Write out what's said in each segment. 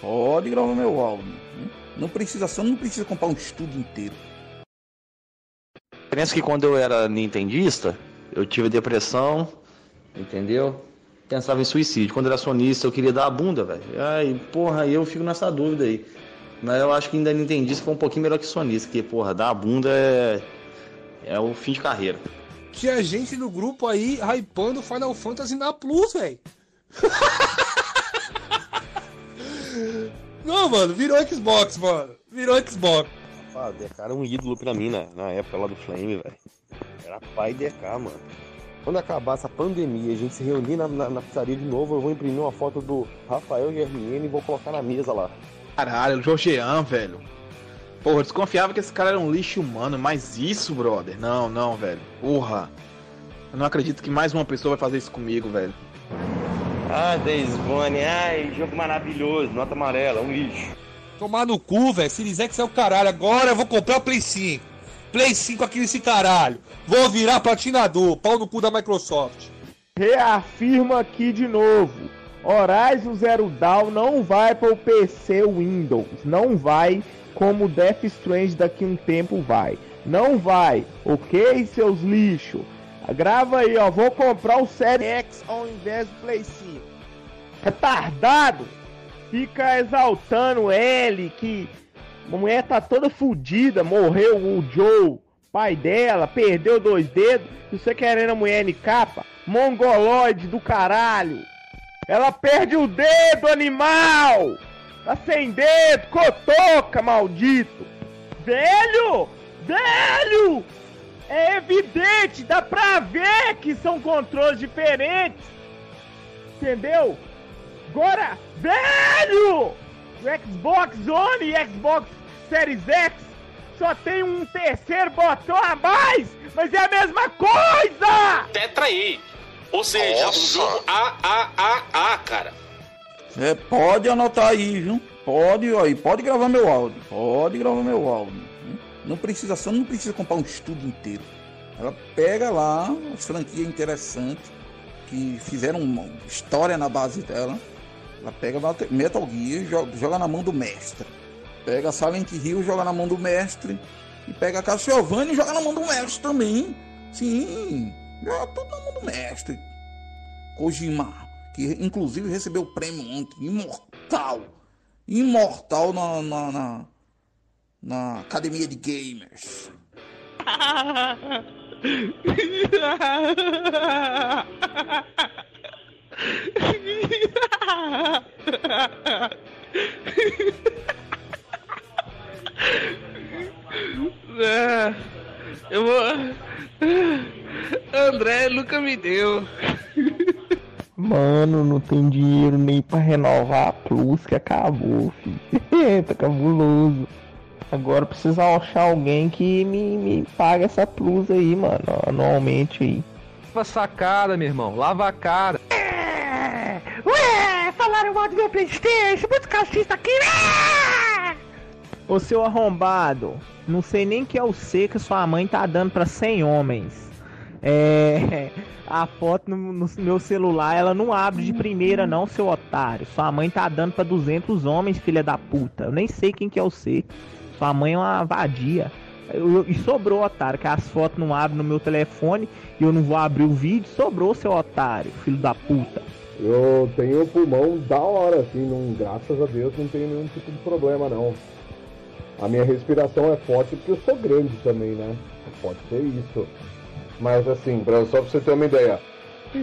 Pode gravar meu áudio. Não precisa, só não precisa comprar um estúdio inteiro. Pensa que quando eu era nintendista, eu tive depressão, entendeu? Pensava em suicídio. Quando eu era sonista, eu queria dar a bunda, velho. Ai, porra, eu fico nessa dúvida aí. Mas eu acho que ainda nintendista foi um pouquinho melhor que sonista, porque, porra, dar a bunda é. É o fim de carreira. Tinha gente no grupo aí hypando Final Fantasy na Plus, velho. Não, mano, virou Xbox, mano. Virou Xbox. Ah, DK era um ídolo pra mim na, na época lá do Flame, velho. Era pai DK, mano. Quando acabar essa pandemia a gente se reunir na, na, na pizzaria de novo, eu vou imprimir uma foto do Rafael Germiene e vou colocar na mesa lá. Caralho, o Jorgean, velho. Porra, eu desconfiava que esse cara era um lixo humano, mas isso, brother? Não, não, velho. Porra. Eu não acredito que mais uma pessoa vai fazer isso comigo, velho. Ah, Days Gone, ai, jogo maravilhoso, nota amarela, um lixo. Tomar no cu, velho. Series X é o caralho. Agora eu vou comprar o Play 5. Play 5 aqui nesse caralho. Vou virar patinador. Pau no cu da Microsoft. Reafirma aqui de novo. Horizon Zero Dawn não vai para o PC Windows. Não vai como Death Strange daqui a um tempo vai. Não vai, ok, seus lixos? Grava aí, ó. Vou comprar o Série X ao invés do Play 5. Retardado! Fica exaltando ele que a mulher tá toda fodida, morreu o Joe, pai dela, perdeu dois dedos, e você querendo a mulher em capa? Mongoloide do caralho! Ela perde o dedo, animal! Tá sem dedo, cotoca, maldito! Velho! Velho! É evidente, dá pra ver que são controles diferentes! Entendeu? Agora, velho! O Xbox One e Xbox Series X só tem um terceiro botão a mais, mas é a mesma coisa! Tetra aí! Ou seja, Nossa. um jogo AAAA, cara. É, pode anotar aí, viu? Pode, aí, pode gravar meu áudio. Pode gravar meu áudio. Não precisa, só não precisa comprar um estúdio inteiro. Ela pega lá as franquias interessantes que fizeram uma história na base dela. Ela pega Metal Gear joga, joga na mão do mestre. Pega Silent Hill joga na mão do mestre. E pega Castlevania e joga na mão do mestre também. Sim, joga tudo na mão do mestre. Kojima, que inclusive recebeu o prêmio ontem, imortal. Imortal na, na, na, na Academia de Gamers. É, eu vou. André nunca me deu. Mano, não tem dinheiro nem pra renovar a Plus que acabou, filho. tá cabuloso. Agora precisa achar alguém que me, me pague essa Plus aí, mano, anualmente aí. Lava sacada, meu irmão. Lava a cara. Ué, falaram mal do meu Playstation, muito calcista aqui, né? Ô seu arrombado, não sei nem que é o C que sua mãe tá dando pra 100 homens. É. A foto no, no meu celular, ela não abre de primeira, não, seu otário. Sua mãe tá dando pra 200 homens, filha da puta. Eu nem sei quem que é o C. Sua mãe é uma vadia. Eu- e sobrou, otário, que as fotos não abrem no meu telefone e eu não vou abrir o vídeo. Sobrou, seu otário, filho da puta. Eu tenho pulmão da hora, assim, não, graças a Deus não tenho nenhum tipo de problema, não. A minha respiração é forte porque eu sou grande também, né? Pode ser isso. Mas assim, só pra você ter uma ideia. Opa,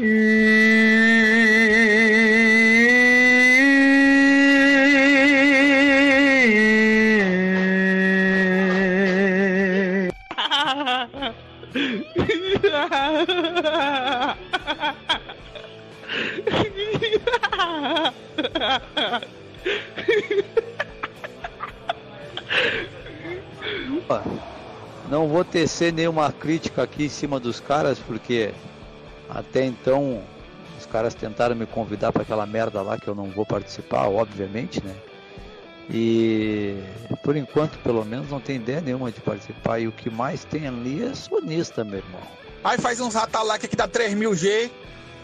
tecer nenhuma crítica aqui em cima dos caras, porque até então os caras tentaram me convidar para aquela merda lá que eu não vou participar, obviamente, né? E por enquanto, pelo menos, não tem ideia nenhuma de participar. E o que mais tem ali é sonista, meu irmão. Aí faz uns Ratalaika que dá 3000G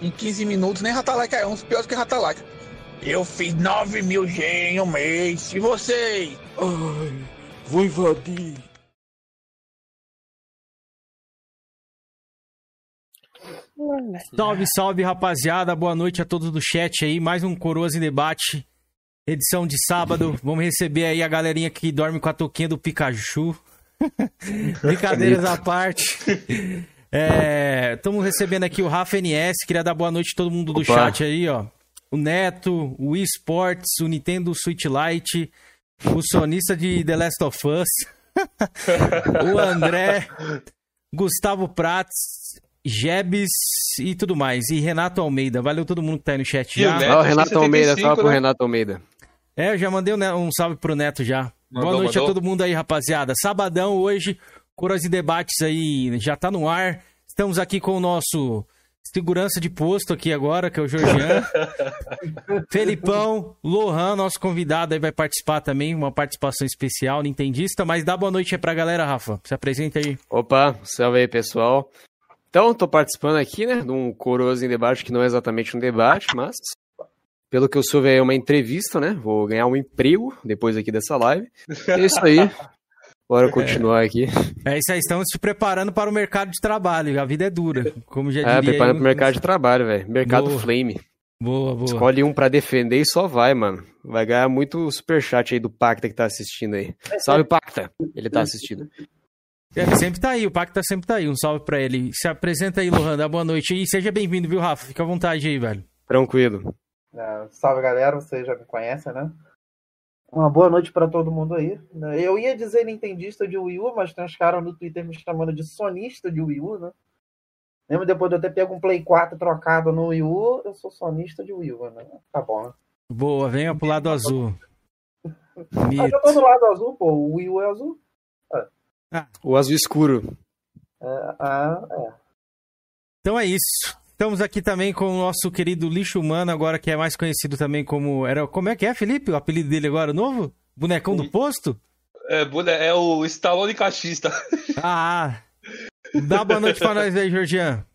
em 15 minutos. Nem Ratalaika é uns piores que Ratalaika. Eu fiz 9 mil G em um mês. E vocês? Ai, vou invadir. Salve, salve, rapaziada. Boa noite a todos do chat aí. Mais um Coroas em Debate. Edição de sábado. Vamos receber aí a galerinha que dorme com a toquinha do Pikachu. Brincadeiras à parte. Estamos recebendo aqui o Rafa NS. Queria dar boa noite a todo mundo do Opa. chat aí, ó. O Neto, o Wii Sports, o Nintendo Switch Lite, o sonista de The Last of Us, o André, Gustavo Prats, Jebes e tudo mais. E Renato Almeida. Valeu todo mundo que tá aí no chat E o já. Neto, Ó, o Renato 75, Almeida, salve pro né? Renato Almeida. É, eu já mandei um, um salve pro Neto já. Mandou, Boa noite a mandou? todo mundo aí, rapaziada. Sabadão hoje, Coras e Debates aí já tá no ar. Estamos aqui com o nosso segurança de posto aqui agora, que é o Georgian. Felipão, Lohan, nosso convidado aí vai participar também, uma participação especial, nintendista. Mas dá boa noite aí pra galera, Rafa. Se apresenta aí. Opa, salve aí, pessoal. Então, tô participando aqui, né, de um Coroas em Debate, que não é exatamente um debate, mas pelo que eu soube é uma entrevista, né? Vou ganhar um emprego depois aqui dessa live. É isso aí. Bora continuar aqui. É isso aí, estamos se preparando para o mercado de trabalho. A vida é dura, como já É, diria. preparando aí pro mercado de trabalho, velho. Mercado Boa. Flame. Boa, boa. Escolhe um pra defender e só vai, mano. Vai ganhar muito superchat aí do Pacta que tá assistindo aí. Salve, Pacta. Ele tá assistindo. Ele sempre tá aí, o Pacta sempre tá aí. Um salve pra ele. Se apresenta aí, Lohan, dá boa noite. E seja bem-vindo, viu, Rafa? Fica à vontade aí, velho. Tranquilo. É, salve galera, vocês já me conhecem, né? Uma boa noite pra todo mundo aí. Eu ia dizer nintendista de Wii U, mas tem uns caras no Twitter me chamando de sonista de Wii U, né? Mesmo depois de eu ter pego um Play 4 trocado no Wii U, eu sou sonista de Wii U, né? Tá bom, né? Boa, venha pro lado azul. Ah, eu tô do lado azul, pô. O Wii U é azul. O azul escuro. É, ah, é. Então é isso. Estamos aqui também com o nosso querido lixo humano, agora que é mais conhecido também como. Era... Como é que é, Felipe? O apelido dele agora novo? Bonecão do posto? É, é o Stallone cachista. Ah! Dá boa noite pra nós aí, Georgian.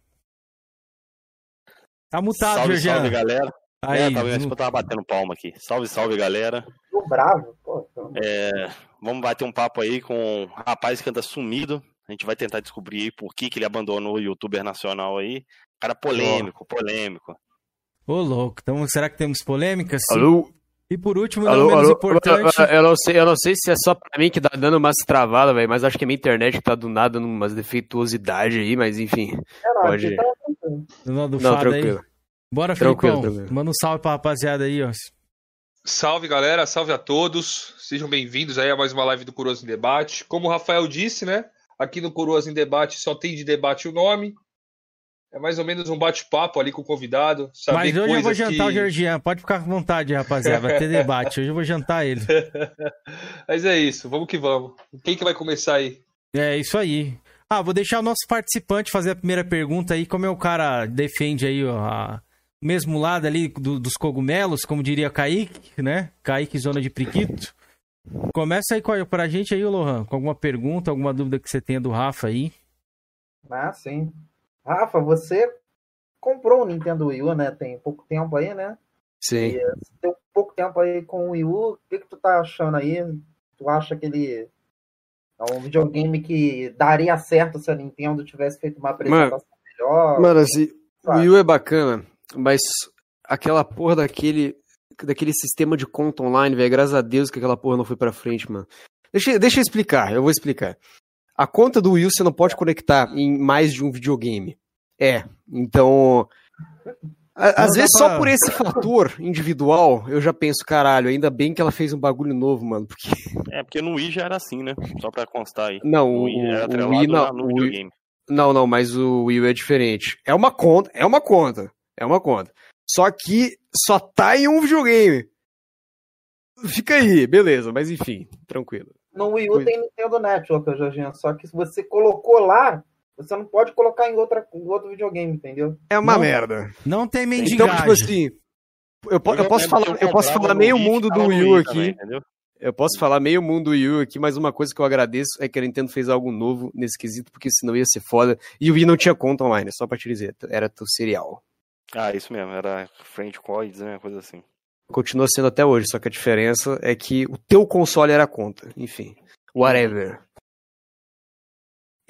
Tá mutado, salve, Georgian. salve, galera. Aí, é, no- eu tava batendo palma aqui. Salve, salve, galera. Tô bravo, pô. É, vamos bater um papo aí com um rapaz que anda sumido. A gente vai tentar descobrir aí por que, que ele abandonou o youtuber nacional aí. Cara polêmico, polêmico. Ô, louco. Então, será que temos polêmicas? Sim. Alô? E por último, não Alô, menos alô, importante. eu, eu não sei, eu não sei se é só pra mim que tá dando umas travadas, velho, mas acho que a minha internet tá do nada dando umas defeituosidades aí, mas enfim. É, não, Pode tá. Do lado do Não, tranquilo. aí. Bora, Tranquilo, Felipão. tranquilo. Manda um salve pra rapaziada aí, ó. Salve galera, salve a todos. Sejam bem-vindos aí a mais uma live do Coroas em Debate. Como o Rafael disse, né? Aqui no Coroas em Debate só tem de debate o nome. É mais ou menos um bate-papo ali com o convidado. Mas hoje eu vou jantar o que... Georgian. Pode ficar com vontade, rapaziada. Vai ter debate. Hoje eu vou jantar ele. Mas é isso, vamos que vamos. Quem que vai começar aí? É isso aí. Ah, vou deixar o nosso participante fazer a primeira pergunta aí. Como é o cara defende aí ó, a- o mesmo lado ali do- dos cogumelos, como diria Kaique, né? Kaique, zona de priquito. Começa aí com a- pra gente aí, Lohan, com alguma pergunta, alguma dúvida que você tenha do Rafa aí. Ah, sim. Rafa, você comprou o Nintendo Wii U, né? Tem pouco tempo aí, né? Sim. E, eh, você tem pouco tempo aí com o Wii U. O que, que tu tá achando aí? Tu acha que ele é um videogame que daria certo se a Nintendo tivesse feito uma apresentação melhor? Mano, assim, o. Wii U é bacana, mas aquela porra daquele, daquele sistema de conta online, velho, graças a Deus que aquela porra não foi pra frente, mano. Deixa, deixa eu explicar, eu vou explicar. A conta do Wii U você não pode conectar em mais de um videogame. É, então... a- Às vezes pra- só por esse fator individual, eu já penso, caralho, ainda bem que ela fez um bagulho novo, mano, porque... É, porque no Wii já era assim, né? Só pra constar aí. Não, o o, Wii era o Wii não, lá no o Wii- videogame. não, não, mas o Wii é diferente. É uma conta, é uma conta, é uma conta. Só que só tá em um videogame. Fica aí, beleza, mas enfim, tranquilo. No Wii U tem Nintendo Network, Jorginho. Só que se você colocou lá, você não pode colocar em, outra, em outro videogame, entendeu? É uma Não- merda. Não tem Então, mendigagem. tipo assim, eu, po- eu posso falar, eu posso falar meio mundo do Wii U aqui. Eu posso falar meio mundo do Wii U aqui, mas uma coisa que eu agradeço é que a Nintendo fez algo novo nesse quesito, porque senão ia ser foda. E o Wii não tinha conta online, só pra te dizer, era teu serial. Ah, isso mesmo, era French Coins, né? Coisa assim. Continua sendo até hoje, só que a diferença é que o teu console era a conta. Enfim, whatever.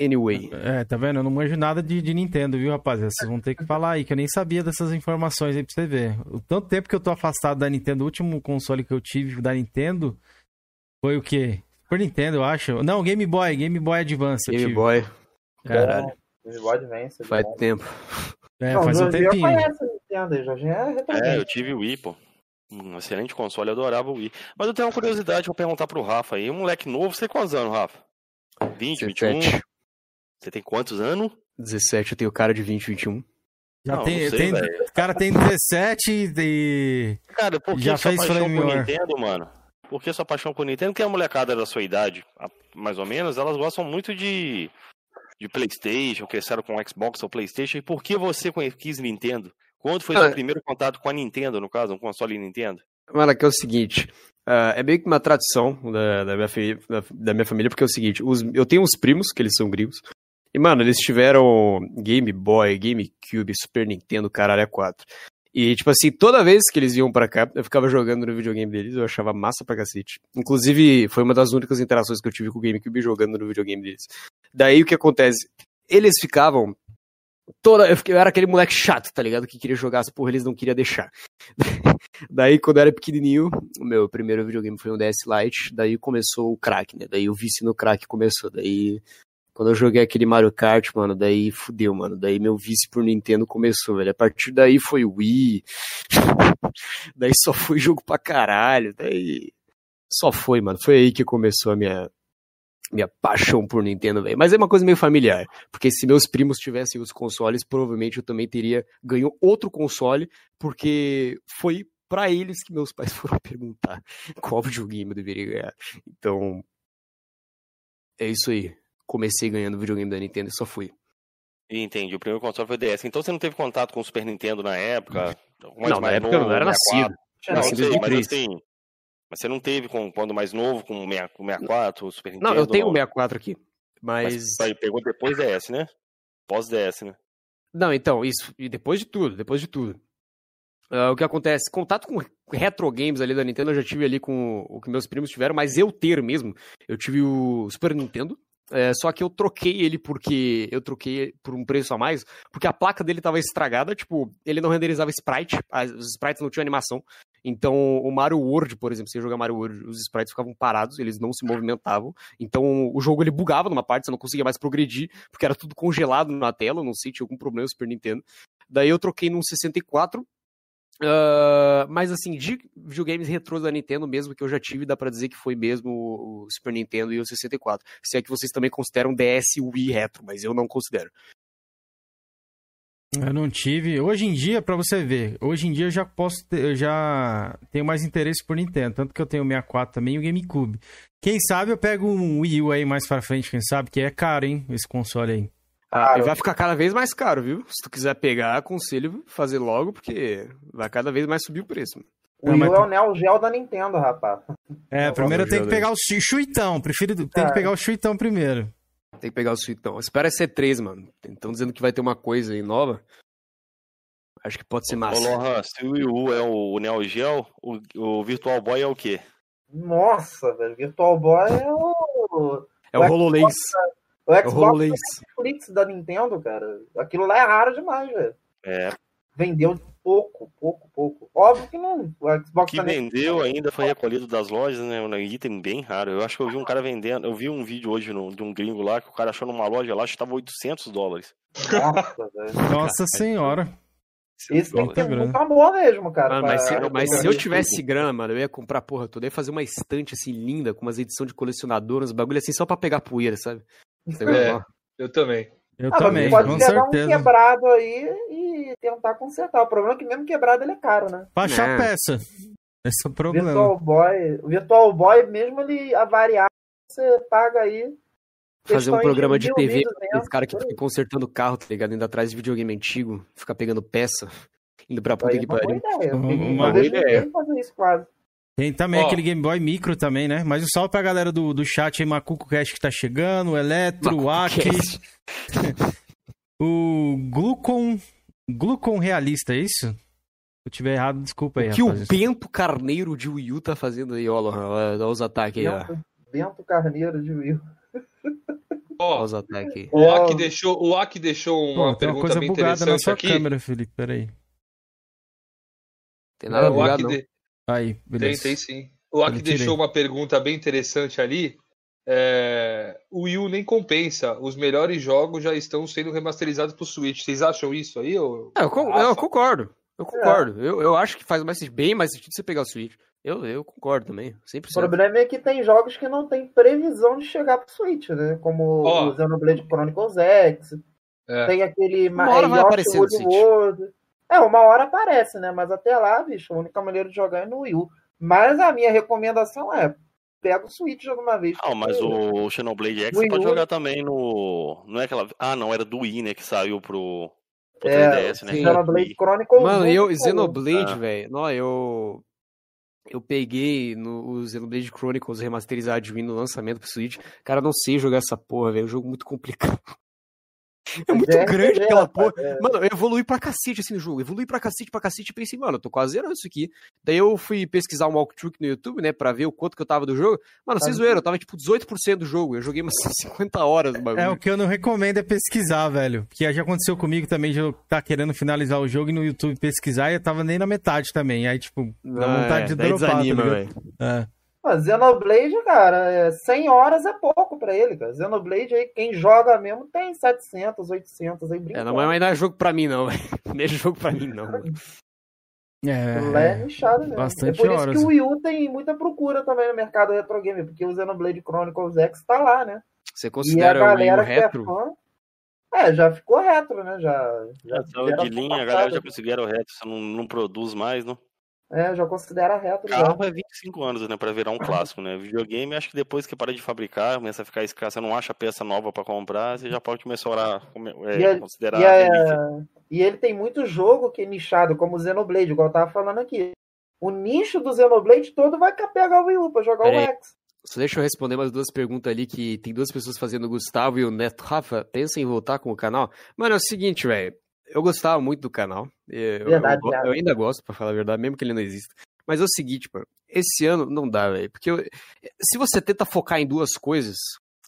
Anyway. É, tá vendo? Eu não manjo nada de, de Nintendo, viu, rapaziada? Vocês vão ter que falar aí, que eu nem sabia dessas informações aí pra você ver. O tanto tempo que eu tô afastado da Nintendo, o último console que eu tive da Nintendo foi o quê? Super Nintendo, eu acho. Não, Game Boy, Game Boy Advance. eu Game tive. Boy. Caralho. Game Boy Advance. Faz bom. tempo. É, Não, faz um tempinho. conhece a Nintendo, o Jorginho é. É, eu tive o Wii, pô. Um excelente console, eu adorava o Wii. Mas eu tenho uma curiosidade pra perguntar pro Rafa aí. Um moleque novo, você tem quantos anos, Rafa? 20, 21? 17. Você tem quantos anos? 17, eu tenho cara de 20, 21. Já Não, tem, não sei, tem- cara tem 17 e. Cara, por que Já sua fez paixão por. Nintendo, mano? Por que sua paixão por Nintendo? Porque a molecada da sua idade, mais ou menos, elas gostam muito de, de Playstation, cresceram com Xbox ou Playstation. E por que você quis Nintendo? Quando foi Ah. seu primeiro contato com a Nintendo, no caso, um console Nintendo? Mano, que é o seguinte. ah, é meio que uma tradição da, da minha, da, da minha família, porque é o seguinte: os- eu tenho uns primos, que eles são gringos. E, mano, eles tiveram Game Boy, GameCube, Super Nintendo, caralho, é 4. E, tipo assim, toda vez que eles iam pra cá, eu ficava jogando no videogame deles, eu achava massa pra cacete. Inclusive, foi uma das únicas interações que eu tive com o GameCube jogando no videogame deles. Daí o que acontece? Eles ficavam. Toda, eu, fiquei- eu era aquele moleque chato, tá ligado? Que queria jogar essa porra, eles não queriam deixar. Daí, quando eu era pequenininho, o meu primeiro videogame foi um DS Lite, daí começou o crack, né? Daí o vício no crack começou. Daí, quando eu joguei aquele Mario Kart, mano, daí fudeu, mano. Daí meu vício por Nintendo começou, velho. A partir daí foi Wii. daí só foi jogo pra caralho. Daí só foi, mano. Foi aí que começou a minha minha paixão por Nintendo, velho. Mas é uma coisa meio familiar, porque se meus primos tivessem os consoles, provavelmente eu também teria ganho outro console, porque foi pra eles que meus pais foram perguntar qual videogame eu deveria ganhar. Então, é isso aí. Comecei ganhando videogame da Nintendo e só fui. Entendi, o primeiro console foi DS. Então você não teve contato com o Super Nintendo na época? Não, na época eu não novo, era 64? nascido. Não, Nasci em sei, mas 2003. assim, mas você não teve com, quando mais novo, com o 6- com o 64, o Super Nintendo? Não, eu tenho o não? 64 aqui, mas... Aí pegou depois DS, né? Pós-DS, né? Não, então, isso. E depois de tudo, depois de tudo. Ah, o que acontece? Contato com retro games ali da Nintendo eu já tive ali com o que meus primos tiveram, mas eu ter mesmo. Eu tive o Super Nintendo. É, só que eu troquei ele porque. Eu troquei por um preço a mais, porque a placa dele tava estragada, tipo, ele não renderizava sprite, os sprites não tinham animação. Então, o Mario World, por exemplo, você ia jogar Mario World, os sprites ficavam parados, eles não se movimentavam. Então, o jogo ele bugava numa parte, você não conseguia mais progredir, porque era tudo congelado na tela, não sei, tinha algum problema no Super Nintendo. Daí eu troquei num 64. Ah, mas assim, de videogames retrôs da Nintendo mesmo que eu já tive, dá pra dizer que foi mesmo o Super Nintendo e o 64. Se é que vocês também consideram DS Wii retro, mas eu não considero. Eu não tive. Hoje em dia, pra você ver, hoje em dia eu já posso ter, eu já tenho mais interesse por Nintendo, tanto que eu tenho o 64 também e o GameCube. Quem sabe eu pego um Wii U aí mais pra frente, quem sabe, que é caro, hein, esse console aí. Ah, e vai ficar cada vez mais caro, viu? Se tu quiser pegar, aconselho fazer logo, porque vai cada vez mais subir o preço. mano. O Wii U é o Neo Geo da Nintendo, rapaz. É, primeiro eu tenho que pegar o chu- chuitão, prefiro, tem que pegar o chuitão primeiro. Tem que pegar o Suitão. Espera ser 3, mano. Estão dizendo que vai ter uma coisa aí nova. Acho que pode ser Ô, massa. Lohan, se o Wii U é o Neo Geo, o, o Virtual Boy é o quê? Nossa, velho. Virtual Boy é o. É o HoloLens. O É o Xbox HoloLens. Netflix da Nintendo, cara. Aquilo lá é raro demais, velho. É. Vendeu pouco, pouco, pouco. Óbvio que não. O O Xbox que também- vendeu ainda foi recolhido das lojas, né? Um item bem raro. Eu acho que eu vi um cara vendendo. Eu vi um vídeo hoje no- de um gringo lá que o cara achou numa loja lá, acho que tava 800 dólares. Nossa, velho. Nossa senhora. Isso tem que ter Muita muito amor mesmo, cara. Mano, mas, se, pra- mas se eu tivesse grana, mano, eu ia comprar porra toda. Eu ia fazer uma estante assim linda, com umas edições de colecionador, uns bagulho assim, só pra pegar poeira, sabe? É, eu também. Eu Ah, também, pode com pegar certeza. um quebrado aí e tentar consertar. O problema é que mesmo quebrado ele é caro, né? Pra achar É. peça. Esse é o problema. Virtual Boy, o Virtual Boy, mesmo ele avariar, você paga aí. Fazer um programa de 1.000, TV, 1.200, esse cara que fica consertando carro, tá ligado? Indo atrás de videogame antigo, fica pegando peça, indo pra puta é que uma boa pariu. ideia. Uma boa ideia. fazer isso quase. Tem também Ó. aquele Game Boy Micro também, né? Mas o salve pra galera do, do chat aí, Macuco Cast que tá chegando, o Eletro, o Aki, o Glucon. Glucon Realista, é isso? eu tiver errado, desculpa aí, O que o rapaz. Bento Carneiro de Wii U tá fazendo aí, ó, Lohan? Olha os ataques aí, ó. Bento, Carneiro de Will. Olha Ó, os ataques aí. o Aki deixou, o Aki deixou Pô, uma tem uma pergunta coisa bem bugada na interessante sua aqui. câmera, Felipe, peraí. Tem nada É, o bugado, Aki não. de- Aí, Tem, beleza. tem sim. O Aki deixou uma pergunta bem interessante ali. É, o Wii U nem compensa. Os melhores jogos já estão sendo remasterizados pro Switch. Vocês acham isso aí? Ou... É, eu, con- eu concordo. Eu concordo. Eu, eu acho que faz mais bem mais sentido você pegar o Switch. Eu, eu concordo também, 100%. O problema é que tem jogos que não tem previsão de chegar pro Switch, né? Como Ó. o Xenoblade Chronicles X. É. Tem aquele Uma hora vai Yoshi aparecer no Woolly Switch. World. É, uma hora aparece, né? Mas até lá, bicho, a única maneira de jogar é no Wii U. Mas a minha recomendação é pega o Switch de uma vez. Não, mas porque- o Xenoblade X você pode jogar também no. Não é aquela. Ah, não, era do Wii, né? Que saiu pro, pro É, 3DS, né? sim. Xenoblade Chronicles Mano, 1, eu. Xenoblade, Ah. velho, não, eu. Eu peguei no o Xenoblade Chronicles remasterizado de Wii no lançamento pro Switch. Cara, eu não sei jogar essa porra, velho. É um jogo muito complicado. É muito é grande RPG, aquela porra. é. Mano, eu evolui pra cacete assim no jogo. Evolui pra cacete, pra cacete. E pensei, mano, eu tô quase zerando isso aqui. Daí eu fui pesquisar um walkthrough no YouTube, né, pra ver o quanto que eu tava do jogo. Mano, Tá sem zoeira, eu tava tipo 18% do jogo. Eu joguei umas 50 horas no bagulho. É, o que eu não recomendo é pesquisar, velho. Porque já aconteceu comigo também de eu tá querendo finalizar o jogo e no YouTube pesquisar e eu tava nem na metade também. Aí, tipo, dá vontade é, de dropar, desanima, tá ligado? É. Mas Xenoblade, cara, é 100 horas é pouco pra ele, cara. Xenoblade aí, quem joga mesmo tem 700, 800 aí É, brincando. não, mas não é jogo pra mim, não, velho. Não é jogo pra mim, não. mano. É É, nichado mesmo. bastante é por isso horas. que o Wii U tem muita procura também no mercado retro game, porque o Xenoblade Chronicles X tá lá, né? Você considera o Wii U é retro? fã. É, já ficou retro, né? Já, já, Já saiu de linha, a galera já conseguiram o reto, você não, não produz mais, não? É, já considera retro já. Carro é 25 anos, né, pra virar um clássico, né? Videogame, acho que depois que para de fabricar, começa a ficar escasso, você não acha peça nova pra comprar, você já pode começar a orar, é, E, ele- considerar e, é- relíquia. e ele tem muito jogo que é nichado, como o Xenoblade, igual eu tava falando aqui. O nicho do Xenoblade todo vai pegar o Wii U pra jogar Pera o aí. X. Só deixa eu responder mais duas perguntas ali que tem duas pessoas fazendo o Gustavo e o Neto. Rafa, pensa em voltar com o canal? Mano, é o seguinte, velho. Eu gostava muito do canal. Eu, Verdade, eu, viado. eu ainda gosto, pra falar a verdade, mesmo que ele não exista. Mas é o seguinte, mano. Esse ano não dá, velho. Porque eu- se você tenta focar em duas coisas,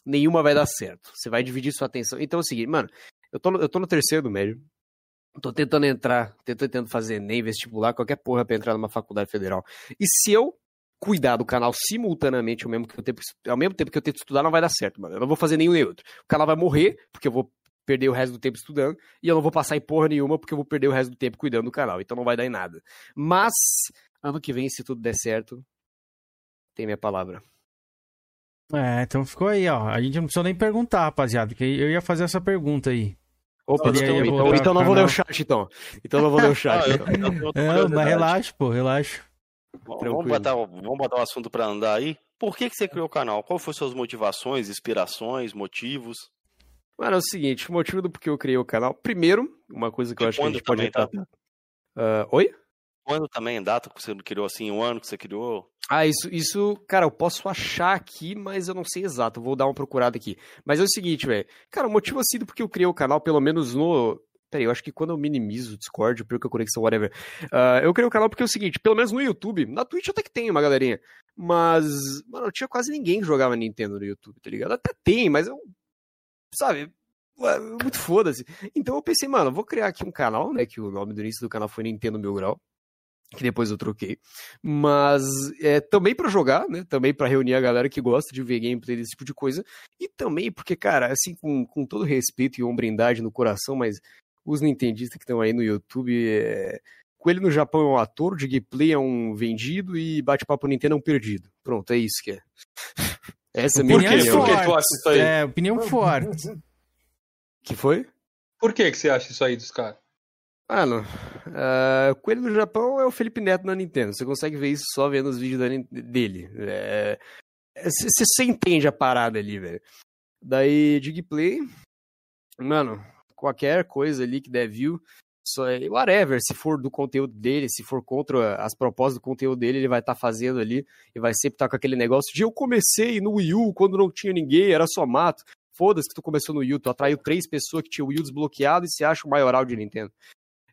nenhuma vai dar certo. Você vai dividir sua atenção. Então é o seguinte, mano. Eu tô no, eu tô no terceiro do médio. Tô tentando entrar, tô tentando fazer nem vestibular, qualquer porra pra entrar numa faculdade federal. E se eu cuidar do canal simultaneamente ao mesmo, que eu tempo, ao mesmo tempo que eu tento estudar, não vai dar certo, mano. Eu não vou fazer nenhum nem outro. O canal vai morrer, porque eu vou perder o resto do tempo estudando, e eu não vou passar em porra nenhuma, porque eu vou perder o resto do tempo cuidando do canal. Então não vai dar em nada. Mas, ano que vem, se tudo der certo, tem minha palavra. É, então ficou aí, ó. A gente não precisou nem perguntar, rapaziada, que eu ia fazer essa pergunta aí. Opa, então, ia então, voltar então pro não vou ler o chat, então. Então não vou ler o chat. Eu- então. eu tenho outra É, mas relaxa, pô, relaxa. Vamos botar, o- vamos botar o assunto pra andar aí. Por que, que você criou o canal? Qual foram suas motivações, inspirações, motivos? Mano, é o seguinte, o motivo do porquê eu criei o canal. Primeiro, uma coisa que eu E acho que a gente pode tá? Ah, oi? Quando também, data que você criou assim, um ano que você criou? Ah, isso, isso, cara, eu posso achar aqui, mas eu não sei exato. eu Vou dar uma procurada aqui. Mas é o seguinte, velho. Cara, o motivo assim do porque eu criei o canal, pelo menos no. Peraí, eu acho que quando eu minimizo o Discord, eu perco a conexão, whatever. Ah, eu criei o canal porque é o seguinte, pelo menos no YouTube, na Twitch até que tem uma galerinha. Mas, mano, não tinha quase ninguém que jogava Nintendo no YouTube, tá ligado? Até tem, mas eu. Sabe? Muito foda-se. Então eu pensei, mano, vou criar aqui um canal, né? Que o nome do início do canal foi Nintendo Mil Grau que depois eu troquei. Mas é também pra jogar, né? Também pra reunir a galera que gosta de ver gameplay desse tipo de coisa. E também porque, cara, assim, com, com todo respeito e hombridade no coração, mas os nintendistas que estão aí no YouTube, é... Coelho no Japão é um ator, de gameplay é um vendido e bate-papo Nintendo é um perdido. Pronto, é isso que é. Essa é a minha opinião. Por que tu acha isso aí? É, opinião forte. Que foi? Por que, que você acha isso aí dos caras? Mano, ah, Coelho no Japão é o Felipe Neto na Nintendo. Você consegue ver isso só vendo os vídeos da Nin- dele. Você entende a parada ali, velho. Daí, de gameplay, mano, qualquer coisa ali que der view, é, whatever, se for do conteúdo dele, se for contra as propostas do conteúdo dele, ele vai estar fazendo ali e vai sempre estar com aquele negócio de eu comecei no Wii U quando não tinha ninguém, era só mato. Foda-se que tu começou no Wii U, tu atraiu três pessoas que tinham o Wii U desbloqueado e se acha o maioral de Nintendo.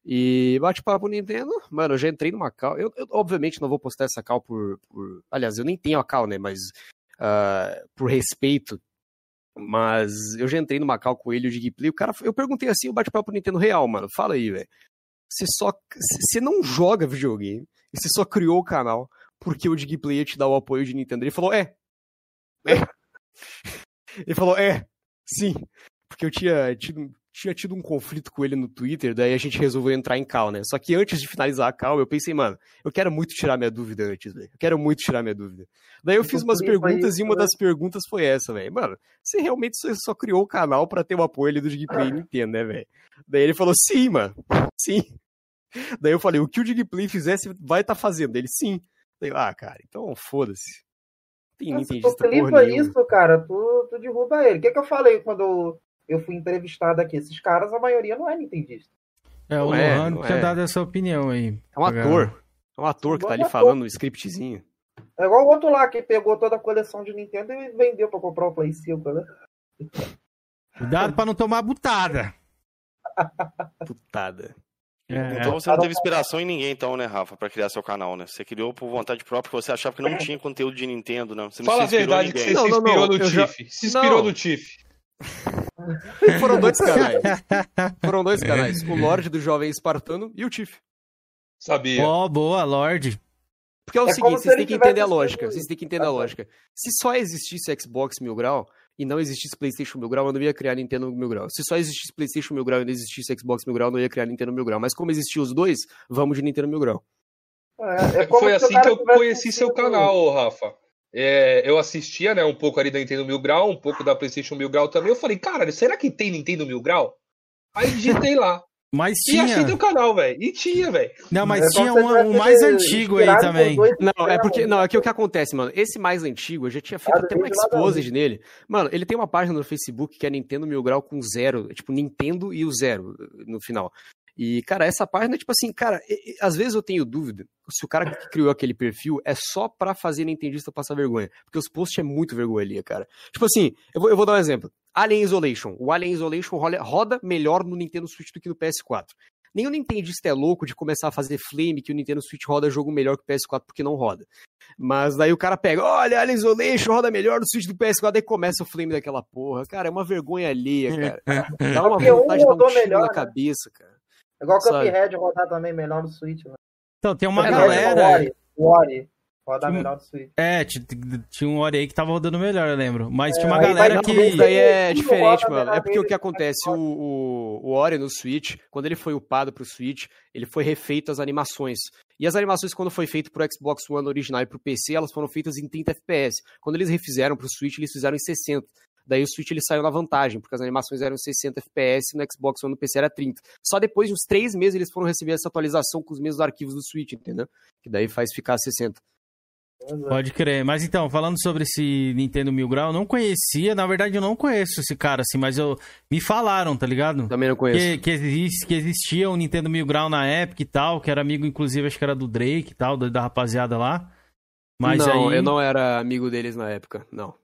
E bate-papo Nintendo, mano, eu já entrei numa call. Eu, eu, obviamente não vou postar essa call por, por- Aliás, eu nem tenho a call, né? Mas ah, por respeito. Mas eu já entrei numa call com ele, o Digplay. O cara, eu perguntei assim, o bate-papo Nintendo real, mano. Fala aí, velho. Você só. Você não joga videogame. Você só criou o canal porque o Digplay ia te dar o apoio de Nintendo. Ele falou, é. É. Ele falou, é. Sim. Porque eu tinha tido, tinha tido um conflito com ele no Twitter, daí a gente resolveu entrar em call, né? Só que antes de finalizar a call, eu pensei, mano, eu quero muito tirar minha dúvida antes, velho. Eu quero muito tirar minha dúvida. Daí eu fiz umas perguntas e uma né? das perguntas foi essa, velho. Mano, você realmente só, só criou o canal pra ter o apoio ali do Digplay e Nintendo, né, velho? Daí ele falou, sim, mano. Sim. Daí eu falei, o que o Digplay fizesse vai estar fazendo. Ele, sim. Daí, eu, ah, cara, então foda-se. Tem Se tu clipa isso, cara, tu, tu derruba ele. O que, que eu falei quando eu, fui entrevistado aqui? Esses caras, a maioria não é nintendista. É, o é, não tinha é. dado essa opinião aí. É um ator. É um ator que tá ali ator. falando um scriptzinho. É igual o outro lá que pegou toda a coleção de Nintendo e vendeu pra comprar o Play 5, né? Cuidado pra não tomar butada. Putada. É. Então você não teve inspiração em ninguém, então, né, Rafa, pra criar seu canal, né? Você criou por vontade própria, porque você achava que não tinha conteúdo de Nintendo, né? Você não Fala a se verdade que você se Não, não, inspirou não, no eu já- Tiff. Se inspirou Não. no Tiff. Foram dois canais. Foram dois canais. O Lorde do Jovem Espartano e o Tiff. Sabia. Ó, boa, Lorde. Porque é o É seguinte, se vocês têm que entender a lógica. Vocês têm que entender a lógica. Se só existisse Xbox Mil Grau e não existisse PlayStation Mil Grau, eu não ia criar Nintendo Mil Grau. Se só existisse PlayStation Mil Grau e não existisse Xbox Mil Grau, eu não ia criar Nintendo Mil Grau. Mas como existiam os dois, vamos de Nintendo Mil Grau. É, é como Foi assim que eu conheci seu canal, Rafa. É, eu assistia, né, um pouco ali da Nintendo Mil Grau, um pouco da PlayStation Mil Grau também. Eu falei, cara, será que tem Nintendo Mil Grau? Aí digitei lá. Mas E achei tinha. teu canal, velho. E tinha, velho. Não, mas É tinha um, um mais antigo aí também. dois Não, é porque. Não, é que o que acontece, mano. Esse mais antigo, eu já tinha feito Nada até um nada exposed nele. Mano, ele tem uma página no Facebook que é Nintendo Mil Grau com zero. é Tipo, Nintendo e o zero no final. E, cara, essa página, tipo assim, cara, às vezes eu tenho dúvida se o cara que criou aquele perfil é só pra fazer Nintendista passar vergonha. Porque os posts é muito vergonha cara. Tipo assim, eu vou, eu vou dar um exemplo. Alien Isolation. O Alien Isolation roda melhor no Nintendo Switch do que no PS4. Nenhum Nintendista é louco de começar a fazer flame que o Nintendo Switch roda jogo melhor que o PS4 porque não roda. Mas daí o cara pega, olha, Alien Isolation roda melhor no Switch do PS4, daí começa o flame daquela porra. Cara, é uma vergonha alheia, cara. Dá uma um vontade de dar um tiro melhor, na né? cabeça, cara. É igual o? Cuphead rodar também melhor no Switch. Né? Então, tem uma É, galera. O Ori, o Ori rodar Tinha- melhor no Switch. É, ti- tinha um Ori aí que tava rodando melhor, eu lembro. Mas tinha uma aí galera que. Isso daí é diferente, mano. É porque o que acontece, o, o, o Ori no Switch, quando ele foi upado pro Switch, ele foi refeito as animações. E as animações, quando foi feito pro Xbox One original e pro PC, elas foram feitas em 30 FPS. Quando eles refizeram pro Switch, eles fizeram em 60. Daí o Switch ele saiu na vantagem, porque as animações eram 60 FPS e no Xbox One no PC era 30. Só depois de uns três meses eles foram receber essa atualização com os mesmos arquivos do Switch, entendeu? Que daí faz ficar 60. Pode crer. Mas então, falando sobre esse Nintendo Mil Grau, eu não conhecia. Na verdade, eu não conheço esse cara, assim, mas eu me falaram, tá ligado? Também não conheço. Que, que, existe, que existia o Nintendo Mil Grau na época e tal, que era amigo, inclusive, acho que era do Drake e tal, da, da rapaziada lá. Mas não, aí. eu não era amigo deles na época, não.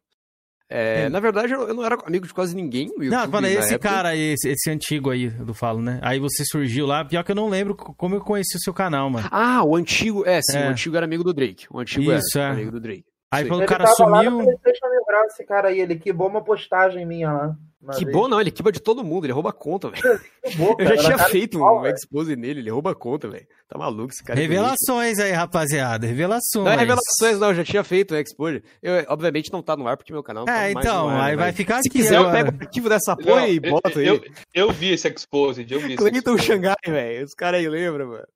É, É. Na verdade, eu eu não era amigo de quase ninguém no YouTube. Não, falei, na esse época. cara aí, esse, esse antigo aí, eu falo, né? Aí você surgiu lá, pior que eu não lembro como eu conheci o seu canal, mano. Ah, o antigo. É, sim, É. o antigo era amigo do Drake. O antigo Isso, era é. amigo do Drake. Aí Sim. quando o cara tava lá no sumiu. PlayStation Mil Grau, esse cara aí, ele quibou uma postagem minha lá. Uma Que vez. bom, não, ele quiba de todo mundo, ele rouba conta, velho. Eu já tinha feito pau, um velho. expose nele, ele rouba conta, velho. Tá maluco esse cara. é Revelações aí, rapaziada. Revelações. Não é revelações, não, eu já tinha feito o expose. Eu, obviamente não tá no ar porque meu canal não tá É, então, no ar, aí vai ficar Se aqui quiser, eu pego o arquivo dessa porra Não, e eu- boto aí. eu, eu vi esse Exposed, eu vi esse Clayton Exposed. Xangai, velho. Os caras aí lembram, mano.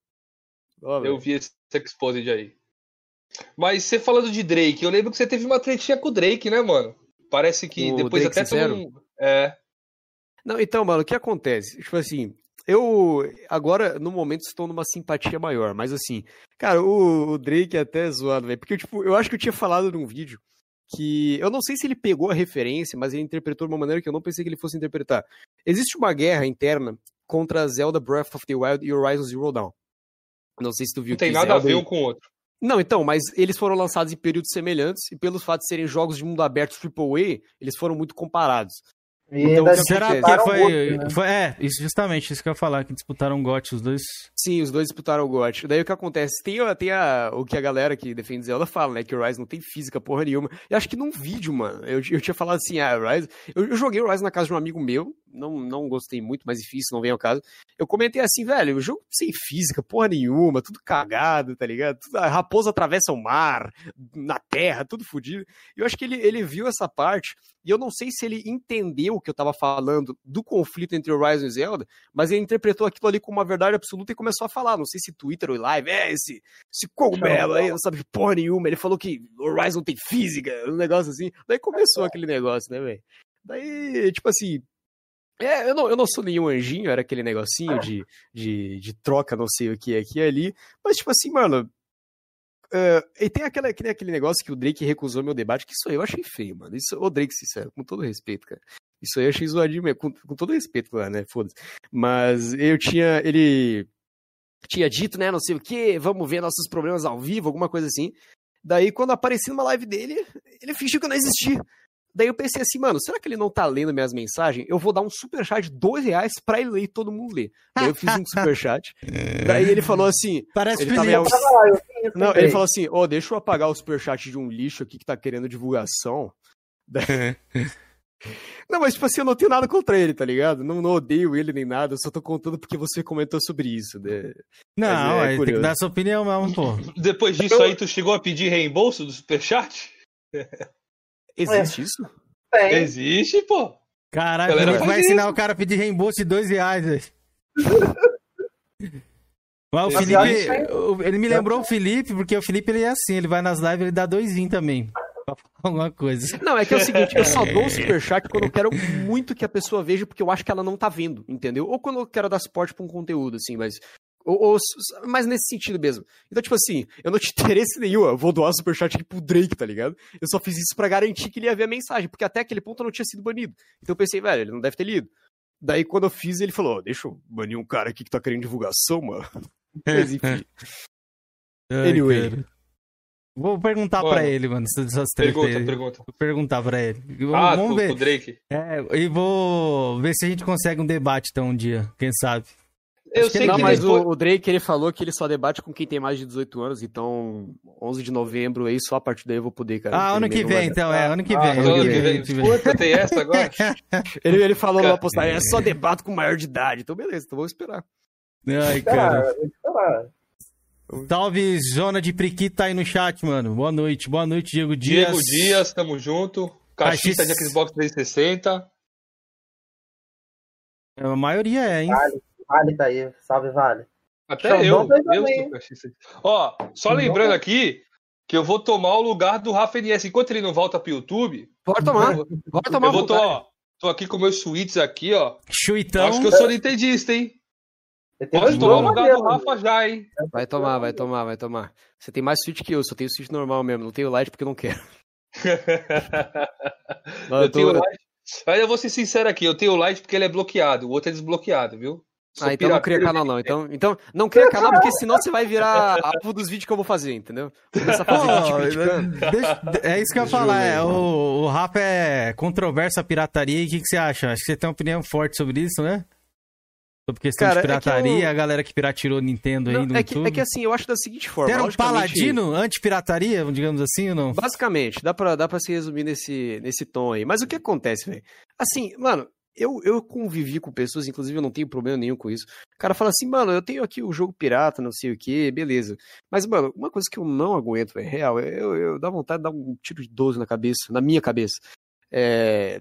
Ó, Eu vi esse Exposed aí. Mas você falando de Drake, eu lembro que você teve uma tretinha com o Drake, né, mano? Parece que O depois Drake até Sincero? É. Não, então, mano, o que acontece? Tipo assim, eu agora, no momento, estou numa simpatia maior, mas assim, cara, o, o Drake é até zoado, velho, porque, tipo, eu acho que eu tinha falado num vídeo que, eu não sei se ele pegou a referência, mas ele interpretou de uma maneira que eu não pensei que ele fosse interpretar. Existe uma guerra interna contra Zelda Breath of the Wild e Horizon Zero Dawn. Não sei se tu viu Não tem nada a ver um com o outro. não, então, mas eles foram lançados em períodos semelhantes e pelo fato de serem jogos de mundo aberto AAA, eles foram muito comparados. E Então, ainda o que Será que acontece? foi, outro, né? foi- É, isso justamente, isso que eu ia falar, que disputaram um GOT os dois. Sim, os dois disputaram o GOT. Daí o que acontece? Tem, tem a, o que a galera que defende Zelda fala, né? Que o Rise não tem física porra nenhuma. E acho que num vídeo, mano, eu, eu tinha falado assim, ah, o Rise. Eu, eu joguei o Rise na casa de um amigo meu, não, não gostei muito, mas enfim, isso não vem ao caso. Eu comentei assim, velho, o jogo sem física, porra nenhuma, tudo cagado, tá ligado? Tudo- a raposa atravessa o mar, na terra, tudo fodido. E eu acho que ele, ele viu essa parte, e eu não sei se ele entendeu o que eu tava falando do conflito entre Rise e Zelda, mas ele interpretou aquilo ali como uma verdade absoluta e começou a falar. Não sei se Twitter ou live, é esse, esse cogumelo aí, não sabe de porra nenhuma. Ele falou que não tem física, um negócio assim. Daí começou aquele negócio, né, velho? Daí, tipo assim. É, eu não, eu não sou nenhum anjinho, era aquele negocinho de, de, de troca, não sei o que aqui e ali. Mas, tipo assim, mano. é, e tem aquela, que nem aquele negócio que o Drake recusou meu debate, que isso aí eu achei feio, mano. Isso, ô Drake, sincero, com todo respeito, cara. Isso aí eu achei zoadinho mesmo, com, com todo respeito, claro, né? Foda-se. Mas eu tinha. Ele tinha dito, né? Não sei o que, vamos ver nossos problemas ao vivo, alguma coisa assim. Daí, quando apareci numa live dele, ele fingiu que eu não existia. Daí eu pensei assim, mano, será que ele não tá lendo minhas mensagens? Eu vou dar um superchat de dois reais pra ele ler e todo mundo ler. Daí eu fiz um superchat. Daí ele falou assim. Parece ele Felipe. tava- eu Não, ele falou assim, ó, deixa eu apagar o superchat de um lixo aqui que tá querendo divulgação. Não, mas tipo assim, eu não tenho nada contra ele, tá ligado? Não, não odeio ele nem nada, eu só tô contando porque você comentou sobre isso, né? Não, Mas é aí tem que curioso. dar sua opinião mesmo, pô. Depois disso aí, tu chegou a pedir reembolso do superchat? Existe isso? Tem. Existe, pô. Caralho, é que vai ensinar isso. o cara a pedir reembolso de dois reais, velho? Mas o Felipe, ele me lembrou o Felipe, porque o Felipe ele é assim, ele vai nas lives ele dá doisinho também. Pra falar alguma coisa. Não, é que é o seguinte, eu só dou o superchat quando eu quero muito que a pessoa veja, porque eu acho que ela não tá vendo, entendeu? Ou quando eu quero dar suporte pra um conteúdo, assim, mas. Ou, ou- mas nesse sentido mesmo. Então, tipo assim, eu não tinha interesse nenhum, eu vou doar superchat aqui pro Drake, tá ligado? Eu só fiz isso pra garantir que ele ia ver a mensagem, porque até aquele ponto eu não tinha sido banido. Então eu pensei, velho, ele não deve ter lido. Daí quando eu fiz, ele falou, ó, deixa eu banir um cara aqui que tá querendo divulgação, mano. Mas enfim. Ai, Anyway. cara. Vou perguntar pra ele, mano, essas treta Pergunta, pergunta. Vou perguntar pra ele. Vamos, Ah, vamos ver. com o Drake. É, e vou ver se a gente consegue um debate então um dia, quem sabe. Eu Acho que sei Não, que mas depois... o, o Drake ele falou que ele só debate com quem tem mais de 18 anos, então 11 de novembro aí, só a partir daí eu vou poder, cara. Ah, ano que vem, então, é, ano que vem. Ah, ano que vem. ano que vem. Puta, tem essa agora? Ele, ele falou numa postagem, é só debate com maior de idade. Então beleza, então vamos esperar. Ai, Cara, cara. vou. Salve, Zona de Priquita aí no chat, mano. Boa noite, boa noite, Diego Dias. Diego Dias, tamo junto. Caixista de Xbox 360. A maioria é, hein? Vale, Vale tá aí. Salve, Vale. Até Xandão eu. Eu. Ó, só Xandão lembrando aqui que eu vou tomar o lugar do Rafa NS. Enquanto ele não volta pro YouTube, Pode tomar, eu, pode tomar. eu vou vontade. tô, ó, tô aqui com meus suítes aqui, ó. Chuitão. Acho que eu sou nintendista, hein? Pode tomar o tomar lugar do. Rafa já, hein? Vai tomar, vai tomar, vai tomar. Você tem mais suíte que eu, só tenho suíte normal mesmo, não tenho light porque eu não quero. Eu tô- tenho light. Mas eu vou ser sincero aqui, eu tenho light porque ele é bloqueado, o outro é desbloqueado, viu? Sou Ah, então não cria canal não. Então, então não cria canal porque senão você vai virar alvo dos vídeos que eu vou fazer, entendeu? Começa a fazer vídeo Pô, criticando. deixa- é isso que eu ia falar. É, o, o Rafa é controverso a pirataria. E o que, que você acha? Acho que você tem uma opinião forte sobre isso, né? Sobre questão Cara, de é que pirataria, eu- a galera que piratirou Nintendo aí Não, no é, que, YouTube. é que assim, eu acho da seguinte forma. Você era um logicamente- paladino anti-pirataria, digamos assim, ou não? Basicamente, dá pra, dá pra se resumir nesse, nesse tom aí. Mas o que acontece, velho? Assim, mano, eu, eu convivi com pessoas, inclusive eu não tenho problema nenhum com isso. O cara fala assim, mano, eu tenho aqui o jogo pirata, não sei o que, beleza. Mas, mano, uma coisa que eu não aguento, velho, real, eu, eu dá vontade de dar um tiro de 12 na cabeça, na minha cabeça. É.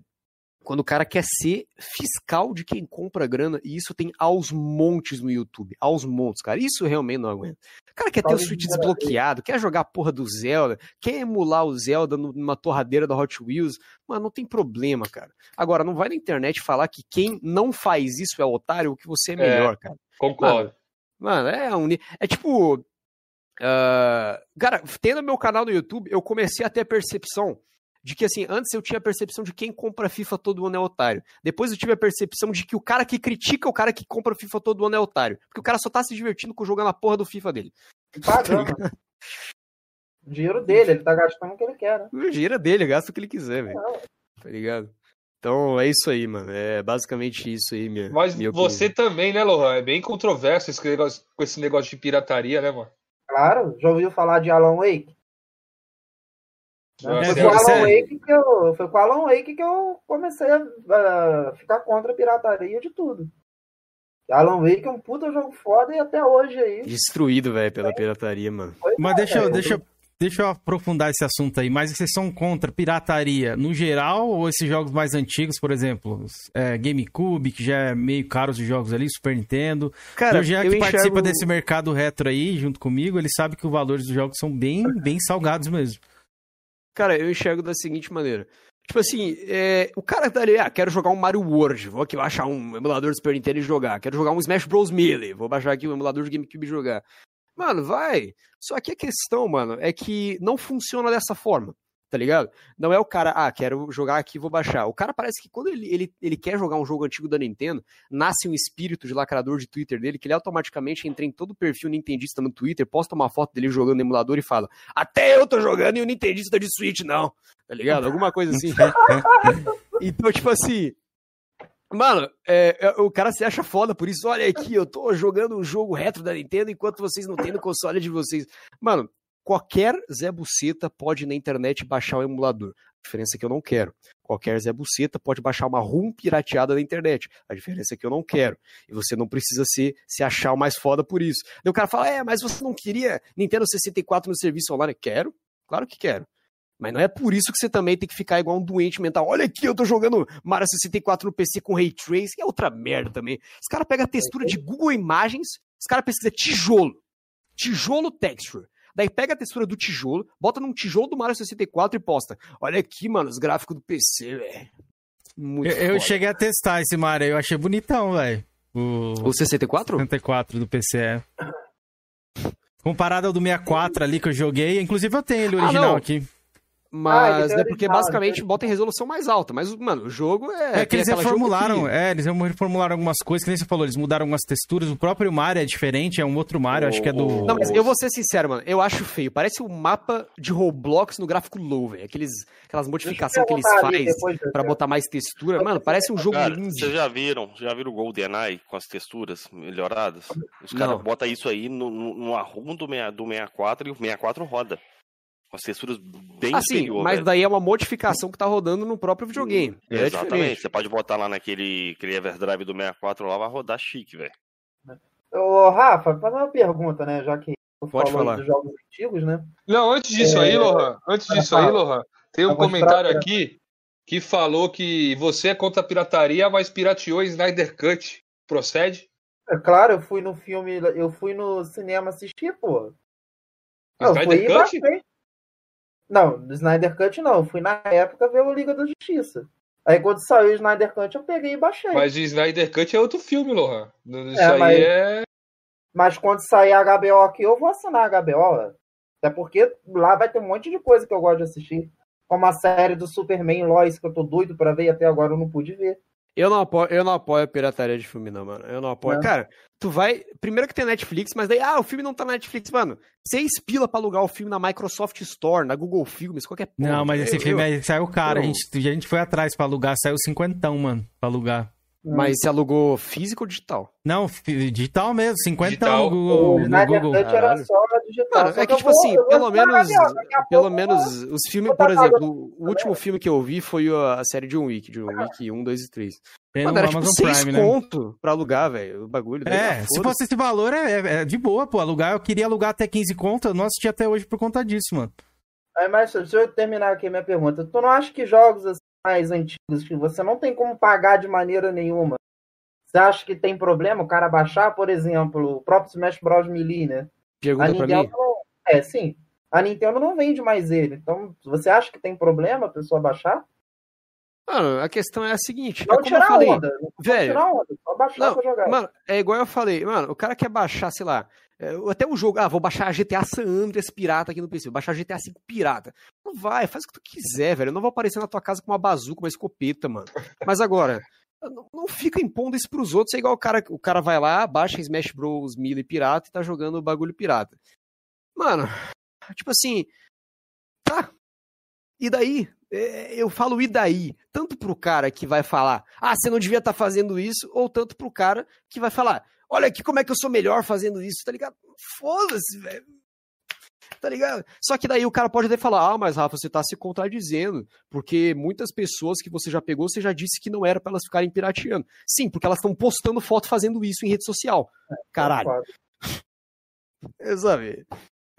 Quando o cara quer ser fiscal de quem compra grana, e isso tem aos montes no YouTube. Aos montes, cara. Isso realmente não aguento. O cara quer ter o Switch desbloqueado, quer jogar a porra do Zelda, quer emular o Zelda numa torradeira da Hot Wheels. Mano, não tem problema, cara. Agora, não vai na internet falar que quem não faz isso é otário ou que você é melhor, cara. Concordo. Mano, é um. É tipo. ah, cara, tendo meu canal no YouTube, eu comecei a ter a percepção de que, assim, antes eu tinha a percepção de quem compra FIFA todo ano é otário. Depois eu tive a percepção de que o cara que critica o cara que compra FIFA todo ano é otário. Porque o cara só tá se divertindo com jogando a porra do FIFA dele. Pagando. O dinheiro dele, ele tá gastando o que ele quer, né? O dinheiro é dele, gasta o que ele quiser, velho. Tá ligado? Então é isso aí, mano. É basicamente isso aí, minha. Mas minha você também, né, Lohan? É bem controverso esse negócio, com esse negócio de pirataria, né, mano? Claro, já ouviu falar de Alan Wake? Já, Foi com, o Alan. Wake que eu, foi com o Alan Wake que eu comecei a a ficar contra a pirataria de tudo. Alan Wake é um puta jogo foda e até hoje aí. Destruído, velho, pela pirataria, mano. Mas deixa eu, deixa, deixa eu aprofundar esse assunto aí. Mas vocês são contra pirataria no geral ou esses jogos mais antigos, por exemplo, é, GameCube, que já é meio caro os jogos ali, Super Nintendo. Cara, o Jean eu que participa enxergo- desse mercado retro aí, junto comigo, ele sabe que os valores dos jogos são bem, bem salgados mesmo. Cara, eu enxergo da seguinte maneira. Tipo assim, é, o cara tá ali, ah, quero jogar um Mario World, vou aqui baixar um emulador do Super Nintendo e jogar. Quero jogar um Smash Bros. Melee, vou baixar aqui um emulador de GameCube e jogar. Mano, vai. Só que a questão, mano, é que não funciona dessa forma, tá ligado? Não é o cara, ah, quero jogar aqui, vou baixar. O cara parece que quando ele, ele, ele quer jogar um jogo antigo da Nintendo, nasce um espírito de lacrador de Twitter dele, que ele automaticamente entra em todo o perfil nintendista no Twitter, posta uma foto dele jogando no emulador e fala, até eu tô jogando e o nintendista de Switch não, tá ligado? Alguma coisa assim. então, tipo assim, Mano, é, é, o cara se acha foda por isso. Olha aqui, eu tô jogando um jogo retro da Nintendo enquanto vocês não têm no console de vocês. Mano, qualquer Zé Buceta pode na internet baixar o emulador. A diferença é que eu não quero. Qualquer Zé Buceta pode baixar uma ROM pirateada na internet. A diferença é que eu não quero. E você não precisa se, se achar o mais foda por isso. Daí o cara fala, é, mas você não queria Nintendo 64 no serviço online? Quero, claro que quero. Mas não é por isso que você também tem que ficar igual um doente mental. Olha aqui, eu tô jogando Mario 64 no PC com Ray Tracing, é outra merda também. Os caras pegam a textura de Google Imagens, os caras pesquisam tijolo. Tijolo texture. Daí pega a textura do tijolo, bota num tijolo do Mario 64 e posta. Olha aqui, mano, os gráficos do PC, velho. Muito Eu, eu cheguei a testar esse Mario aí, eu achei bonitão, velho. O... o 64? 64 do PC, é. Comparado ao do 64 ali que eu joguei, inclusive eu tenho ele Ah, original não. aqui. Mas Ah, é porque original, basicamente bota em resolução mais alta. Mas, mano, o jogo é. É, que eles reformularam, geometria. é, eles reformularam algumas coisas, que nem você falou, eles mudaram algumas texturas, o próprio Mario é diferente, é um outro Mario, acho que é do... Não, mas eu vou ser sincero, mano. Eu acho feio. Parece um mapa de Roblox no gráfico low, velho. Aqueles, aquelas modificações que eles fazem pra botar mais textura. Mano, parece um jogo Cara, indie. vocês já viram? Já viram o GoldenEye com as texturas melhoradas? Os Não. caras botam isso aí no, no, no arrumo do, 6 do 64 e o 64 roda. Com as texturas bem Assim, inferior, mas velho. daí é uma modificação que tá rodando no próprio videogame. É Exatamente. diferente. Você pode botar lá naquele aquele Everdrive do 64 lá, vai rodar chique, velho. Ô, Rafa, fazer uma pergunta, né? Já que Pode falar. dos jogos antigos, né? Não, antes disso É, aí, Lohan, antes disso aí, Lohan, tem um comentário esperar- aqui que falou que você é contra a pirataria, mas pirateou Snyder Cut. Procede? É claro, eu fui no filme, eu fui no cinema assistir, pô. Não, eu fui Snyder e Cut? baixei. Não, no Snyder Cut não. Eu fui na época ver o Liga da Justiça. Aí quando saiu o Snyder Cut, eu peguei e baixei. Mas o Snyder Cut é outro filme, Lohan. Isso É, aí mas- é. Mas quando sair a HBO aqui, eu vou assinar a HBO. ó. Até porque lá vai ter um monte de coisa que eu gosto de assistir. Como a série do Superman Lois, que eu tô doido pra ver e até agora eu não pude ver. Eu não apoio, eu não apoio a pirataria de filme, não, mano. Eu não apoio. Não. Cara, tu vai. Primeiro que tem Netflix, mas daí, ah, o filme não tá na Netflix, mano. Seis pila pra alugar o filme na Microsoft Store, na Google Filmes, qualquer porra. Não, mas esse Eu- filme eu- aí saiu caro, a gente, a gente foi atrás pra alugar, saiu cinquentão, mano, pra alugar. Mas você alugou físico ou digital? Não, digital mesmo, cinquentão Digital. no Google. O no Snyder Google. Cut era Caralho. só digital. Mano, Só é que, tipo vou- assim, vou pelo menos. Pelo menos os filmes, vou por exemplo, o último filme que eu vi foi a série John Wick, John Wick 1, 2 e 3. Tem Mano, no era tipo Amazon 6 Prime, né? conto pra alugar, velho, o bagulho. daí, É, ah, se fosse esse valor, é, é- é de boa, pô. Alugar, eu queria alugar até 15 conto, eu não assisti até hoje por conta disso, mano. Aí, mas deixa eu terminar aqui a minha pergunta. Tu não acha que jogos assim, mais antigos que você não tem como pagar de maneira nenhuma? Você acha que tem problema o cara baixar, por exemplo, o próprio Smash Bros. Melee, né? Pergunta pra Nintendo mim. não... É, sim. A Nintendo não vende mais ele. Então, você acha que tem problema a pessoa baixar? Mano, a questão é a seguinte, Não é tirar falei, onda. Não velho, tirar onda. Só baixar Não, pra jogar. mano, é igual eu falei, mano, o cara quer baixar, sei lá, até o jogo, ah, vou baixar GTA San Andreas pirata aqui no PC, vou baixar GTA V pirata. Não vai, faz o que tu quiser, velho. Eu não vou aparecer na tua casa com uma bazuca, uma escopeta, mano. Mas agora, não, não fica impondo isso pros outros, é igual o cara, o cara vai lá, baixa Smash Bros. Melee pirata e tá jogando o bagulho pirata. Mano, tipo assim, tá. E daí? é, eu falo e daí? Tanto pro cara que vai falar, ah, você não devia estar fazendo isso, ou tanto pro cara que vai falar, olha aqui como é que eu sou melhor fazendo isso, tá ligado? Foda-se, velho. Tá ligado? Só que daí o cara pode até falar, ah, mas Rafa, você tá se contradizendo, porque muitas pessoas que você já pegou, você já disse que não era pra elas ficarem pirateando. Sim, porque elas estão postando foto fazendo isso em rede social. Caralho. Eu sabe?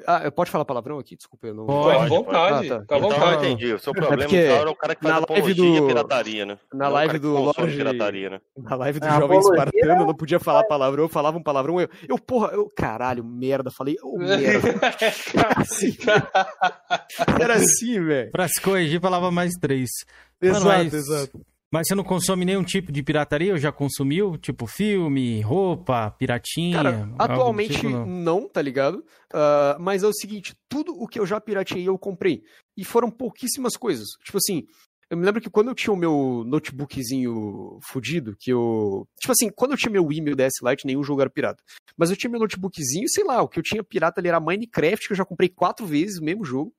Ah, eu pode falar palavrão aqui? Desculpa, eu não. Pode, à vontade, Ah, tá. Então, vontade. eu entendi. O seu É problema, porque então, é o cara que faz na live do- pirataria, né? Na é live do Lorde. pirataria, né? Na live do É, Jovem apologia- Espartano, eu não podia falar palavrão, eu falava um palavrão, eu, eu porra, eu, caralho, merda, falei, ô merda. Assim, era assim, velho. Pra se corrigir, falava mais três. Mano, Exato, mas- exato. Mas você não consome nenhum tipo de pirataria? Ou já consumiu? Tipo filme, roupa, piratinha? Cara, atualmente tipo, não? não. tá ligado? Ah, mas é o seguinte, tudo o que eu já pirateei eu comprei. E foram pouquíssimas coisas. Tipo assim, eu me lembro que quando eu tinha o meu notebookzinho fudido, que eu. Tipo assim, quando eu tinha meu Wii, meu DS Lite, nenhum jogo era pirata. Mas eu tinha meu notebookzinho, sei lá, o que eu tinha pirata ali era Minecraft, que eu já comprei quatro vezes o mesmo jogo.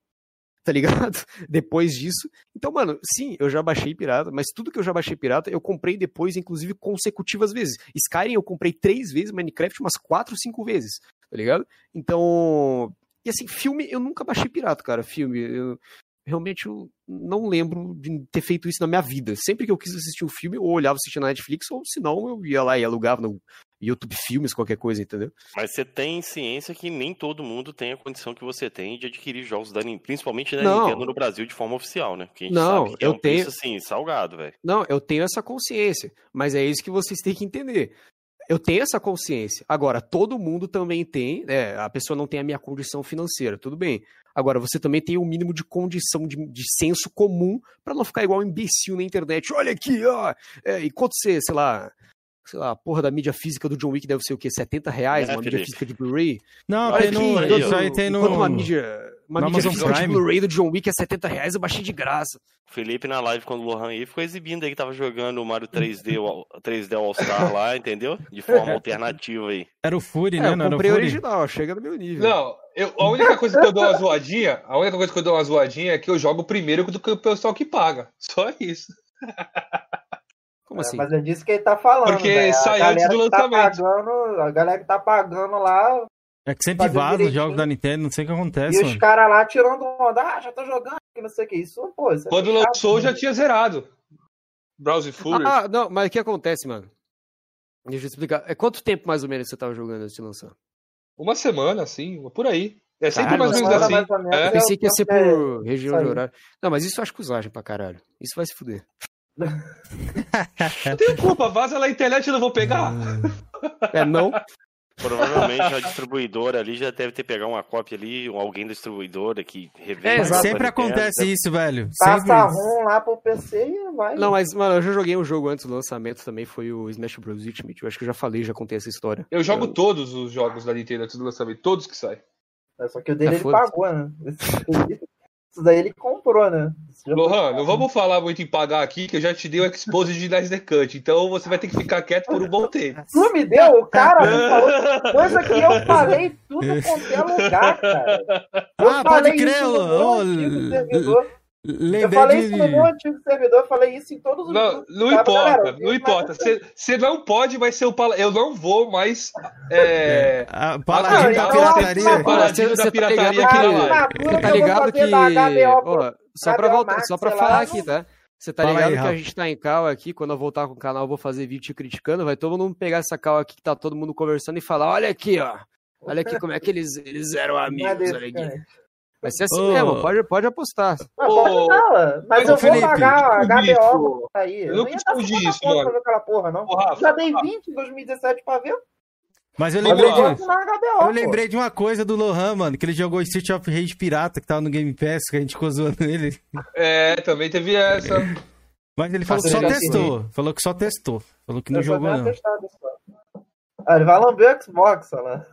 Tá ligado? Depois disso. Então, mano, sim, eu já baixei pirata, mas tudo que eu já baixei pirata, eu comprei depois, inclusive, consecutivas vezes. Skyrim eu comprei três vezes, Minecraft umas quatro, cinco vezes, tá ligado? Então. E assim, filme eu nunca baixei pirata, cara. Filme. Eu, realmente eu não lembro de ter feito isso na minha vida. Sempre que eu quis assistir um filme, ou olhava assistir na Netflix, ou se não, eu ia lá e alugava no YouTube Filmes, qualquer coisa, entendeu? Mas você tem ciência que nem todo mundo tem a condição que você tem de adquirir jogos da Nintendo, principalmente da Não. Nintendo no Brasil de forma oficial, né? Porque a gente Não, sabe que é eu um preço tenho- assim, salgado, velho. Não, eu tenho essa consciência, mas é isso que vocês têm que entender. Eu tenho essa consciência. Agora, todo mundo também tem, né, a pessoa não tem a minha condição financeira, tudo bem. Agora, você também tem o mínimo de condição, de, de senso comum, pra não ficar igual um imbecil na internet. Olha aqui, ó! É, enquanto você, sei lá, sei lá, a porra da mídia física do John Wick deve ser o quê? 70 reais? É, uma mídia Felipe. física de Blu-ray? Não, Olha tem no. aqui, Isso aí tem no. uma mídia, uma no mídia Amazon física de Prime. Blu-ray do John Wick é 70 reais, eu baixei de graça. O Felipe na live, quando o Lohan aí, ficou exibindo aí que tava jogando o Mario 3D, o 3D All-Star lá, entendeu? De forma alternativa aí. Era o Fury, É, né? eu Não era o comprei o Fury? original, chega no meu nível. Não, eu, a única coisa que eu dou uma zoadinha, a única coisa que eu dou uma zoadinha é que eu jogo primeiro do que o pessoal que paga. Só isso. Como É, assim? mas é disso que ele tá falando. Porque velho. A sai galera antes do que tá lançamento. pagando, a galera que tá pagando lá É que sempre vaza os jogos da Nintendo, não sei o que acontece, e os mano. caras lá tirando onda. Ah, já tô jogando, que não sei o que. Isso, pô, isso é Quando chato, lançou, já mano. tinha zerado. Browse Fury. Ah, não, mas o que acontece, mano? Deixa eu explicar. É quanto tempo mais ou menos você tava jogando antes de lançar? Uma semana, assim, por aí. É sempre Caralho, mais ou menos assim. mais ou menos, É. é. Pensei que ia ser tempo que por região de saiu. horário. Não, mas isso eu acho cusagem pra caralho. Isso vai se fuder. Não tem culpa, vaza na internet e eu não vou pegar. É, não? Provavelmente a distribuidora ali já deve ter pegado uma cópia ali, ou alguém da distribuidora que revende. É, Sempre acontece deve- isso, velho. Passa. ROM lá pro PC e vai. Não, mas, mano, eu já joguei um jogo antes do lançamento também, foi o Smash Bros. Ultimate. Eu acho que eu já falei, já contei essa história. Eu jogo todos os jogos da Nintendo antes do lançamento, todos que saem. É, Só que o dele É, ele pagou, né? Isso daí ele comprou, né? Lohan, não vamos falar muito em pagar aqui, que eu já te dei o expose de Nice Cut, então você vai ter que ficar quieto por um bom tempo. Tu me deu? O cara me falou coisa que eu falei tudo quanto é lugar, cara. Eu Ah, pode crer, isso no Lô. meu Ô, antigo l- servidor. Eu Lembrei falei de. isso no meu antigo servidor, eu falei isso em todos os Não, não sabe, importa, galera? não Mas importa. Você não pode, vai ser o pala... Eu não vou mais. É... A Ah, paladinho então, da ó, pirataria. Paladino Você- da tá pirataria aqui que- na Você tá ligado que. Ó, só pra voltar, Max, só pra falar lá, aqui, tá? Você tá ligado aí, que a gente tá em cal aqui, quando eu voltar com o canal, eu vou fazer vídeo te criticando, vai todo mundo pegar essa cal aqui que tá todo mundo conversando e falar, olha aqui, ó. Olha aqui como é que eles, eles eram é amigos, desse, olha aqui. Vai ser assim Ô. mesmo, pode, pode apostar. Pode falar, mas ô, eu vou Felipe, pagar a isso. HBO pra aí. Eu Eu não não 50 isso, mano. pra ver aquela porra, não. Ô, Rafa, Já dei Rafa. 20 em 2017 pra ver. Mas eu Mas lembrei eu de. vou assinar a HBO, Eu lembrei de uma coisa do Lohan, mano, que ele jogou Street of Rage Pirata, que tava no Game Pass, que a gente ficou zoando ele. É, também teve essa. Mas ele falou que só testou. Falou que só testou. Falou que não Eu jogou, uma não. testada só. Ah, ele vai lamber o Xbox, olha lá.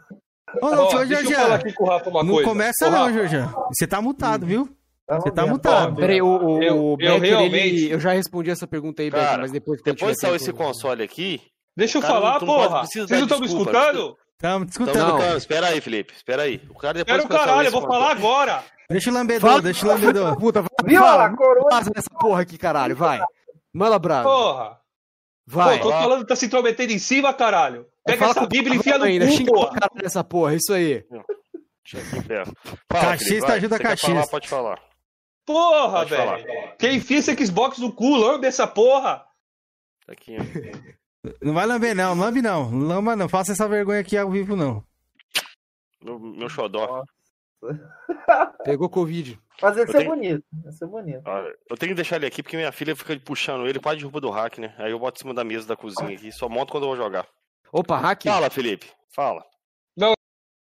Ô, não, Ó, deixa eu Jorjan, falar aqui com o Rafa uma Não coisa. começa Ô, não, Rafa, Jorjan. Você tá mutado, viu? Vamos Você tá mutado. Peraí, o, o, Eu- o eu Becker, realmente- ele, eu já respondi essa pergunta aí, Becker, Cara, mas depois que eu Depois tiver saiu esse console aqui, Deixa eu Cara, falar, tu não pode- porra. precisa Vocês não estão me desculpa, escutando? Tamo Então, escutando. não, espera aí, Felipe. Espera aí. O cara depois Espera o que eu caralho, eu vou falar agora. Deixa o lambedor, deixa o lambedor. Puta, vai, Viu fala, a coroa? vaza nessa porra aqui, caralho, vai. Manda bravo. Porra. Vai. Pô, tô falando que tá se intrometendo em cima, caralho. Pega Fala essa Bíblia e enfia no ainda, cu, porra. caralho nessa porra, isso aí. Fala, Cachista Felipe, vai. ajuda cachista. falar, pode falar. Porra, Pode falar. velho. Quem enfia esse Xbox no cu, lambe essa porra. Tá aqui. Não vai lamber, não. Lambe não. Lamba não. Faça essa vergonha aqui ao vivo, não. Meu, meu xodó. Pegou Covid. Mas ia ser tenho- bonito. Ia ser bonito. Olha, Eu tenho que deixar ele aqui porque minha filha fica puxando ele, quase derruba do hack, né? Aí eu boto em cima da mesa da cozinha aqui, só monto quando eu vou jogar. Opa, hack. Fala, Felipe. Fala.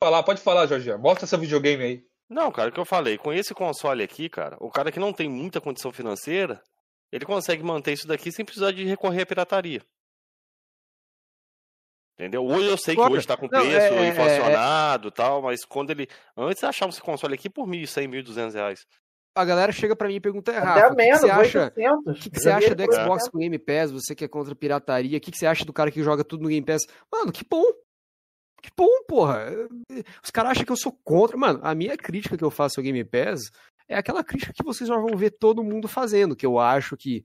Falar, pode falar, Jorginho. Mostra essa videogame aí. Não, cara, o que eu falei, com esse console aqui, cara, o cara que não tem muita condição financeira, ele consegue manter isso daqui sem precisar de recorrer à pirataria. Entendeu? Hoje eu sei que hoje tá com Não, preço é- é- inflacionado e tal, mas quando ele. Antes achava esse console aqui por 1.100, 1.200 reais. A galera chega pra mim e pergunta, é, Até Rafa, o que, que menos, você acha? 800. O que, que você acha do Xbox 800. com Game Pass? Você que é contra a pirataria, o que, que você acha do cara que joga tudo no Game Pass? Mano, que bom! Que bom, porra! Os caras acham que eu sou contra. Mano, a minha crítica que eu faço ao Game Pass é aquela crítica que vocês já vão ver todo mundo fazendo, que eu acho que.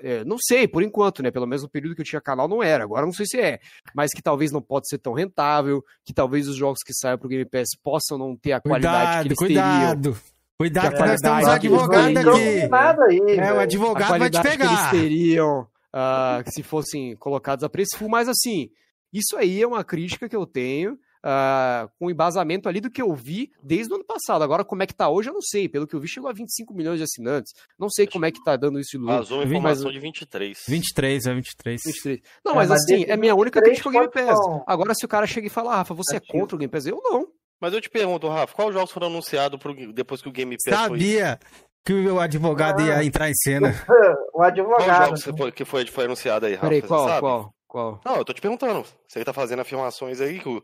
é, não sei, por enquanto, né? Pelo menos no período que eu tinha canal não era, agora não sei se é. Mas que talvez não pode ser tão rentável, que talvez os jogos que saiam pro Game Pass possam não ter a qualidade que Cuidado, eles teriam. Cuidado. Que nós temos um advogado aqui. Nada aí, É, o advogado vai te que eles pegar. teriam ah, se fossem colocados a preço full, mas assim, isso aí é uma crítica que eu tenho ah, com embasamento ali do que eu vi desde o ano passado. Agora, como é que tá hoje, eu não sei. Pelo que eu vi, chegou a 25 milhões de assinantes. Não sei como é que tá dando isso de lucro. Vazou uma mas- informação de 23. 23, é 23. 23. Não, É, mas mas assim, é minha única 23 crítica ao Game Pass. Agora, se o cara chega e fala, ah, Rafa, você é Ativo. contra o Game Pass? Eu não. Mas eu te pergunto, Rafa, quais jogos foram anunciados pro- depois que o Game Pass foi? Sabia que o advogado Ah. ia entrar em cena. O Qual advogado. jogo que foi, que foi, foi anunciado aí, Rafa? Peraí, qual, sabe? qual, qual? Não, eu tô te perguntando. Você tá fazendo afirmações aí, que-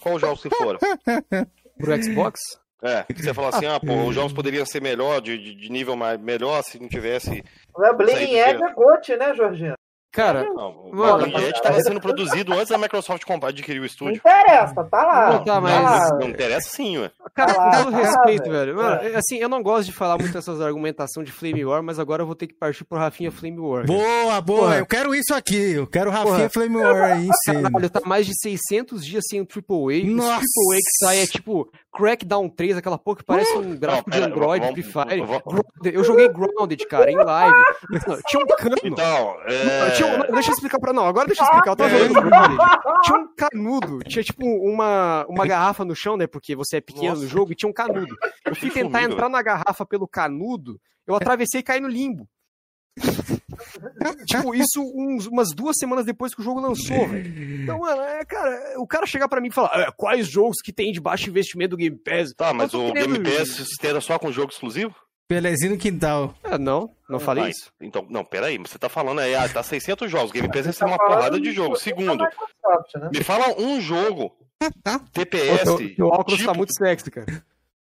qual jogos que foram? Pro Xbox? É, você falou assim, ah, pô, os jogos poderiam ser melhor, de, de- nível mais, melhor se não tivesse... O Bleeding Saído Edge de- é GOT, né, Jorginho? Cara, Não, o Mano, Bleeding Edge estava sendo produzido antes da Microsoft comprar, adquirir o Não estúdio. interessa, tá lá. Não, tá, mas- lá. Não interessa sim, ué. Cara, com todo ah, respeito, velho. velho. Mano, é, assim, eu não gosto de falar muito essas argumentação de Flame War, mas agora eu vou ter que partir pro Rafinha Flame War. Boa, boa. Porra. Eu quero isso aqui. Eu quero Rafinha Porra. Flame War aí cena. Caralho, tá mais de 600 dias sem o AAA. Nossa. Os AAA que sai é tipo Crackdown 3, aquela porra que parece um gráfico Não, de Android, vamos- Free Fire. vamos- Eu joguei Grounded, cara, em live. Não, Tinha um cano. Então, Não, é... tinha um- não, deixa eu explicar pra. Não, agora deixa eu explicar. Eu tava jogando Grounded. Tinha um canudo. Tinha tipo uma, uma garrafa no chão, né? Porque você é pequeno no Nossa. jogo e tinha um canudo. Eu fui tentar entrar na garrafa pelo canudo, eu atravessei e caí no limbo. tipo, isso uns- umas duas semanas depois que o jogo lançou, velho. Então, mano, é, cara, o cara chegar pra mim e falar "Ah, quais jogos que tem de baixo investimento do Game Pass. Tá, mas o querendo- Game Pass se estenda só com jogo exclusivo? Pelezinho no quintal. Ah, não, não falei Ah, isso. Então, não, peraí, você tá falando aí, ah, tá 600 jogos, Game Pass recebe uma tá falando porrada de jogo. coisa Segundo, né? me fala um jogo TPS, teu óculos tipo, tá muito sexy, cara.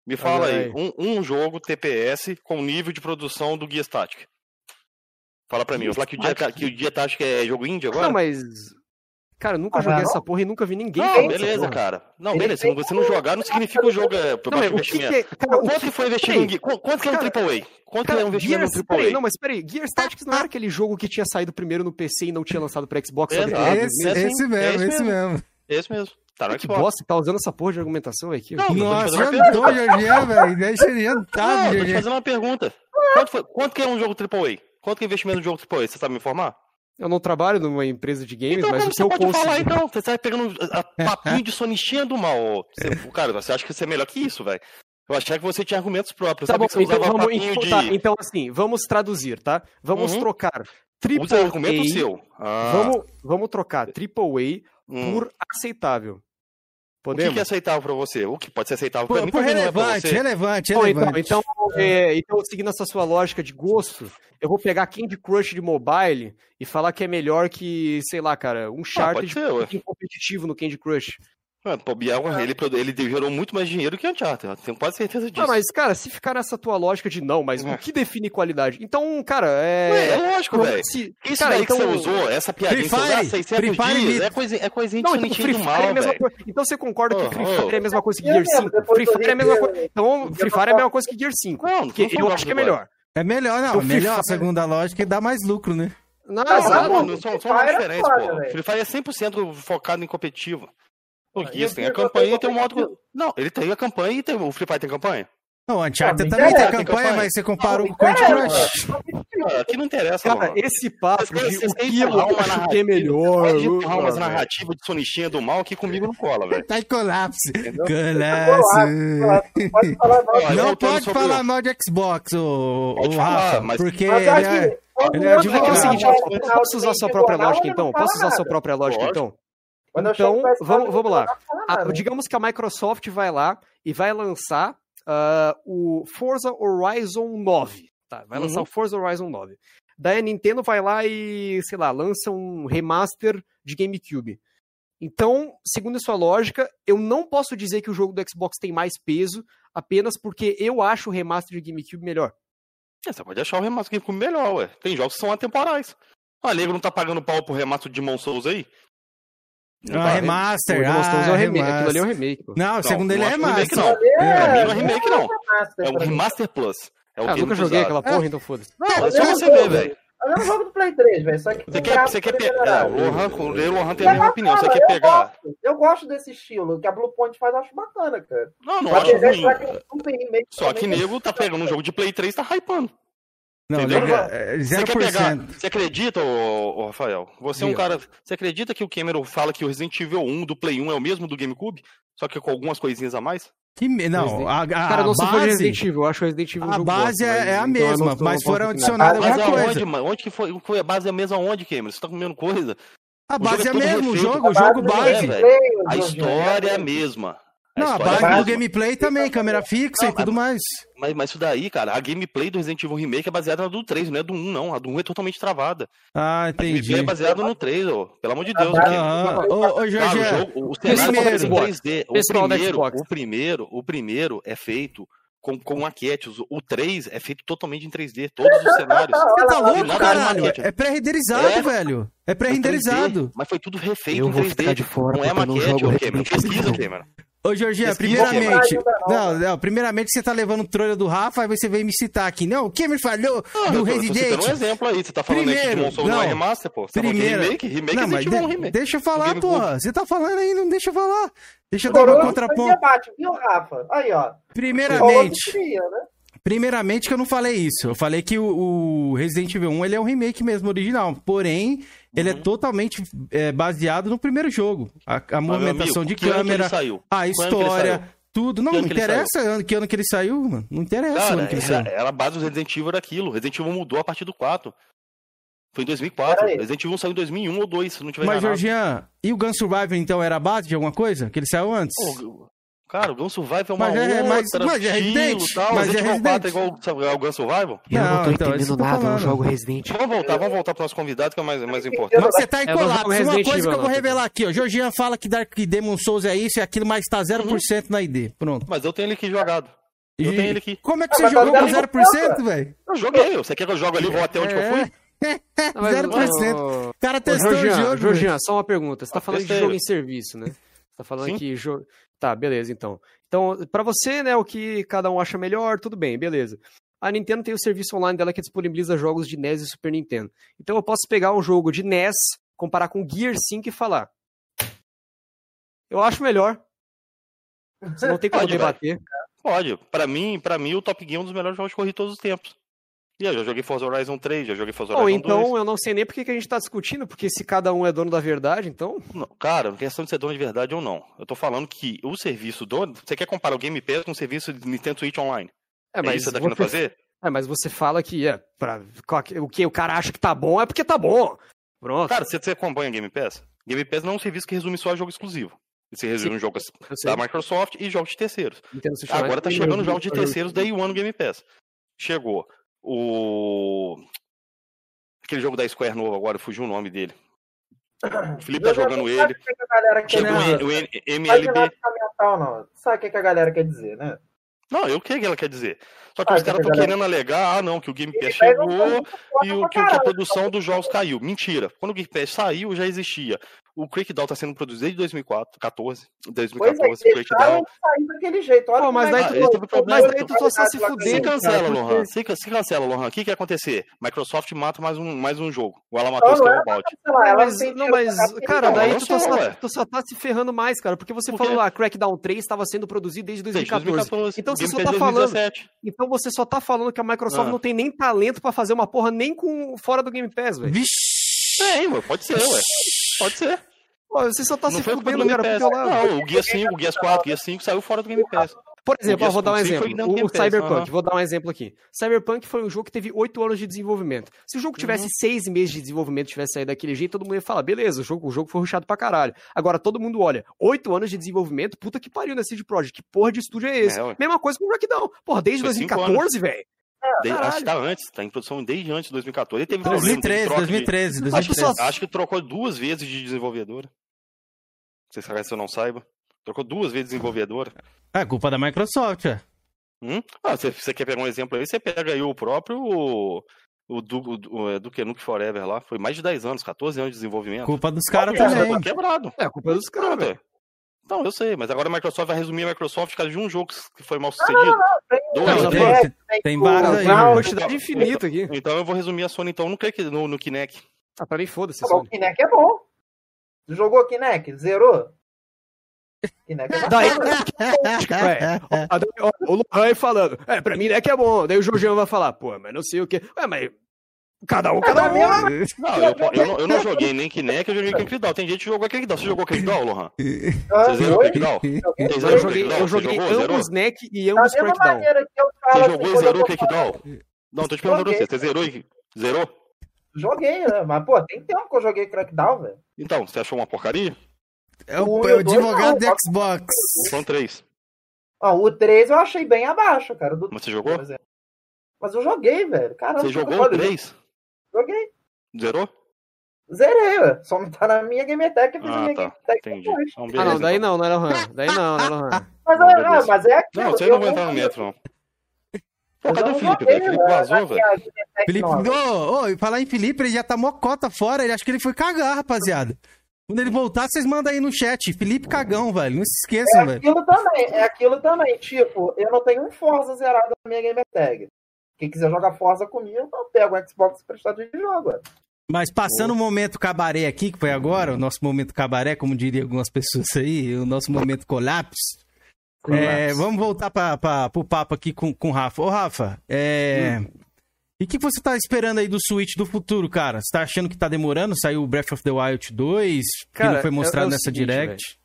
me fala Olha aí, um, um jogo TPS com nível de produção do Guia Static. Fala pra mim, eu vou falar que o Guia, que o Guia Static é jogo indie agora? Não, mas. Cara, eu nunca Ah, joguei não? essa porra e nunca vi ninguém Não, beleza, porra. cara. Não, Ele beleza, se você não jogar, não significa que o jogo é por Não, baixo mas o que, investimento. que é. Cara, Quanto que foi investido em Quanto que é um AAA? Quanto que Cara, é um investimento Gears, no peraí, AAA? não, mas peraí, Gears Tactics não era aquele jogo que tinha saído primeiro no PC e não tinha lançado pra Xbox? Esse, assim, esse é mesmo, esse esse mesmo. Esse mesmo. Tá no Que Xbox. bosta, tá usando essa porra de argumentação aqui? Não, eu tô te Nossa, fazendo uma jantou, Jorginho, velho. Deixa ele Não, jantar, eu tô te fazendo uma pergunta. Quanto, foi- quanto que é um jogo AAA? Quanto que é investimento jogo AAA? Você sabe me informar? Eu não trabalho numa empresa de games, Então, mas como o que você eu pode consigo... falar, então? Você tá pegando a, a papinho de sonistinha do mal. Você, cara, você acha que você é melhor que isso, velho? Eu achava que você tinha argumentos próprios. Tá Sabe bom, que você então usava vamos, papinho então, de... tá, então assim, vamos traduzir, tá? Vamos Uhum. trocar Usa argumento AAA, seu. Ah, vamos, vamos trocar AAA hum. por aceitável. O que, Podemos? que é aceitável pra você? O que pode ser aceitável pra Por, mim por é pra relevante, você. relevante, Bom, então, relevante. então, é, então, seguindo essa sua lógica de gosto, eu vou pegar Candy Crush de mobile e falar que é melhor que, sei lá, cara, um chart ah, de competitivo no Candy Crush. É, ele, ele gerou muito mais dinheiro que Uncharted, tenho quase certeza ah, disso. Ah, mas, cara, se ficar nessa tua lógica de não, mas é. o que define qualidade? Então, cara, é. É, é lógico, velho. Isso cara, então... que você usou, essa piadinha Free Fire, que você 600 Fire, dias, é, coisinha, é coisinha não, então, Free Fire mal, é mesma. Então você concorda oh, que Free Fire oh. é a mesma coisa que Gear 5? Free Fire é a mesma coisa. Então, Free Fire é a mesma coisa que Gear 5. Não, porque eu acho que é melhor. É melhor, não. É melhor, segundo a lógica, e dá mais lucro, né? Não, não exato, não, não, são, são uma diferença, pô. Free Fire é 100% é focado em competitivo. Porque ah, isso, tem a campanha e tem um modo. Não, ele tem a campanha e tem. O Free Fire tem campanha? Não, o Uncharted também tem campanha, mas você compara com o Candy Crush. Aqui não interessa, Cara, mano. esse papo de o que eu que é melhor... Umas narrativas de sonistinha do mal que comigo não cola, velho. Tá em colapso. Colapso. Não pode falar mal de Xbox, o Rafa, porque... Ele é, é advogado. É o seguinte, então? posso usar sua própria lógica, então? Posso usar sua própria lógica, então? Então, vamos, vamos lá. A, digamos que a Microsoft vai lá e vai lançar uh, o Forza Horizon 9. Tá, vai uhum. lançar o Forza Horizon 9. Daí a Nintendo vai lá e, sei lá, lança um remaster de GameCube. Então, segundo a sua lógica, eu não posso dizer que o jogo do Xbox tem mais peso apenas porque eu acho o remaster de GameCube melhor. É, você pode achar o remaster de GameCube melhor, ué. Tem jogos que são atemporais. Ah, o Alegro não tá pagando pau pro remaster de Demon Souls aí? Ah, remaster. É é o ah, é o remake. Aquilo ali é um remake. Pô. Não, o segundo ele é remaster. Não. É. não é remake, não. É o é Remaster Plus. É o ah, nunca joguei aquela porra, é. então foda-se. Não, mas pra você ver, velho. É o jogo do Play 3, velho. Você quer, você quer pegar. O Lohan, o Lohan tem a mesma opinião. Você quer pegar. eu gosto desse estilo. que a Blue Point faz, eu acho bacana, cara. Não, não acho ruim. Só que nego tá pegando um jogo de Play 3 e tá hypando. Não, Entendeu? 0%. Você, é, quer pegar, você acredita, ô, ô Rafael? Você é um cara. Você acredita que o Cameron fala que o Resident Evil 1 do Play 1 é o mesmo do GameCube? Só que com algumas coisinhas a mais? Que me... Não, a, a, cara, não base... Resident Evil, eu acho Resident Evil é A base gosto, é, é, a então mesma, não, mas foram adicionadas alguma coisa. Aonde. Onde que foi? A base é a mesma onde, Cameron? Você tá comendo coisa? A o base é, a mesma, o jogo, o jogo base. É, é a história é a mesma. Não, a base do gameplay também, câmera fixa não, e tudo mais. Mas, mas isso daí, cara, a gameplay do Resident Evil Remake é baseada na do 3, não é do 1, não. A do 1 é totalmente travada. Ah, entendi. A gameplay é baseada no 3, ó. Pelo amor de Deus. Ah, ah, ô, ô, Jorge, cara, o é. jogo, o cenário é 3D. O primeiro, o primeiro, o primeiro é feito com, com maquetes. O 3 é feito totalmente em 3D, todos os cenários. Você tá louco, caralho? É pré-renderizado, é, velho. É pré-renderizado. Mas foi tudo refeito eu em 3D. Vou ficar de fora, não é maquete, ô Cameron. Pesquisa, Cameron. Ô, Jorginho, primeiramente. Não, não, primeiramente você tá levando o trolho do Rafa, aí você vem me citar aqui. Não, quem me falhou ah, do eu, Resident? Você tá um exemplo aí, você tá falando primeiro, aí que não, não é remaster, pô. Tá é primeiro, remake? Remake não, mas de, um remake. Deixa eu falar, Game porra. Você tá falando aí, não deixa eu falar. Deixa eu dar meu contraponto. Debate, viu, Rafa? Aí, ó. Primeiramente. Né? Primeiramente que eu não falei isso. Eu falei que o, o Resident Evil 1 ele é um remake mesmo original. Porém, ele é uhum. é totalmente é, baseado no primeiro jogo. A, a ah, movimentação amigo, de câmera, a história, tudo. Não, não interessa ano, que ano que ele saiu, mano. Não interessa Cara, ano que ele era, saiu. Era a base do Resident Evil era aquilo. Resident Evil mudou a partir do 4. Foi em 2004. Resident Evil saiu em 2001 ou 2002, se não tiver Mas, Jorginho, e o Gun Survivor, então, era a base de alguma coisa? Que ele saiu antes? Pô, Cara, o Gun Survival é uma mas é, outra, mas, é Resident, e tal, mas é é tipo Resident é Resident. 4 é igual sabe, ao Gun Survival? Eu não, não então, é tô então, entendendo nada, eu jogo Resident. Vamos voltar, vamos voltar pro nosso convidado, que é mais, mais importante. Você tá em colapso, uma coisa que eu vou revelar aqui, ó. Georgian fala que Dark Demon Souls é isso e aquilo, mas tá 0% uhum. na ID, pronto. Mas eu tenho ele aqui jogado. Eu tenho ele aqui. Como é que você jogou com 0%, velho? Eu joguei, você quer que eu jogue ali, vou até onde é. eu fui? Ah, 0%. O cara testou o jogo. Georgian, só uma pergunta. Você tá ah, falando de jogo em serviço, né? Você tá falando que jogo Tá, beleza, então. Então, para você, né, o que cada um acha melhor, tudo bem, beleza. A Nintendo tem o serviço online dela que disponibiliza jogos de NES e Super Nintendo. Então eu posso pegar um jogo de NES, comparar com Gear 5 e falar. Eu acho melhor. Você não tem como Pode, debater. Pode. Para mim, para mim o Top Gear é um dos melhores jogos de corrida de todos os tempos. E eu já joguei Forza Horizon 3, já joguei Forza Horizon Ou então 2. eu não sei nem por que a gente tá discutindo, porque se cada um é dono da verdade, então. Não, cara, questão de ser dono de verdade ou não. Eu tô falando que o serviço dono. Você quer comparar o Game Pass com o serviço de Nintendo Switch Online? É, é mas é isso que tá querendo fazer? É, mas você fala que é, pra, o que o cara acha que tá bom é porque tá bom. Pronto. Cara, você, acompanha acompanha Game Pass? Game Pass não é um serviço que resume só a jogo exclusivo. Você resume Sim, jogos da Microsoft e jogos de terceiros. Entendo, Agora tá chegando jogos de terceiros da ano Game Pass. Chegou o. Aquele jogo da Square novo agora, fugiu o nome dele. O Felipe tá jogando ele. Que que é o MLB. Não. Sabe o que, a galera quer dizer, né? Não, eu o que ela quer dizer. Só que ah, os caras estão querendo alegar, ah, não, que o Game Pass chegou e o, que, a produção dos jogos caiu. Mentira. Quando o Game Pass saiu, já existia o Crackdown está sendo produzido desde 2004, 14, Pois 2014, é, o deixaram Crackdown. ele sair daquele jeito. Olha Pô, mas daí é tu- é problema. mas daí tu só tá se fudendo, Se cancela, cara, Lohan. Se, se cancela, Lohan. O que que vai acontecer? Microsoft mata mais um, mais um jogo. O Ela matou o não é mas, não, mas, cara, daí tu, só, ué. tu só tá se ferrando mais, cara, porque você Por falou lá, Crackdown 3 estava sendo produzido desde Desde 2014. 2014. Então você só tá falando. 2017. Então você só tá falando que a Microsoft Ah. não tem nem talento pra fazer uma porra nem com fora do Game Pass, velho. Vixe! Tem, ué, pode ser, ué. Pode ser. Pô, você só tá não se fudendo, Game cara, Pass. pro teu lado. Não, o Guia 5, o Guia 4, o Guia 5 saiu fora do Game Pass. Por exemplo, ó, vou dar um 5 exemplo. O, Cyberpunk, vou dar um exemplo aqui. Cyberpunk foi um jogo que teve oito anos de desenvolvimento. Se o jogo tivesse Uhum. seis meses de desenvolvimento e tivesse saído daquele jeito, todo mundo ia falar, beleza, o jogo, o jogo foi ruxado pra caralho. Agora todo mundo olha, oito anos de desenvolvimento, puta que pariu na CD Projekt, que porra de estúdio é esse? É. Mesma coisa com o Crackdown. Porra, desde Foi cinco 2014, velho. De- acho que tá antes, tá em produção desde antes de 2014. Ele teve problema, teve 2013, troca de- 2013, Acho que 2013. só- Acho que trocou duas vezes de desenvolvedora. Não sei se eu não saiba. Trocou duas vezes de desenvolvedora. É culpa da Microsoft, é. Hum? Ah, você, você quer pegar um exemplo aí? Você pega aí o próprio. O, o, du, o, o Duke Nukem Forever lá. Foi mais de 10 anos, 14 anos de desenvolvimento. Culpa dos caras caras também. tá quebrado. É, culpa é dos caras, Pronto, velho. Não, eu sei, mas agora a Microsoft vai resumir a Microsoft por causa de um jogo que foi mal sucedido. Dois, Não, três. tem, tem vários aí. Não, velho. quantidade infinita aqui. Então eu vou resumir a Sony então no, Kinect- no, no Kinect. Ah, pra mim foda-se, O. Kinect é bom. Jogou Kinect? Zerou? Kinect é ó, daí, ó, o Luan falando, é, pra mim não é que é bom. Daí o Jorgeão vai falar, pô, mas não sei o que. Ué, mas cada um, cada um. Não, eu, eu, não, eu não joguei nem Kinect, eu joguei Crackdown. Tem gente que jogou Crackdown. Você jogou Crackdown, Lohan? Você zerou? Crackdown? Eu joguei, Crackdown? eu joguei jogou? Ambos NEC e ambos Crackdown. Você jogou e zerou Crackdown? Não, tô te perguntando você. Você zerou e zerou? Joguei, né? Mas, pô, tem tempo que eu joguei Crackdown, velho. Então, você achou uma porcaria? É o, é o o advogado do Xbox. São três. Ó, o 3 eu achei bem abaixo, cara. Do... Mas você jogou? Mas eu joguei, velho. Caramba, Você jogou o. 3? Joguei. Zerou? Zerei, ué. Só não tá na minha Gamertag, eu fiz a Ah, minha tá. Entendi. depois. Então, Ah, não, daí então. não, não é Lohan. Daí não, não é Lohan. Mas, Não, é, ah, mas é aquilo. Não, você não vai entrar no vi- metro, não. Pô, cadê o Felipe, velho? O Felipe né, vazou, velho. Felipe, ô, ô, e falar em Felipe, ele já tá mocota fora. Ele acho que ele foi cagar, rapaziada. Quando ele voltar, vocês mandam aí no chat. Felipe Cagão, velho. Não se É esqueçam, velho. aquilo também, é aquilo também. Tipo, eu não tenho um Forza zerado na minha Gamertag. Quem quiser jogar Forza comigo, eu pego o Xbox emprestado de jogo. ué. Mas passando o momento cabaré aqui, que foi agora, o nosso momento cabaré, como diria algumas pessoas aí, o nosso momento colapso. É, vamos voltar para o papo aqui com, com o Rafa. Ô, Rafa, é, e o que você tá esperando aí do Switch do futuro, cara? Você tá achando que tá demorando? Saiu o Breath of the Wild 2, que Cara, não foi é- mostrado é nessa seguinte, Direct.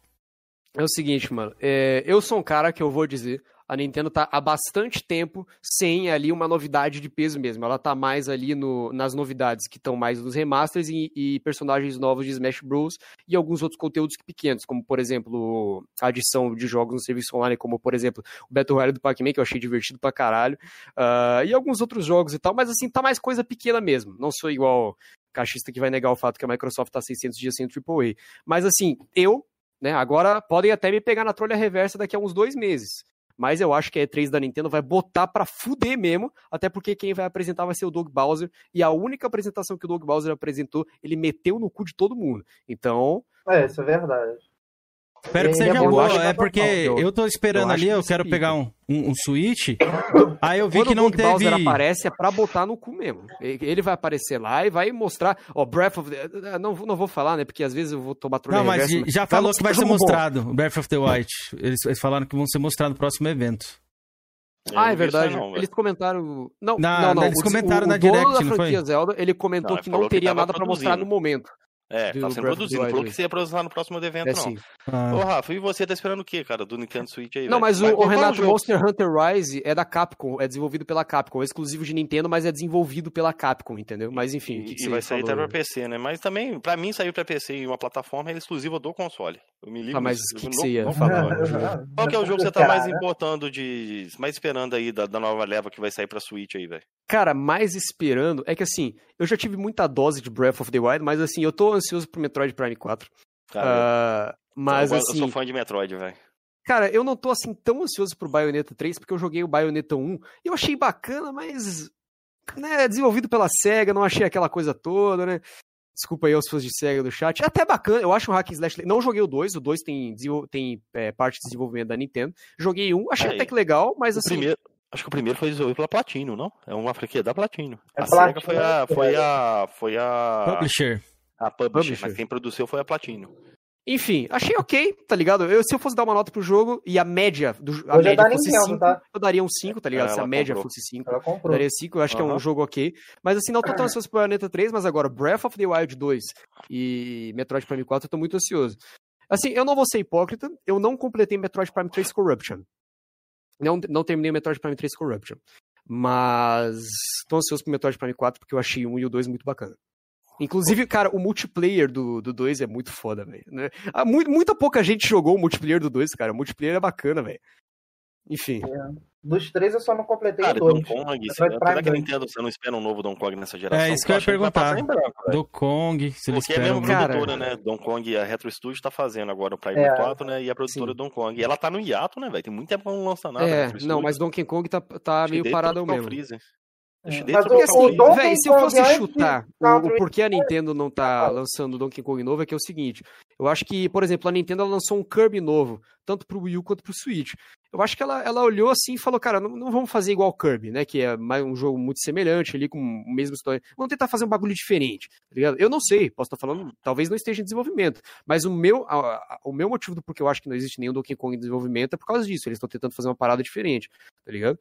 É o seguinte, mano. é, eu sou um cara que eu vou dizer. A Nintendo tá há bastante tempo sem ali uma novidade de peso mesmo. Ela tá mais ali no, nas novidades que estão mais nos remasters e, e personagens novos de Smash Bros. e alguns outros conteúdos pequenos, como por exemplo a adição de jogos no serviço online, como por exemplo o Battle Royale do Pac-Man, que eu achei divertido pra caralho, ah, e alguns outros jogos e tal, mas assim, tá mais coisa pequena mesmo. Não sou igual cachista que vai negar o fato que a Microsoft tá 600 dias sem AAA. Mas assim, eu né? Agora podem até me pegar na trolha reversa daqui a uns dois meses. Mas eu acho que a E3 da Nintendo vai botar pra fuder mesmo, até porque quem vai apresentar vai ser o Doug Bowser, e a única apresentação que o Doug Bowser apresentou, ele meteu no cu de todo mundo. Então, É, isso é verdade. Espero que Ele seja é bom, eu boa, que é é porque eu- tô esperando eu ali, que eu ser quero pegar um, um, um Switch. Aí eu vi quando que o não Bowser teve. aparece é pra botar no cu mesmo. Ele vai aparecer lá e vai mostrar, ó, Breath of the... Não, não vou falar, né, porque às vezes eu vou tomar trolha Não, mas reversa, já falou que vai ser mostrado, o Breath of the Wild. Eles, eles falaram que vão ser mostrados no próximo evento. Eu Ah, não é verdade. não, eles comentaram. Não, Na- não, não. eles o- comentaram o, na o dono Direct, da não franquia foi? Zelda, ele comentou Não, que falou não que teria tava nada pra mostrar no momento. É, do tá sendo produzido. Falou que você ia produzir no próximo evento, É não. sim. Ah. Ô, Rafa, e você tá esperando o quê, cara, do Nintendo Switch aí, Não, mas o, o Renato? Monster Hunter Rise é da Capcom, é desenvolvido pela Capcom, é exclusivo de Nintendo, mas é desenvolvido pela Capcom, entendeu? Mas enfim, o que, E, que e vai sair até falou? pra PC, né? Mas também, pra mim, sair pra PC em uma plataforma é exclusiva do console. Eu me livro Ah, mas o que, que não- você ia falar? Qual que é o jogo que você tá mais importando de. mais esperando aí da, da nova leva que vai sair pra Switch aí, velho? Cara, mais esperando é que assim, eu já tive muita dose de Breath of the Wild, mas assim, eu tô ansioso pro Metroid Prime 4. Cara, Ah, mas eu, assim, eu sou fã de Metroid, velho. cara, eu não tô assim tão ansioso pro Bayonetta 3 porque eu joguei o Bayonetta 1 e eu achei bacana, mas né, desenvolvido pela SEGA, não achei aquela coisa toda, né? Desculpa aí aos fãs de SEGA do chat. É até bacana, eu acho um hack and slash. Não joguei o 2, o 2 tem, tem é, parte de desenvolvimento da Nintendo. Joguei um, achei É, até que legal, mas o assim. primeiro, acho que o primeiro foi desenvolvido pela Platino, não? É uma franquia da Platino. É a SEGA Platino, foi a, foi a, foi a, Publisher. a publisher, Publisher. mas quem produziu foi a Platino. Enfim, achei ok, tá ligado? Eu, se eu fosse dar uma nota pro jogo e a média, do, a é média fosse Nintendo, 5, tá? eu daria um 5, tá ligado? É, se a ela média comprou. fosse 5, Ela eu daria 5, eu acho que é um jogo ok. Mas assim, não tô tão ansioso pro Bayonetta 3, mas agora Breath of the Wild 2 e Metroid Prime 4 eu tô muito ansioso. Assim, eu não vou ser hipócrita, eu não completei Metroid Prime 3 Corruption. Não, não terminei o Metroid Prime 3 Corruption. Mas tô ansioso pro Metroid Prime 4 porque eu achei 1 e o 2 muito bacana. Inclusive, cara, o multiplayer do, do 2 é muito foda, velho. Né? Ah, mu- muita pouca gente jogou o multiplayer do 2, cara. O multiplayer é bacana, velho. Enfim. Dos três eu só não completei Cara, o dois. Donkey Kong, Prime apesar que a 2. Nintendo você não espera um novo Donkey Kong nessa geração. É isso que eu ia perguntar. Do Kong, se eles Porque é a mesma. Cara, produtora, né? Donkey Kong, a Retro Studio tá fazendo agora o Prime É. 4, né? E a produtora Sim. Donkey Kong. E ela tá no hiato, né, velho? Tem muito tempo que não lança nada. É, não, mas Donkey Kong tá, tá meio Tropical mesmo. Freezer. É. Mas o- o assim, véi, se eu fosse de chutar o, o porquê a Nintendo não tá lançando Donkey Kong novo, é que é o seguinte. Eu acho que, por exemplo, a Nintendo ela lançou um Kirby novo, tanto pro Wii U quanto pro Switch. Eu acho que ela, ela olhou assim e falou, cara, não, não vamos fazer igual o Kirby, né? Que é mais um jogo muito semelhante ali, com a mesma história. Vamos tentar fazer um bagulho diferente, tá ligado? Eu não sei, posso estar falando, talvez não esteja em desenvolvimento. Mas o meu, a- a- o meu motivo do porquê eu acho que não existe nenhum Donkey Kong em desenvolvimento é por causa disso. Eles estão tentando fazer uma parada diferente, tá ligado?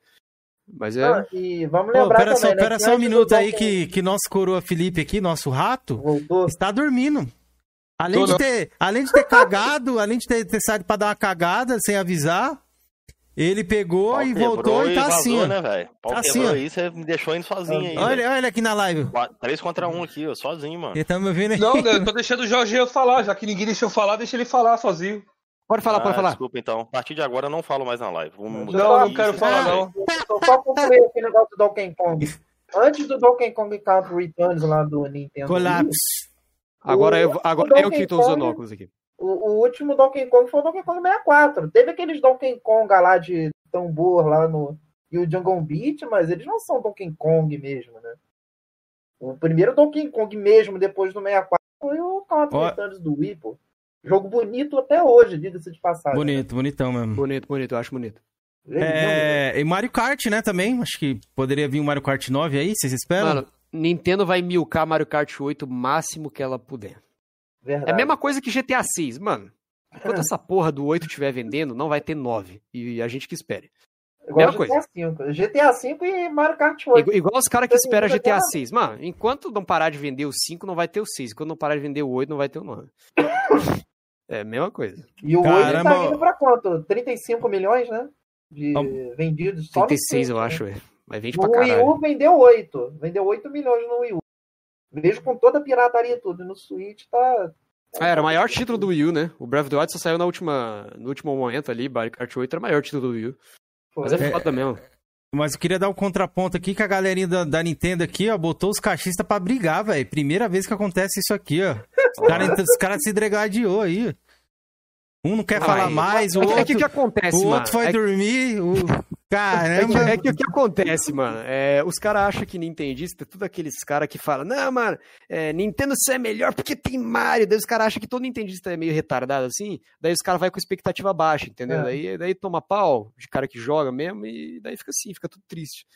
Mas é. Ah, e vamos Pô, lembrar pera também, só, né, pera só um minuto aí que, que nosso coroa Felipe aqui, nosso rato, Voltou. está dormindo. Além Tô de, não. ter, além de ter cagado, além de ter, ter saído pra dar uma cagada sem avisar, ele pegou Pau e voltou e tá vazou, assim, ó. né? Pau Tá assim, aí, você me deixou indo sozinho aí. Olha, olha aqui na live. Três contra um aqui, ó, sozinho, mano. Ele tá me ouvindo aí? Não, eu tô deixando o Jorge eu falar, já que ninguém deixou eu falar, deixa ele falar sozinho. Pode falar, Ah, pode falar. Desculpa, então. A partir de agora eu não falo mais na live. Vamos mudar Não, não quero falar, não. Só só concluir aquele negócio do Donkey Kong. Antes do Donkey Kong Country Returns lá do Nintendo. Wii, Colapso. Agora, eu, agora eu que tô usando Kong- óculos aqui. O, o último Donkey Kong foi o Donkey Kong 64. Teve aqueles Donkey Kong lá de tambor lá no. E o Jungle Beat, mas eles não são Donkey Kong mesmo, né? O primeiro Donkey Kong mesmo, depois do 64, foi o Country. Returns do Wii, pô. Jogo bonito até hoje, diga-se de passagem. Bonito, bonitão mesmo. Bonito, bonito, eu acho bonito. É, e Mario Kart, né, também. Acho que poderia vir um Mario Kart 9 aí, vocês esperam? Mano, Nintendo vai milcar Mario Kart 8 o máximo que ela puder. Verdade. É a mesma coisa que GTA 6, mano. Enquanto essa porra do 8 estiver vendendo, não vai ter 9. E a gente que espere. Igual mesma GTA V. GTA V e Mario Kart 8. Igu- Igual os caras que esperam GTA ter 6. Mano, enquanto não parar de vender o 5, não vai ter o 6. Enquanto não parar de vender o 8, não vai ter o 9. É a mesma coisa. E o 8 Caramba. tá indo pra quanto? 35 milhões, né? De vendidos só no 36, eu Switch, acho, né? velho. Mas vende No pra Wii U caralho. vendeu 8. Vendeu 8 milhões no Wii U. Mesmo com toda a pirataria e tudo. E no Switch tá. Ah, era o maior título do Wii U, né? O Breath of the Wild só saiu na última, no último momento ali. Mario Kart 8 era o maior título do Wii U. Mas é É. foda mesmo. Mas eu queria dar um contraponto aqui que a galerinha da, da Nintendo aqui, ó, botou os cachistas pra brigar, velho. Primeira vez que acontece isso aqui, ó. Os caras cara se dregadiou aí. Um não quer Ah, falar mas- mais, o é outro, é que o que acontece, o mano? outro foi É que- dormir, o... É que, Caramba. é que o que acontece, mano? É, os caras acham que Nintendista é tudo aqueles caras que falam, não, mano, é, Nintendo só é melhor porque tem Mario. Daí os caras acham que todo Nintendista é meio retardado assim. Daí os caras vão com expectativa baixa, entendeu? É. Daí, daí toma pau de cara que joga mesmo e daí fica assim, fica tudo triste.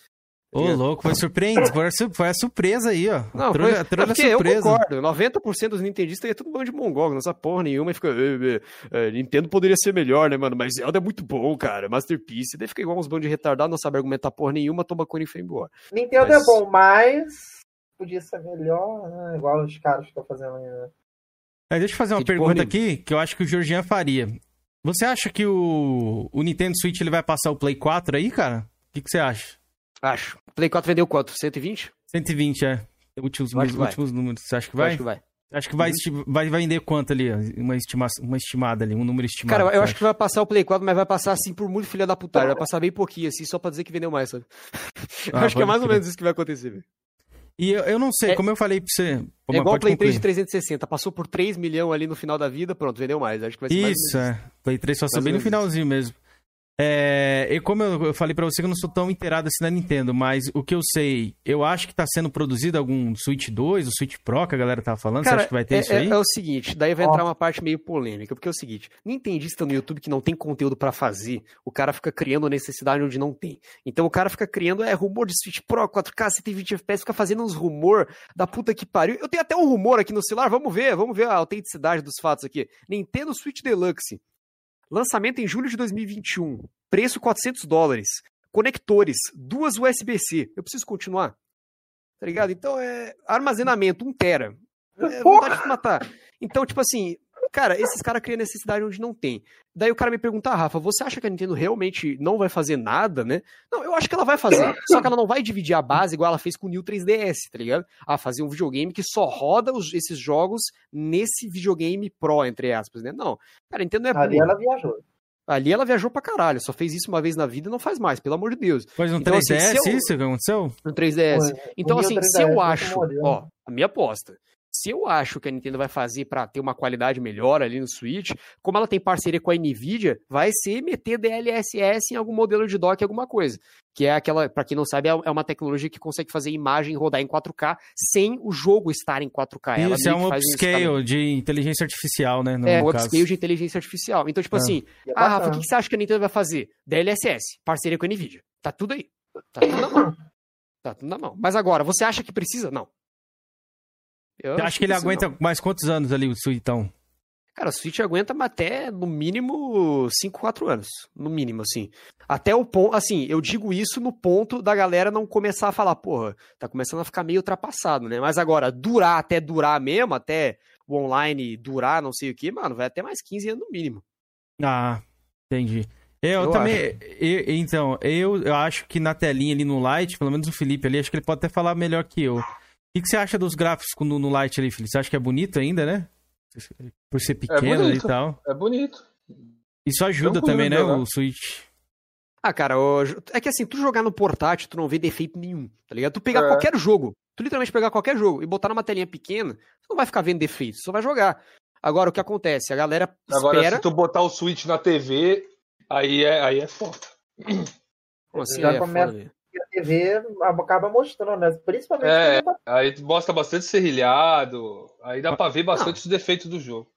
Ô, ligado? louco, foi surpreendente. Foi a, su- foi a surpresa aí, ó. Não, Trouxe- foi, trouxe é porque a eu surpresa. concordo. 90% dos Nintendistas é tudo bando de mongol, não sabe porra nenhuma e fica. "Eh, eh, eh, Nintendo poderia ser melhor, né, mano? Mas Zelda é muito bom, cara. Masterpiece. Daí fica igual uns bandos de retardado, não sabe argumentar porra nenhuma, toma cone e foi embora. Nintendo Mas- é bom, mas. Podia ser melhor, né? Igual os caras que estão fazendo aí, né? É, deixa eu fazer uma Que pergunta aqui que eu acho que o Georgian faria. Você acha que o, o Nintendo Switch ele vai passar o Play 4 aí, cara? O que, que você acha? Acho. Play 4 vendeu quanto? 120? 120, é. Últimos, últimos números. Você acha que Eu vai? Acho que vai. Acho que vai, vai vender quanto ali? Uma, estima, uma estimada ali, um número estimado. Cara, eu acho acha? que vai passar o Play 4, mas vai passar assim por muito filha da putagem. Vai passar bem pouquinho, assim, só pra dizer que vendeu mais, sabe? Eu Ah, acho que é mais ou crer. menos isso que vai acontecer, velho. E eu, eu não sei, É- como eu falei pra você. É Mas igual o Play 3 concluir. de 360. Passou por 3 milhões ali no final da vida, pronto, vendeu mais. Acho que vai ser mais ou Isso, menos é. Play 3 só Mais ou bem no finalzinho mesmo. É, e como eu, eu falei pra você que eu não sou tão inteirado assim na Nintendo, mas o que eu sei, eu acho que tá sendo produzido algum Switch 2, o Switch Pro que a galera tava falando. você Cara, acha que vai ter é, isso é- aí? é o seguinte, daí vai entrar uma parte meio polêmica, porque é o seguinte, nintendista no YouTube que não tem conteúdo pra fazer, o cara fica criando necessidade onde não tem. Então o cara fica criando, é, rumor de Switch Pro, 4K, 120 FPS, fica fazendo uns rumor da puta que pariu. Eu tenho até um rumor aqui no celular, vamos ver, vamos ver a autenticidade dos fatos aqui. Nintendo Switch Deluxe, lançamento em julho de 2021, preço 400 dólares, conectores, duas USB-C. Eu preciso continuar? Tá ligado? Então é armazenamento, 1 tera. É vontade de matar. Então, tipo assim, cara, esses caras criam necessidade onde não tem. Daí o cara me pergunta, ah, Rafa, você acha que a Nintendo realmente não vai fazer nada, né? Não, eu acho que ela vai fazer. Só que ela não vai dividir a base igual ela fez com o New 3DS, tá ligado? Ah, fazer um videogame que só roda os- esses jogos nesse videogame Pro, entre aspas, né? Não. Cara, a Nintendo é Ali ela viajou. Ali ela viajou pra caralho, só fez isso uma vez na vida e não faz mais, pelo amor de Deus. Pois no Então, assim, 3DS se eu- isso que aconteceu? no 3DS. Pô, Então, assim, se 3DS eu vai acho, ó, a minha aposta. Se eu acho que a Nintendo vai fazer pra ter uma qualidade melhor ali no Switch, como ela tem parceria com a Nvidia, vai ser meter DLSS em algum modelo de dock, alguma coisa. Que é aquela, pra quem não sabe, é é uma tecnologia que consegue fazer imagem rodar em 4K sem o jogo estar em 4K. Ela Isso é um upscale escalamento. de inteligência artificial, né? No É, um caso. upscale de inteligência artificial. Então, tipo É. assim, é ah, Rafa, o que que você acha que a Nintendo vai fazer? DLSS, parceria com a Nvidia. Tá tudo aí. Tá tudo na mão. Tá tudo na mão. Mas agora, você acha que precisa? Não. Eu acha que ele aguenta não. mais quantos anos ali o Suitão? Cara, o Switch aguenta até, no mínimo, 5, 4 anos. No mínimo, assim. Até o ponto. Assim, eu digo isso no ponto da galera não começar a falar, porra, tá começando a ficar meio ultrapassado, né? Mas agora, durar até durar mesmo, até o online durar, não sei o que, mano, vai até mais 15 anos no mínimo. Ah, entendi. Eu, Eu também. eu- então, eu, eu acho que na telinha ali no Light, pelo menos o Felipe ali, acho que ele pode até falar melhor que eu. O que, que você acha dos gráficos no, no Light ali, Felipe? Você acha que é bonito ainda, né? Por ser pequeno ali e tal. É bonito. Isso ajuda Tranquilo também, né? jogar. O Switch. Ah, cara, o- é que assim, tu jogar no portátil, tu não vê defeito nenhum, tá ligado? Tu pegar É. qualquer jogo, tu literalmente pegar qualquer jogo e botar numa telinha pequena, tu não vai ficar vendo defeito, tu só vai jogar. Agora, o que acontece? A galera Agora, espera... se tu botar o Switch na TV, aí é, aí é foda. Assim, Já é começa- foda? A TV acaba mostrando, né? Principalmente É, quando aí mostra bastante serrilhado, aí dá pra ver bastante os defeitos do jogo.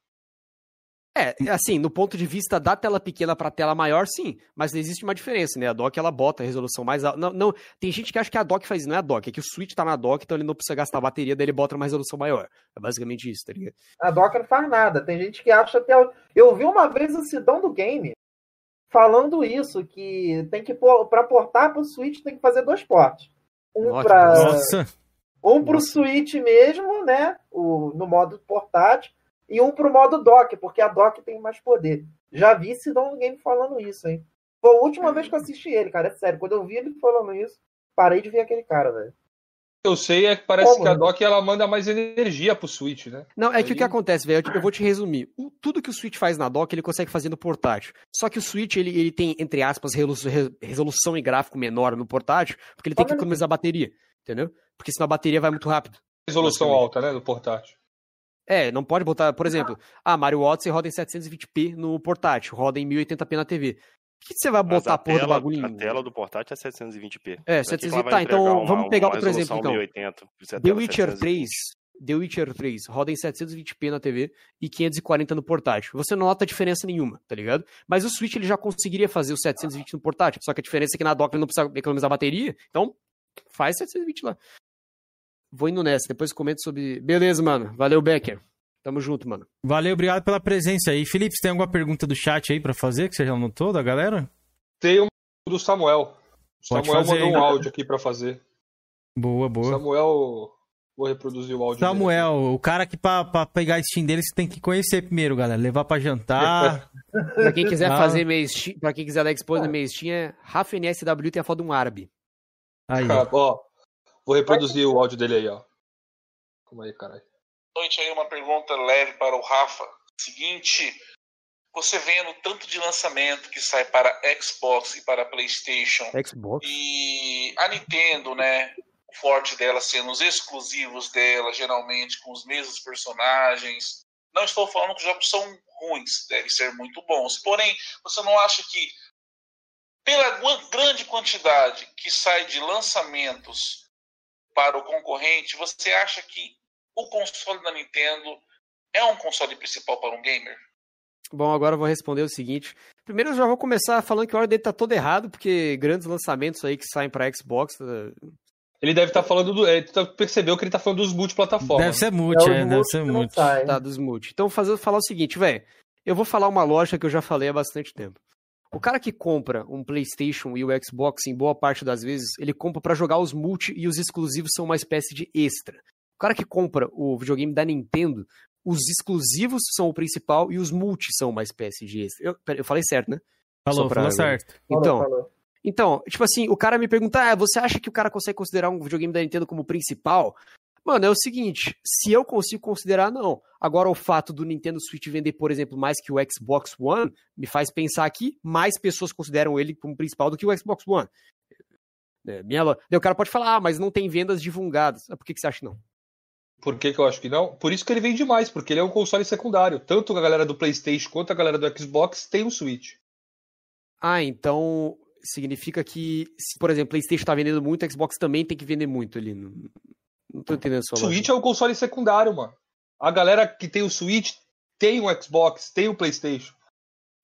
É, assim, no ponto de vista da tela pequena pra tela maior, sim, mas existe uma diferença, né? A dock ela bota a resolução mais alta. Não, não, tem gente que acha que a dock faz isso, não é a dock, é que o Switch tá na dock, então ele não precisa gastar bateria, daí ele bota uma resolução maior. É basicamente isso, tá ligado? a Docker não faz nada. Tem gente que acha que. é- Eu vi uma vez o Sidão do Game falando isso, que tem que pôr. Pra portar pro Switch tem que fazer dois portes. Um. Nossa! Um pro Switch mesmo, né? O, no modo portátil, e um pro modo dock, porque a dock tem mais poder. Já vi Sidão do Game falando isso, hein? Foi a última vez que eu assisti ele, cara. É sério. Quando eu vi ele falando isso, parei de ver aquele cara, velho. Eu sei é que parece Como, que a dock ela manda mais energia pro Switch, né? Não, é que o que Aí- acontece, velho, eu vou te resumir. O- tudo que o Switch faz na dock, ele consegue fazer no portátil. Só que o Switch, ele, ele tem, entre aspas, resolu- re- resolução e gráfico menor no portátil, porque ele tem que economizar bateria, entendeu? Porque senão a bateria vai muito rápido. Resolução alta, né? Do portátil. É, não pode botar, por exemplo, ah, Mario Odyssey roda em 720p no portátil, roda em 1080p na TV. Que você vai botar a porra do tela, bagulho A tela do portátil é 720p. É, Daqui 720, ela vai tá, então uma- vamos pegar outro exemplo, então. 1080, por isso é The Witcher 720. 3, The Witcher 3 roda em 720p na TV e 540 no portátil. Você não nota diferença nenhuma, tá ligado? Mas o Switch ele já conseguiria fazer o 720 no portátil, só que a diferença é que na dock ele não precisa economizar bateria, então faz 720 lá. Vou indo nessa, depois comento sobre... Beleza, mano. Valeu, Becker. Tamo junto, mano. Valeu, obrigado pela presença aí. Felipe, você tem alguma pergunta do chat aí pra fazer que você já anotou da galera? Tem um do Samuel. O Pode Samuel fazer mandou aí. um áudio aqui pra fazer. Boa, boa. Samuel, vou reproduzir o áudio dele. Samuel, o cara que pra, pra pegar a Steam dele você tem que conhecer primeiro, galera. Levar pra jantar. Pra quem quiser Ah. fazer meio Steam, pra quem quiser dar expose na meio Steam, é RafaNSW tem a foto de um árabe. Aí, Ah, ó, vou reproduzir o áudio dele aí, ó. Calma aí, caralho. Noite aí uma pergunta leve para o Rafa. Seguinte, você vendo tanto de lançamento que sai para Xbox e para PlayStation Xbox. e a Nintendo, né? O forte dela sendo os exclusivos dela, geralmente com os mesmos personagens. Não estou falando que os jogos são ruins, devem ser muito bons. Porém, você não acha que pela grande quantidade que sai de lançamentos para o concorrente, você acha que o console da Nintendo é um console principal para um gamer? Bom, agora eu vou responder o seguinte. Primeiro eu já vou começar falando que a ordem dele tá toda errado, porque grandes lançamentos aí que saem pra Xbox. eh, Ele deve estar falando do. Ele tá- percebeu que ele tá falando dos multiplataformas. Deve ser multi, é, deve ser multi. Tá, dos multi. Então, fazer, falar o seguinte, velho. Eu vou falar uma lógica que eu já falei há bastante tempo. O cara que compra um PlayStation e o Xbox, em boa parte das vezes, ele compra pra jogar os multi e os exclusivos são uma espécie de extra. O cara que compra o videogame da Nintendo, os exclusivos são o principal e os multi são uma espécie de extra. Eu, eu falei certo, né? Falou, pra- falou certo. Então, Falou, falou. então, tipo assim, o cara me pergunta, ah, você acha que o cara consegue considerar um videogame da Nintendo como principal? Mano, é o seguinte, se eu consigo considerar, não. Agora, o fato do Nintendo Switch vender, por exemplo, mais que o Xbox One, me faz pensar que mais pessoas consideram ele como principal do que o Xbox One. É, minha Daí o cara pode falar, ah, mas não tem vendas divulgadas. Ah, Por que, que você acha que não? Por que, que eu acho que não? Por isso que ele vende mais, porque ele é um console secundário. Tanto a galera do PlayStation quanto a galera do Xbox tem um Switch. Ah, então significa que, se, por exemplo, PlayStation tá vendendo muito, o Xbox também tem que vender muito ali. Não, não tô entendendo a sua lógica. Switch é um console secundário, mano. A galera que tem o Switch tem o Xbox, tem o PlayStation.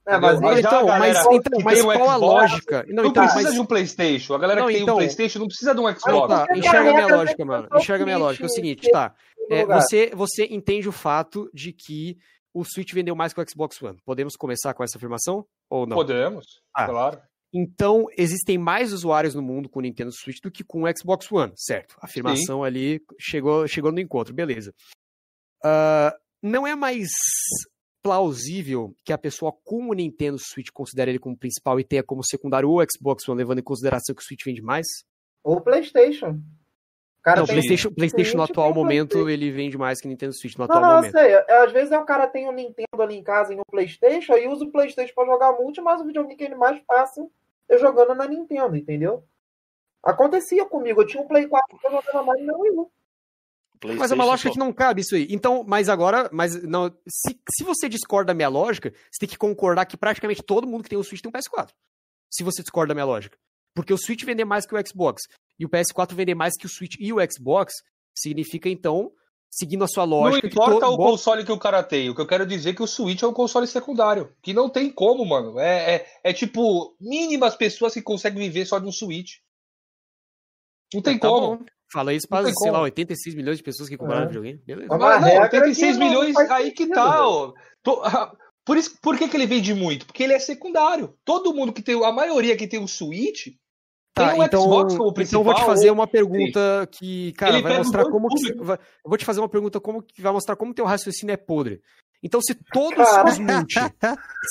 É, mas Entendeu? então, a mas- então, mas qual a Xbox lógica? Não, Não, então, precisa mas- de um PlayStation. A galera Não, que tem então- um PlayStation não precisa de um Ah, Xbox. tá. Enxerga a minha lógica, mano. Enxerga a minha lógica. É o seguinte, tá. É, você, você entende o fato de que o Switch vendeu mais que o Xbox One. Podemos começar com essa afirmação? Ou não? Podemos, Ah. claro. Então, existem mais usuários no mundo com o Nintendo Switch do que com o Xbox One, certo? A afirmação ali chegou, chegou no encontro, beleza. Ah, não é mais plausível que a pessoa com o Nintendo Switch considere ele como principal e tenha como secundário o Xbox One, levando em consideração que o Switch vende mais? Ou PlayStation. Cara, não, tem PlayStation, PlayStation no atual momento PlayStation. ele vende mais que Nintendo Switch no Não, atual não, eu momento. sei. É, Às vezes é o cara tem um Nintendo ali em casa e um Playstation, aí usa o Playstation pra jogar multi, mas o videogame que ele mais passa é jogando na Nintendo, entendeu? Acontecia comigo, eu tinha um Play 4 que eu jogava mais no meu U. Mas é uma lógica que não cabe isso aí. Então, mas agora, mas não, se, se você discorda da minha lógica, você tem que concordar que praticamente todo mundo que tem o Switch tem um PS4. Se você discorda da minha lógica. Porque o Switch vender mais que o Xbox e o PS4 vender mais que o Switch e o Xbox, significa então, seguindo a sua Não lógica, que importa o console que o cara tem. O que eu quero dizer é que o Switch é um console secundário. Que não tem como, mano. É, é, é tipo, mínimas pessoas que conseguem viver só de um Switch. Não tem Tá como. bom. Fala isso para, sei lá, como. 86 milhões de pessoas que compraram É. videogame. Beleza. Mas, uma não, regra 86 que não milhões, aí que sentido, tá. por, isso, por que, que ele vende muito? Porque ele é secundário. Todo mundo que tem. A maioria que tem o Switch Tá, tem o então, Xbox como então principal. eu vou te fazer ou- uma pergunta que, cara, Ele vai mostrar como que, vai- eu vou te fazer uma pergunta como que vai mostrar como teu raciocínio é podre. Então, se todos Cara. os multi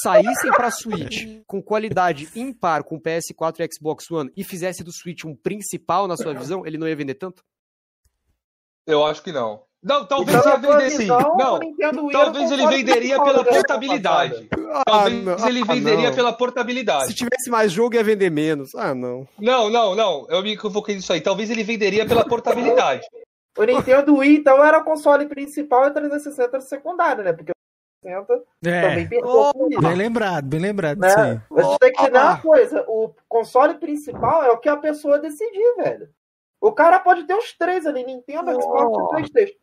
saíssem pra Switch com qualidade ímpar com PS4 e Xbox One e fizesse do Switch um principal na sua visão, ele não ia vender tanto? Eu acho que não. Não, talvez Então, ia vender sim. Não, talvez ele venderia pela portabilidade. passada. Talvez não, ele ah, venderia pela portabilidade. Se tivesse mais jogo, ia vender menos. Ah, não. Não, não, não. Eu me equivoquei nisso aí. Talvez ele venderia pela portabilidade. O Nintendo Wii, então, era o console principal e o 360 era o secundário, né? Porque o 360 É. também isso. Bem lembrado, bem lembrado né? A gente tem que entender uma coisa: o console principal é o que a pessoa decidir, velho. O cara pode ter os três ali: Nintendo, Xbox e PlayStation.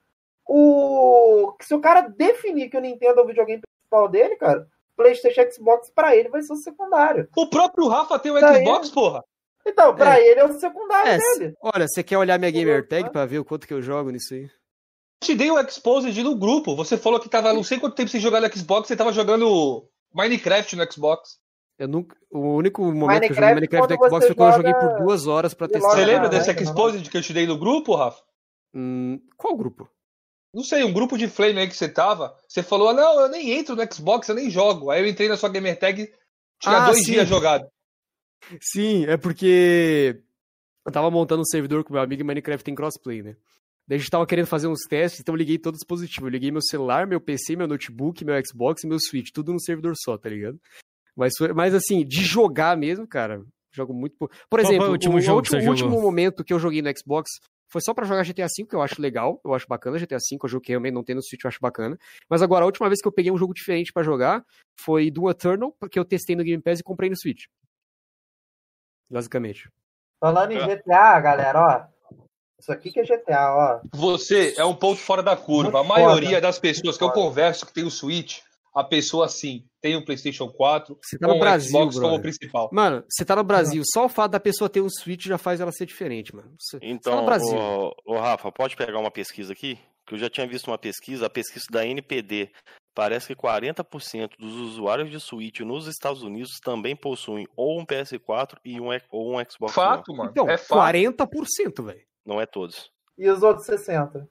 O... Se o cara definir que o Nintendo é o videogame principal dele, cara, PlayStation e Xbox pra ele vai ser o secundário. O próprio Rafa tem o Xbox, porra. Então, pra É. ele é o secundário É, dele. olha, você quer olhar minha gamer tag pra ver o quanto que eu jogo nisso aí? Te dei o Exposed no grupo. Você falou que tava não sei quanto tempo sem jogar no Xbox, você tava jogando Minecraft no Xbox. Eu nunca, o único momento que eu Minecraft, joguei Minecraft no Xbox foi quando eu joguei por duas horas pra testar. Você lembra não, desse. Exposed que eu te dei no grupo, Rafa? Hum, qual grupo? Não sei, um grupo de flame aí que você tava. Você falou, não, eu nem entro no Xbox, eu nem jogo. Aí eu entrei na sua gamer tag, tinha Ah, dois sim. dias jogado. Sim, é porque eu tava montando um servidor com meu amigo e Minecraft tem crossplay, né? Daí a gente tava querendo fazer uns testes, então eu liguei todo o dispositivo. Eu liguei meu celular, meu PC, meu notebook, meu Xbox e meu Switch, tudo num servidor só, tá ligado? Mas, foi- mas assim, de jogar mesmo, cara, jogo muito pouco. Por Qual foi exemplo, o último o, jogo que último, você o último jogou? momento que eu joguei no Xbox foi só pra jogar GTA V, que eu acho legal, eu acho bacana GTA V, é um jogo que realmente não tem no Switch, eu acho bacana. Mas agora, a última vez que eu peguei um jogo diferente pra jogar foi Doom Eternal, porque eu testei no Game Pass e comprei no Switch. Basicamente. Falando em GTA, galera, ó. Isso aqui que é GTA, ó. Você é um ponto fora da curva. A Muito maioria foda. das pessoas que eu converso que tem o Switch, a pessoa sim, tem o PlayStation 4, Você tá com no o Brasil, Xbox como brother. principal. Mano, você tá no Brasil, só o fato da pessoa ter um Switch já faz ela ser diferente, mano. Você, você tá Então, no Brasil. ô, ô, Rafa, pode pegar uma pesquisa aqui? Que eu já tinha visto uma pesquisa, a pesquisa da NPD. Parece que 40% dos usuários de Switch nos Estados Unidos também possuem ou um PS4 e um, ou um Xbox Fato, One. mano. Então, é fato. 40%, velho. Não é todos. E os outros 60?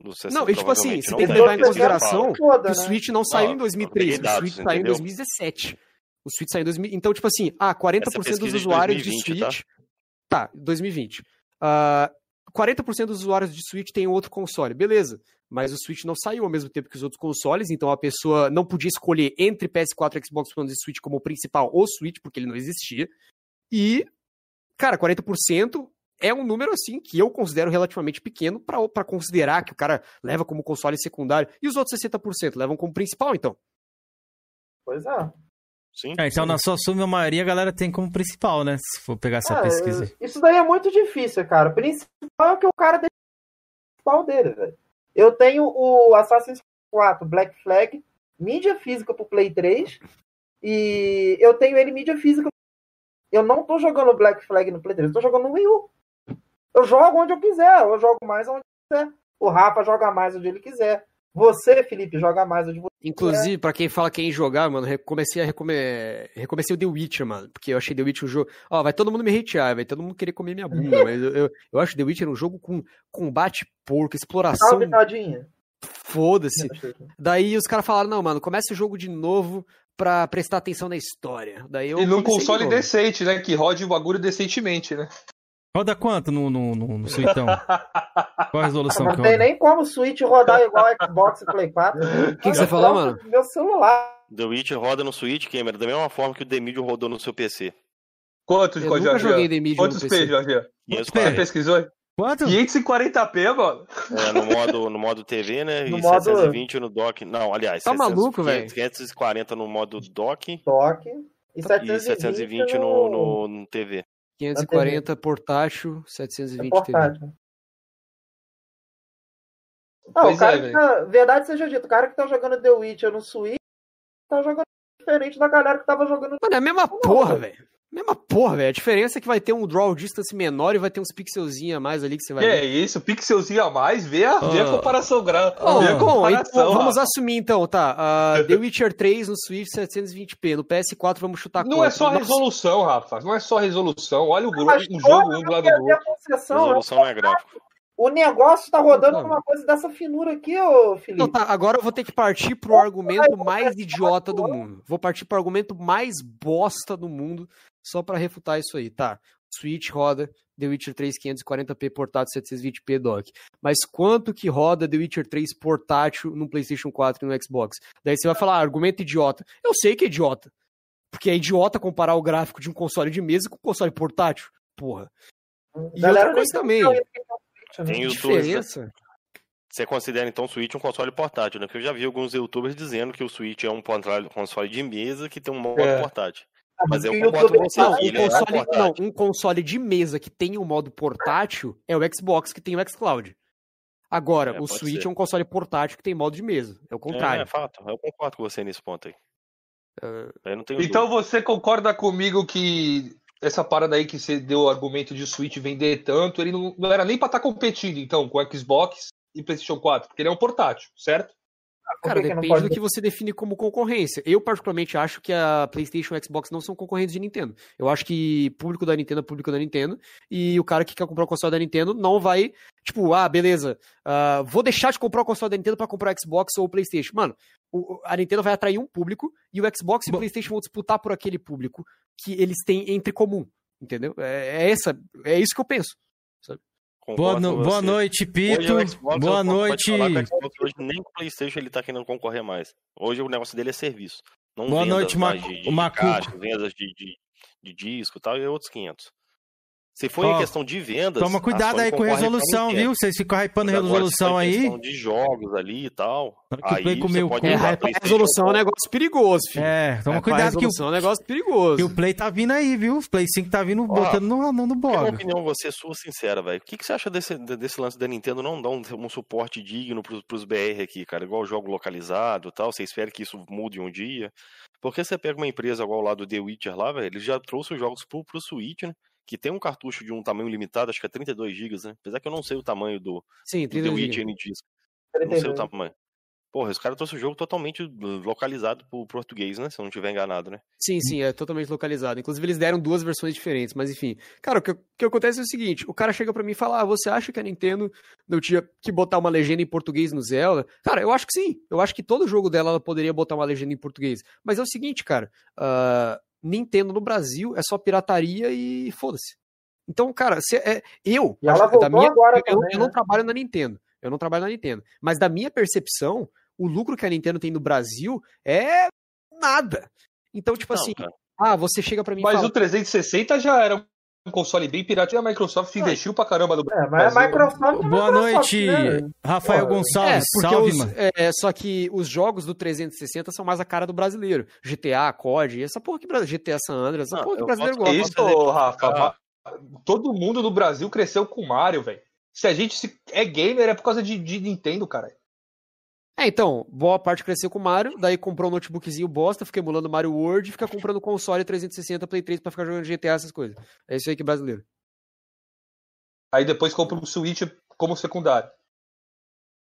Dos Não, 60 e tipo assim, você tem que levar em consideração que o né? Switch não saiu Não, em 2003, peguei o dados, Switch saiu em entendeu? 2017. O Switch saiu em 2000. Então, tipo assim, ah, 40% dos é de usuários de 2020, tá? Switch. Tá, 2020. Ah, 40% dos usuários de Switch tem outro console, beleza. Mas o Switch não saiu ao mesmo tempo que os outros consoles, então a pessoa não podia escolher entre PS4, Xbox One e Switch como principal ou Switch, porque ele não existia. E, cara, 40% é um número assim que eu considero relativamente pequeno pra pra considerar que o cara leva como console secundário. E os outros 60% levam como principal, então. Pois é. Sim. É, então, na sua suma, a maioria a galera tem como principal, né? Se for pegar essa Ah, pesquisa. Isso daí é muito difícil, cara. O principal é que o cara deixa o principal dele, velho. Eu tenho o Assassin's Creed 4 Black Flag, mídia física pro Play 3, e eu tenho ele mídia física. Eu não tô jogando Black Flag no Play 3, eu tô jogando no Wii U. Eu jogo onde eu quiser, eu jogo mais onde eu quiser. O Rafa joga mais onde ele quiser. Você, Felipe, joga mais onde você Inclusive, pra quem fala quem jogar, mano, comecei a recome... recomecei o The Witcher, mano. Porque eu achei The Witcher um jogo. Ó, vai todo mundo me hatear, vai todo mundo querer comer minha bunda. mas eu, eu, eu acho The Witcher um jogo com combate porco, exploração. Salve, tadinha. Foda-se. Daí os caras falaram, não, mano, começa o jogo de novo pra prestar atenção na história. Daí eu E num console decente, né? Que rode o bagulho decentemente, né? Roda quanto no, no, no, no Suitão? Qual a resolução Não que tem roda? nem como o Switch rodar igual Xbox e Play 4. O que, que você falou, mano? Meu celular. The Witch roda no Switch, Gamer, da mesma forma que o The Medium rodou no seu PC. Quantos, Eu nunca Jorge? joguei The Medium Quantos no P, PC. Jorge? Você 540. pesquisou? Quanto? 540p, mano. É, no modo, no modo TV, né? No e modo- 720 no dock. Não, aliás, Tá 700 maluco, velho? 540 no modo dock Toque. E e 720, 720 no, no, no TV. 540 portátil, É 720 TV. portátil. Não, Pois o cara é, que tá, verdade seja dito, o cara que tá jogando The Witcher no Switch tá jogando diferente da galera que tava jogando Mano, é a mesma porra, velho. Mesma porra, velho. A diferença é que vai ter um draw distance menor e vai ter uns pixelzinhos a mais ali que você vai Que ver. é isso? Pixelzinho a mais? Vê a, vê a Ah. comparação gra... Bom, vê a bom, comparação. então vamos assumir então, tá? Ah, The Witcher 3 no Switch 720p, no PS4 vamos chutar Não é só Nossa, resolução, Rafa. Não é só resolução. Olha o, Mas um jogo um do lado do outro. concessão, Resolução não é gráfico. O negócio tá rodando Não. com uma coisa dessa finura aqui, ô Felipe. Então tá, agora eu vou ter que partir pro argumento mais idiota do mundo. Vou partir pro argumento mais bosta do mundo, só pra refutar isso aí, tá? Switch roda The Witcher 3 540p portátil 720p dock. Mas quanto que roda The Witcher 3 portátil no PlayStation 4 e no Xbox? Daí você vai falar, ah, argumento idiota. Eu sei que é idiota. Porque é idiota comparar o gráfico de um console de mesa com um console portátil. Porra. E Galera, outra coisa também. É? Tem youtubers. Você considera então o Switch um console portátil, né? Porque eu já vi alguns youtubers dizendo que o Switch é um console console de mesa que tem um modo É. portátil. Ah, Mas eu o concordo com você Não, aqui, um é console, portátil. não, um console de mesa que tem o modo portátil é o Xbox, que tem o xCloud. Agora, É, o Switch ser. é um console portátil que tem modo de mesa. É o É, contrário. é fato. Eu concordo com você nesse ponto aí. Aí não tenho Então dúvida. você concorda comigo que essa parada aí que você deu o argumento de o Switch vender tanto, ele não, não era nem pra estar competindo, então, com o Xbox e PlayStation 4, porque ele é um portátil, certo? Por Cara, que não depende do que você define como concorrência. Eu, particularmente, acho que a PlayStation e o Xbox não são concorrentes de Nintendo. Eu acho que público da Nintendo é público da Nintendo. E o cara que quer comprar o console da Nintendo não vai, tipo, ah, beleza, ah, vou deixar de comprar o console da Nintendo pra comprar Xbox ou o PlayStation. Mano, o- a Nintendo vai atrair um público e o Xbox e o PlayStation vão disputar por aquele público que eles têm entre comum. Entendeu? É, é essa, é isso que eu penso. Boa, no- boa noite, Hoje Pito. o Xbox, Boa noite. Xbox hoje nem o PlayStation ele tá querendo concorrer mais. Hoje o negócio dele é serviço. Não Boa vendas noite, Macu- de, de, Macuco. caixa, vendas de, de, de disco e tal, e outros 500. Se for Ó, em questão de vendas. Toma cuidado aí com resolução, viu? Vocês ficam hypando resolução aí. questão de jogos ali e tal. Aí Play você comeu pode É, usar hypar PlayStation resolução é um negócio perigoso, filho. É, toma Hypar cuidado que o, resolução é um negócio perigoso. que o Play tá vindo aí, viu? O Play 5 tá vindo Ó, botando no, no, no Qual é a boga. opinião você sua sincera, velho? O que, que você acha desse, desse lance da Nintendo não dar um, um suporte digno pros, pros BR aqui, cara? Igual jogo localizado e tal. Você espera que isso mude um dia? Porque você pega uma empresa igual lá do The Witcher lá, velho, ele já trouxe os jogos pro, pro Switch, né? Que tem um cartucho de um tamanho limitado, acho que é 32 GB, né? Apesar que eu não sei o tamanho do, Sim, do The 32 Witcher GB. N Disc. Não sei o 32. tamanho. Porra, os caras trouxeram o jogo totalmente uh, localizado pro português, né? Se eu não tiver enganado, né? Sim, sim, é totalmente localizado. Inclusive, eles deram duas versões diferentes, mas enfim. Cara, o que, o que acontece é o seguinte: o cara chega pra mim e fala: Ah, você acha que a Nintendo não tinha que botar uma legenda em português no Zelda? Cara, eu acho que sim. Eu acho que todo jogo dela ela poderia botar uma legenda em português. Mas é o seguinte, cara: ah, Nintendo no Brasil é só pirataria e foda-se. Então, cara, se é, eu, da minha, agora eu, também, eu não né? trabalho na Nintendo. Eu não trabalho na Nintendo. Mas da minha percepção, o lucro que a Nintendo tem no Brasil é nada. Então, tipo Não, assim, cara. ah, você chega pra mim e Mas fala, o 360 já era um console bem piratinho, a Microsoft investiu pra caramba no É, mas a Brasil. Microsoft é Boa Microsoft, noite, né? Rafael Pô, é, Gonçalves. porque Salve, os, mano. é, só que os jogos do 360 são mais a cara do brasileiro. GTA, COD, essa porra que GTA San Andreas, essa porra que brasileiro gosta. Isso, ô, Rafa? va- Todo mundo no Brasil cresceu com Mario, velho. Se a gente se- é gamer, é por causa de, de Nintendo, cara. É, então, boa parte cresceu com o Mario, daí comprou um notebookzinho bosta, fica emulando Mario World e fica comprando console 360, Play 3 pra ficar jogando GTA, essas coisas. É isso aí que é brasileiro. Aí depois compra um Switch como secundário.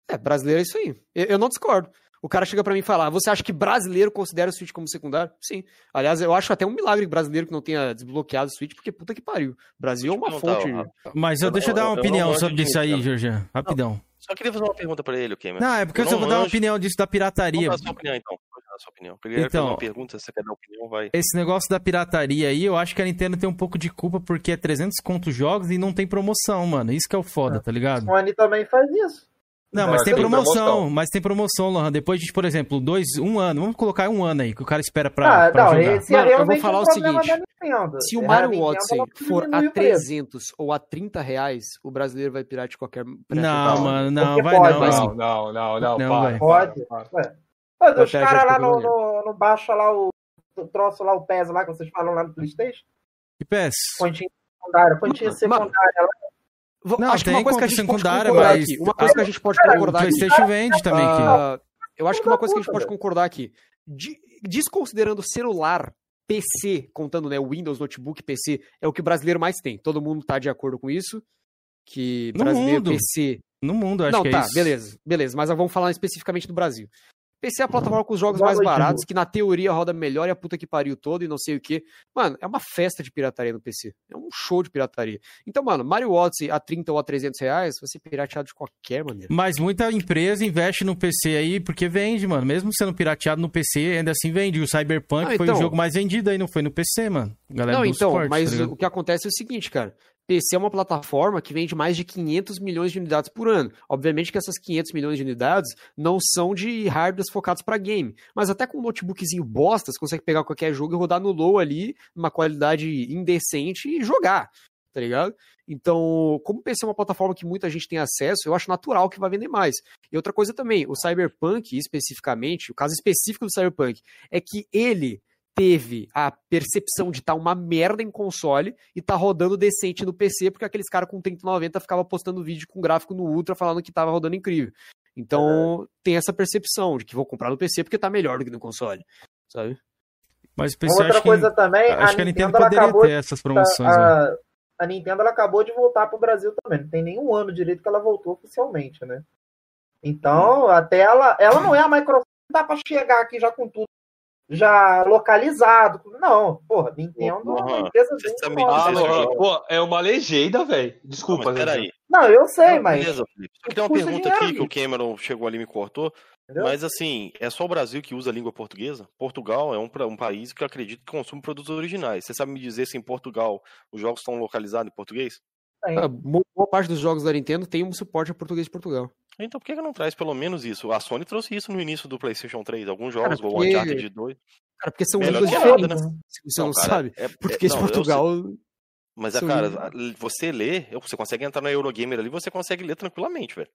É, brasileiro é isso aí. Eu, eu não discordo. O cara chega pra mim e fala: "Ah, Você acha que brasileiro considera o Switch como secundário? Sim. Aliás, eu acho até um milagre brasileiro que não tenha desbloqueado o Switch, porque puta que pariu. Brasil é uma perguntar, fonte. Rafa. Mas eu, Eu deixa eu não- dar uma eu não opinião sobre isso aí. Jorge. Rapidão. Só queria fazer uma pergunta pra ele, Cameron. Não, é porque eu Eu vou dar uma manjo. opinião disso da pirataria. Vamos dar a sua opinião, então. Pode dar a sua opinião. Primeiro Então- fazer uma pergunta, se você quer dar opinião, vai. Esse negócio da pirataria aí, eu acho que a Nintendo tem um pouco de culpa porque é 300 conto jogos e não tem promoção, mano. Isso que é o foda, tá ligado? A Sony também faz isso. Não, mas tem tem promoção, promoção. mas tem promoção, Lohan. Depois de, por exemplo, dois, um ano, vamos colocar um ano aí, que o cara espera pra, Ah, pra não, jogar. esse é Mano, eu vou falar o seguinte. Se o É, Mario Odyssey for a o preço. 300 ou a 30 reais, o brasileiro vai pirar de qualquer. Não, mano, não, Porque vai pode, não. mas- Não, Não, não, não, não, Não, para. Pode. para, para. Não, os caras lá no, no, no baixa lá o, o troço lá, o PES lá que vocês falam lá no Playstation, Que peça? pontinha secundária, pontinha Mano, secundária lá. Não, acho que tem uma coisa que a gente pode concordar mas- aqui. Uma coisa que a gente pode O concordar aqui. PlayStation vende também, que Ah, eu acho que uma coisa que a gente pode concordar aqui. De- desconsiderando celular, PC, contando né, Windows, notebook, PC, é o que o brasileiro mais tem. Todo mundo tá de acordo com isso. Que No brasileiro, mundo. PC. no mundo, acho Não, que é tá, isso. beleza, beleza. Mas vamos falar especificamente do Brasil. PC é a plataforma com os jogos mais baratos, que na teoria roda melhor e a puta que pariu todo e não sei o que. Mano, é uma festa de pirataria no PC. É um show de pirataria. Então, mano, Mario Odyssey a 30 ou a 300 reais, vai ser pirateado de qualquer maneira. Mas muita empresa investe no PC aí porque vende, mano. Mesmo sendo pirateado no PC, ainda assim vende. O Cyberpunk Ah, foi então. o jogo mais vendido aí, não foi no PC, mano. Galera Não, do então, suporte, mas tá o que acontece é o seguinte, cara. PC é uma plataforma que vende mais de 500 milhões de unidades por ano. Obviamente que essas 500 milhões de unidades não são de hardwares focados para game, mas até com um notebookzinho bosta, você consegue pegar qualquer jogo e rodar no low ali, numa qualidade indecente e jogar, tá ligado? Então, como PC é uma plataforma que muita gente tem acesso, eu acho natural que vai vender mais. E outra coisa também, o Cyberpunk especificamente, o caso específico do Cyberpunk, é que ele teve a percepção de estar uma merda em console e tá rodando decente no PC, porque aqueles caras com 3090 ficava postando vídeo com gráfico no Ultra falando que tava rodando incrível. Então, tem essa percepção de que vou comprar no PC porque tá melhor do que no console, sabe? Mas o PC Outra acho que, coisa também, acho a que a Nintendo Nintendo poderia acabou ter essas promoções. né? a, a Nintendo ela acabou de voltar pro Brasil também. Não tem nenhum ano direito que ela voltou oficialmente, né? Então, até ela, ela não é a Microsoft, não dá pra chegar aqui já com tudo já localizado. Não, porra, Nintendo é uma empresa você bem. Ah, Lohan, pô, é uma legenda, velho. Desculpa, Não, peraí. Não, eu sei, Não, mas Beleza, Felipe. Só que tem uma pergunta aqui que o. Cameron chegou ali e me cortou. Entendeu? Mas assim, é só o Brasil que usa a língua portuguesa? Portugal é um, um país que eu acredito que consome produtos originais. Você sabe me dizer se em Portugal os jogos estão localizados em português? Ah, bo- boa parte dos jogos da Nintendo tem um suporte a português de Portugal. Então por que, que não traz pelo menos isso? A Sony trouxe isso no início do PlayStation 3. Alguns Cara, jogos, o porque- Uncharted 2. Cara, porque são línguas que nada, diferentes. né? Se você não, Não, cara, sabe, é- é- português não, de eu sei. Portugal. Mas, é, são cara, você lê, você consegue entrar na Eurogamer ali, você consegue ler tranquilamente, velho.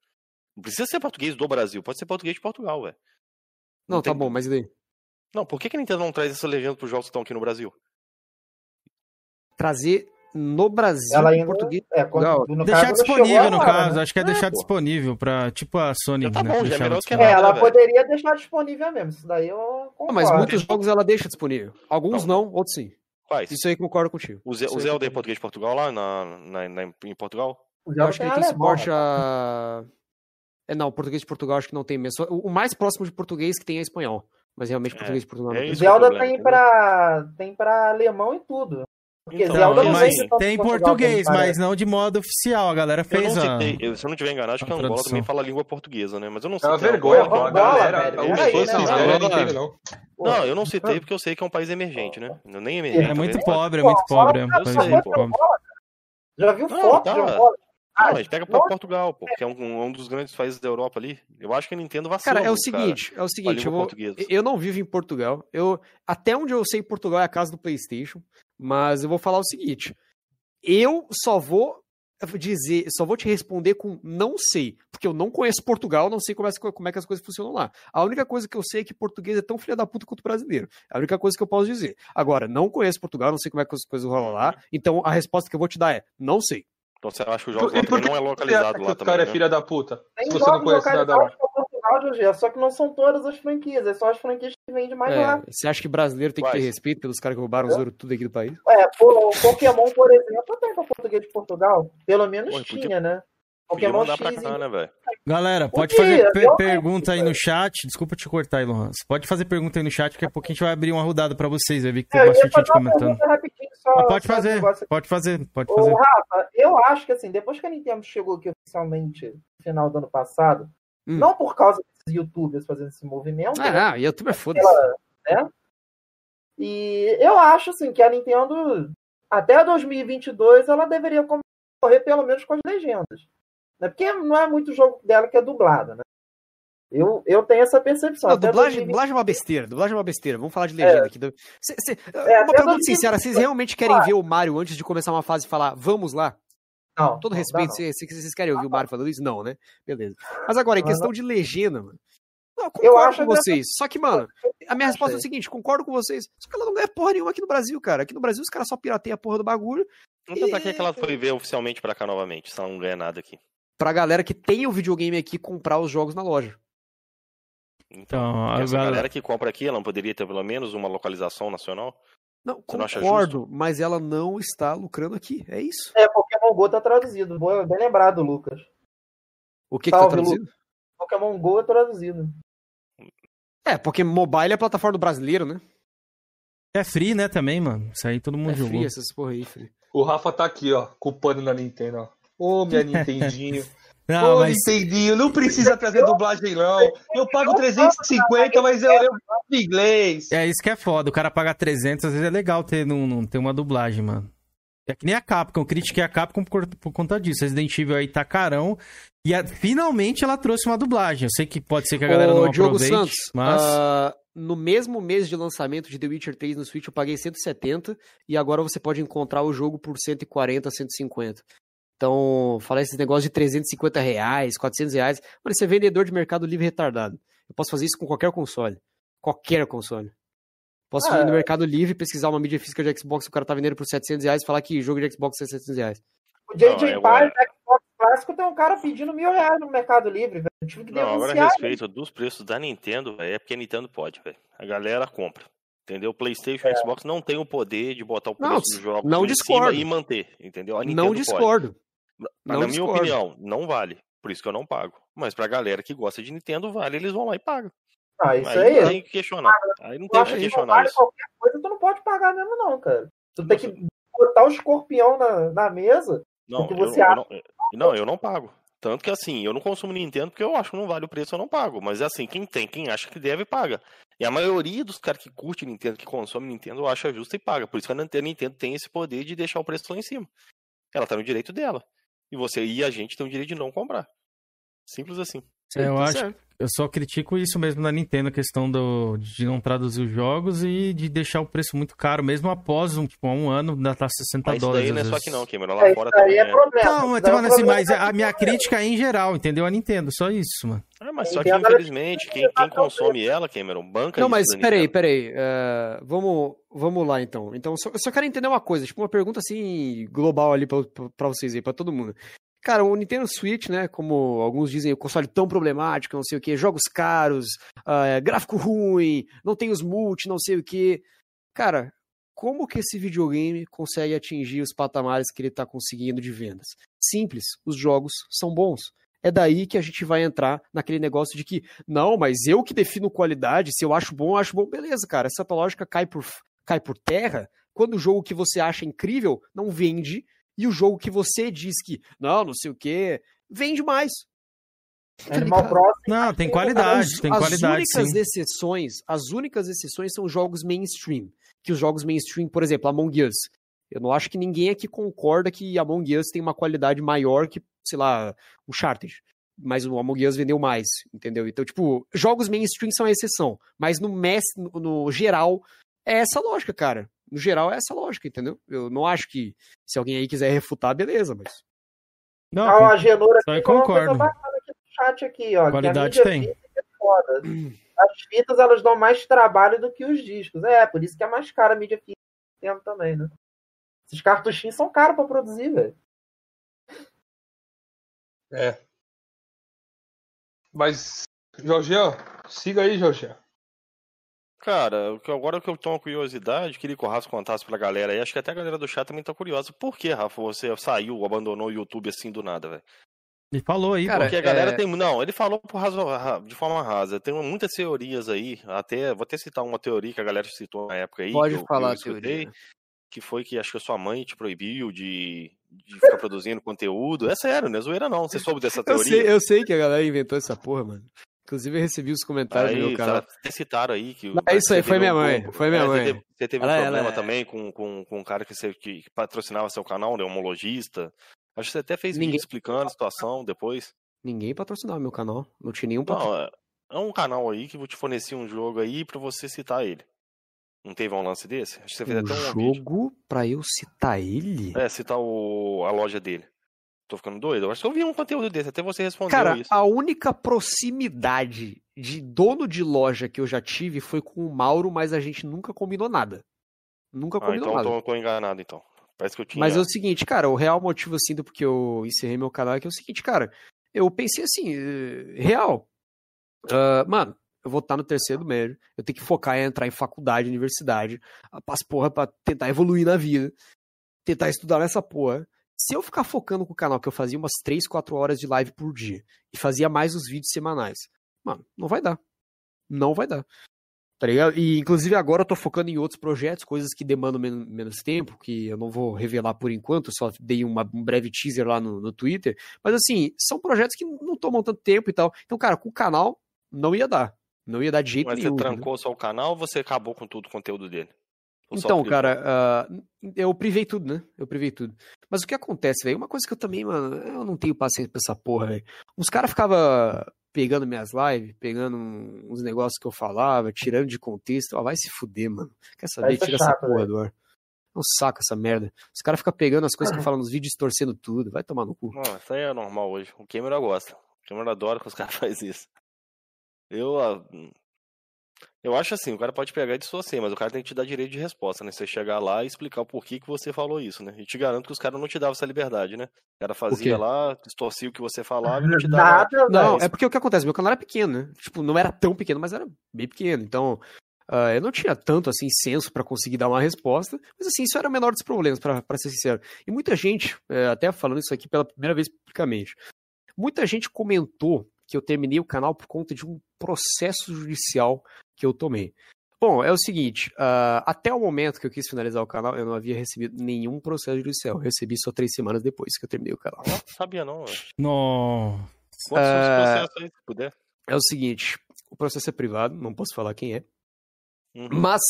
Não precisa ser português do Brasil, pode ser português de Portugal, velho. Não, tá tem- bom, mas e daí? Não, por que, que a Nintendo não traz essa legenda pros jogos que estão aqui no Brasil? Trazer no Brasil Ela em ainda- português é, quando- no Deixar caso, não disponível, no agora, caso. né? Acho que é, É, deixar pô. disponível pra. Tipo a Sony. tá né? bom, já é deixar melhor que É, ela velho. poderia deixar disponível mesmo. Isso daí eu concordo. Ah, mas muitos jogos ela deixa disponível. Alguns não, outros sim. Quais? Isso aí concordo contigo. O, Ze o Zelda em português de Portugal lá na, na, na- em Portugal? O Eu Zelda acho que ele tem suporte né? a. É, não, português de Portugal acho que não tem mesmo. O mais próximo de português que tem é espanhol. Mas realmente português de Portugal não é tem. é Zelda problema, tem pra, tem pra alemão e tudo. Porque Então, Zelda Não, não mas tem português, mas não de modo oficial. A galera Eu fez não a. citei, eu- se eu não tiver enganado, acho que a Angola tradução. também fala língua portuguesa, né? Mas eu não É sei. uma vergonha. A Angola, galera, não Angola- não. Não, eu não citei porque eu sei que é um país emergente, né? Não, Nem emergente. É muito talvez. pobre, é muito pobre. É um Eu país sei, muito pô. pobre. Já viu Não, foto tá. de Angola? Não, a gente pega pra Nossa. Portugal, pô, que é um, um dos grandes países da Europa ali. Eu acho que a Nintendo vacila. Cara, é o seguinte, é o a seguinte, eu, vou- eu não vivo em Portugal. Eu até onde eu sei Portugal é a casa do PlayStation, mas eu vou falar o seguinte, eu só vou dizer, só vou te responder com não sei, porque eu não conheço Portugal, não sei como é, como é que as coisas funcionam lá. A única coisa que eu sei é que português é tão filha da puta quanto brasileiro. É a única coisa que eu posso dizer. Agora, não conheço Portugal, não sei como é que as coisas rolam lá, então a resposta que eu vou te dar é não sei. Então você acha que o jogo não é localizado lá o também, cara é né? filha da puta? Tem Se você não conhece nada lá. Só que não são todas as franquias, é só as franquias que vendem mais É, lá. você acha que brasileiro tem que ter Quais? respeito pelos caras que roubaram os ouro tudo aqui do país? É, pô, o Pokémon, por exemplo, tem pra português de Portugal. Pelo menos Pô, podia- tinha, né? Pokémon X pra cá, né? Galera, pode Podia, fazer per- pergunta aí no chat. Desculpa te cortar aí, Lohan. Você pode fazer pergunta aí no chat, daqui a pouco a gente vai abrir uma rodada pra vocês. Vai ver que tem É, eu ia bastante gente comentando. só. Ah, pode fazer, aqui. pode fazer, pode Ô, fazer. Rafa, eu acho que assim, depois que a Nintendo chegou aqui oficialmente no final do ano passado, Hum. não por causa desses youtubers fazendo esse movimento, né? Ah, não, YouTube é foda-se. Ela- né? E eu acho assim que a Nintendo até 2022 ela deveria correr pelo menos com as legendas, né? Porque não é muito jogo dela que é dublado, né? Eu, eu tenho essa percepção. Não, dublagem, 2020 dublagem é uma besteira, dublagem é uma besteira. Vamos falar de legenda aqui. Cê- cê- É, uma pergunta 2020, sincera, vocês realmente querem ver o Mario antes de começar uma fase e falar, vamos lá? Não, Todo não, respeito, se- se vocês querem ouvir o Mario falando isso? Não, né? Beleza. Mas agora, em questão de legenda, mano. Não, eu acho com que- vocês. Só que, mano, a minha resposta é o seguinte: concordo com vocês. Só que ela não ganha porra nenhuma aqui no Brasil, cara. Aqui no Brasil os caras só pirateiam a porra do bagulho. Então pra que que ela foi ver oficialmente pra cá novamente, se ela não ganha nada aqui? Pra galera que tem o videogame aqui comprar os jogos na loja. Então, Porque a essa galera- galera que compra aqui, ela não poderia ter pelo menos uma localização nacional? Não, Você não concordo, mas ela não está lucrando aqui. É isso. É, Pokémon GO tá traduzido. Boa- Bem lembrado, Lucas. O que, que tá Salve, traduzido? Pokémon GO é traduzido. É, porque mobile é a plataforma do brasileiro, né? É free, né, também, mano. Isso aí todo mundo É jogou. free essas porra aí, free. O Rafa tá aqui, ó, culpando na Nintendo, ó. Ô, minha Nintendinho. Não, Ô, mas Nintendinho, não precisa trazer dublagem, não. Eu pago 350, mas eu, eu falo inglês. é isso que é foda. O cara paga 300, às vezes é legal ter, não, não ter uma dublagem, mano. É que nem a Capcom. Eu critiquei a Capcom por, por conta disso. Resident Evil aí tá carão. E a- finalmente ela trouxe uma dublagem. Eu sei que pode ser que a galera Ô, não Diogo aproveite, Santos, mas... ah, no mesmo mês de lançamento de The Witcher 3 no Switch, eu paguei 170 e agora você pode encontrar o jogo por 140, 150. Então, falar esse negócio de 350 reais, 400 reais, mano, isso é vendedor de mercado livre retardado. Eu posso fazer isso com qualquer console. Qualquer console. Posso Ah, ir no é. Mercado Livre, pesquisar uma mídia física de Xbox o cara tá vendendo por 700 reais e falar que jogo de Xbox é 700 reais. O JJ Não, Paz, agora- Xbox Clássico, tem um cara pedindo mil reais no Mercado Livre, velho. Eu tive que Não, agora a respeito dos preços da Nintendo, véio, é porque a Nintendo pode, velho. A galera compra. Entendeu? O PlayStation e o Xbox não tem o poder de botar o preço Não, dos jogos não em discordo. cima e manter, entendeu? A Nintendo Não pode. discordo. Na- Não Na minha discordo. opinião, não vale. Por isso que eu não pago. Mas pra galera que gosta de Nintendo, vale, eles vão lá e pagam. Ah, isso aí aí. não tem o que questionar. Aí não Eu tem que questionar vale isso. qualquer coisa, tu não pode pagar mesmo, não, cara. Tu tem que botar o escorpião na, na mesa. Não, que eu, você eu acha. não, eu- não, eu não pago. Tanto que assim, eu não consumo Nintendo porque eu acho que não vale o preço, eu não pago. Mas assim, quem tem, quem acha que deve, paga. E a maioria dos caras que curte Nintendo, que consome Nintendo, eu acho justo e paga. Por isso que a Nintendo, tem esse poder de deixar o preço lá em cima. Ela tá no direito dela. E você e a gente tem o direito de não comprar. Simples assim. É, eu Tá acho. certo. Eu só critico isso mesmo na Nintendo, a questão do, de não traduzir os jogos e de deixar o preço muito caro, mesmo após um, tipo, um ano, ainda tá 60 Mas isso dólares. daí não é só aqui não, Cameron. Lá É, fora isso também é problema. Não, mas, Isso aí é assim, mas a minha crítica é em geral, entendeu? A Nintendo, só isso, mano. Ah, mas só que infelizmente, quem, quem consome ela, Cameron, banca Não, isso mas peraí, peraí. eh, vamos, vamos lá então. Então, só, eu só quero entender uma coisa, tipo uma pergunta assim global ali pra- pra vocês aí, pra todo mundo. Cara, o Nintendo Switch, né, como alguns dizem, o console tão problemático, não sei o que, jogos caros, ah, gráfico ruim, não tem os multi, não sei o que. Cara, como que esse videogame consegue atingir os patamares que ele tá conseguindo de vendas? Simples, os jogos são bons. É daí que a gente vai entrar naquele negócio de que, não, mas eu que defino qualidade, se eu acho bom, eu acho bom, beleza, cara. Essa lógica cai por, cai por terra quando o jogo que você acha incrível não vende e o jogo que você diz que, não, não sei o que, vende mais. Tá Animal ligado? Crossing. Não, tem qualidade, As- tem as qualidade, únicas sim. exceções, as únicas exceções são jogos mainstream. Que os jogos mainstream, por exemplo, Among Us. Eu não acho que ninguém aqui concorda que Among Us tem uma qualidade maior que, sei lá, o Uncharted. Mas o Among Us vendeu mais, entendeu? Então, tipo, jogos mainstream são a exceção. Mas no, mass, no, no geral, é essa lógica, cara. No geral, é essa lógica, entendeu? Eu não acho que se alguém aí quiser refutar, beleza, mas. Não, Ah, a eu aqui uma concordo. bacana aqui no chat aqui, ó. Qualidade que a tem. é foda. As fitas, elas dão mais trabalho do que os discos. É, por isso que é mais cara a mídia física Nintendo também, né? Esses cartuchinhos são caros pra produzir, velho. É. Mas, Jorgian, siga aí, Jorgian. Cara, agora que eu tenho uma curiosidade, queria que o Rafa contasse pra galera aí, acho que até a galera do chat também tá curiosa. Por que, Rafa, você saiu, abandonou o YouTube assim do nada, velho? Ele falou aí, Cara, Porque a galera é- tem. Não, ele falou por razo- ra- de forma rasa. Tem muitas teorias aí. Até, vou até citar uma teoria que a galera citou na época aí. Pode que eu- falar eu a escutei, teoria. Que foi que acho que a sua mãe te proibiu de, de ficar produzindo conteúdo. É sério, não é zoeira não. Você soube dessa Eu teoria? sei, eu sei que a galera inventou essa porra, mano. Inclusive, eu recebi os comentários Aí, meu canal. até citaram aí que. Não, é isso aí, foi minha um- mãe, foi minha é, mãe. Você teve, você teve Ela- um ela problema é- também com, com, com um cara que, você, que patrocinava seu canal, né? Um homologista. Acho que você até fez Ninguém- vídeo explicando a situação depois. Ninguém patrocinava meu canal. Não tinha nenhum patrocínio. Não, é, é um canal aí que vou te fornecer um jogo aí pra você citar ele. Não teve um lance desse? Acho que você fez Um até um vídeo. jogo pra eu citar ele? É, citar o, a loja dele. Tô ficando doido. Eu acho que eu vi um conteúdo desse, até você respondeu Cara, isso. a única proximidade de dono de loja que eu já tive foi com o Mauro, mas a gente nunca combinou nada. Nunca Ah, combinou então eu nada. tô, tô enganado então. Parece que eu tinha. Mas é o seguinte, cara, o real motivo assim do porque eu encerrei meu canal é que é o seguinte, cara, eu pensei assim, eh, real. ah, mano, eu vou estar no terceiro médio, eu tenho que focar em entrar em faculdade, universidade, as porra pra tentar evoluir na vida, tentar estudar nessa porra. Se eu ficar focando com o canal que eu fazia umas 3, 4 horas de live por dia e fazia mais os vídeos semanais, mano, não vai dar. Não vai dar. Tá ligado? E inclusive agora eu tô focando em outros projetos, coisas que demandam men- menos tempo, que eu não vou revelar por enquanto, só dei uma- um breve teaser lá no, no Twitter. Mas assim, são projetos que não tomam tanto tempo e tal. Então, cara, com o canal não ia dar. Não ia dar de jeito Mas você nenhum. entendeu? trancou só o canal ou você acabou com tudo o conteúdo dele? Ou Então, cara, ah, eu privei tudo, né? Eu privei tudo. Mas o que acontece, velho? Uma coisa que eu também, mano, eu não tenho paciência pra essa porra, velho. Uns caras ficavam pegando minhas lives, pegando uns negócios que eu falava, tirando de contexto. Ah, vai se fuder, mano. Quer saber? É Tira essa chato, porra velho. do ar. É um saco essa merda. Os caras ficam pegando as coisas que eu falo nos vídeos, distorcendo tudo. Vai tomar no cu. Não, isso aí é normal hoje. O Cameron gosta. O Cameron adora que os caras fazem isso. Eu. Eu acho assim, o cara pode pegar e distorcer, mas o cara tem que te dar direito de resposta, né? Você chegar lá e explicar o porquê que você falou isso, né? E te garanto que os caras não te davam essa liberdade, né? O cara fazia lá, distorcia o que você falava e não te dava. Nada, Não, é porque o que acontece? Meu canal era pequeno, né? Tipo, não era tão pequeno, mas era bem pequeno. Então, ah, eu não tinha tanto, assim, senso pra conseguir dar uma resposta. Mas, assim, isso era o menor dos problemas, pra pra ser sincero. E muita gente, eh, até falando isso aqui pela primeira vez publicamente, muita gente comentou que eu terminei o canal por conta de um processo judicial que eu tomei. Bom, é o seguinte, ah, até o momento que eu quis finalizar o canal, eu não havia recebido nenhum processo judicial. Eu recebi só três semanas depois que eu terminei o canal. Não sabia não, velho. No... Quantos Ah, processos aí, se puder? É o seguinte, o processo é privado, não posso falar quem é, Uhum. mas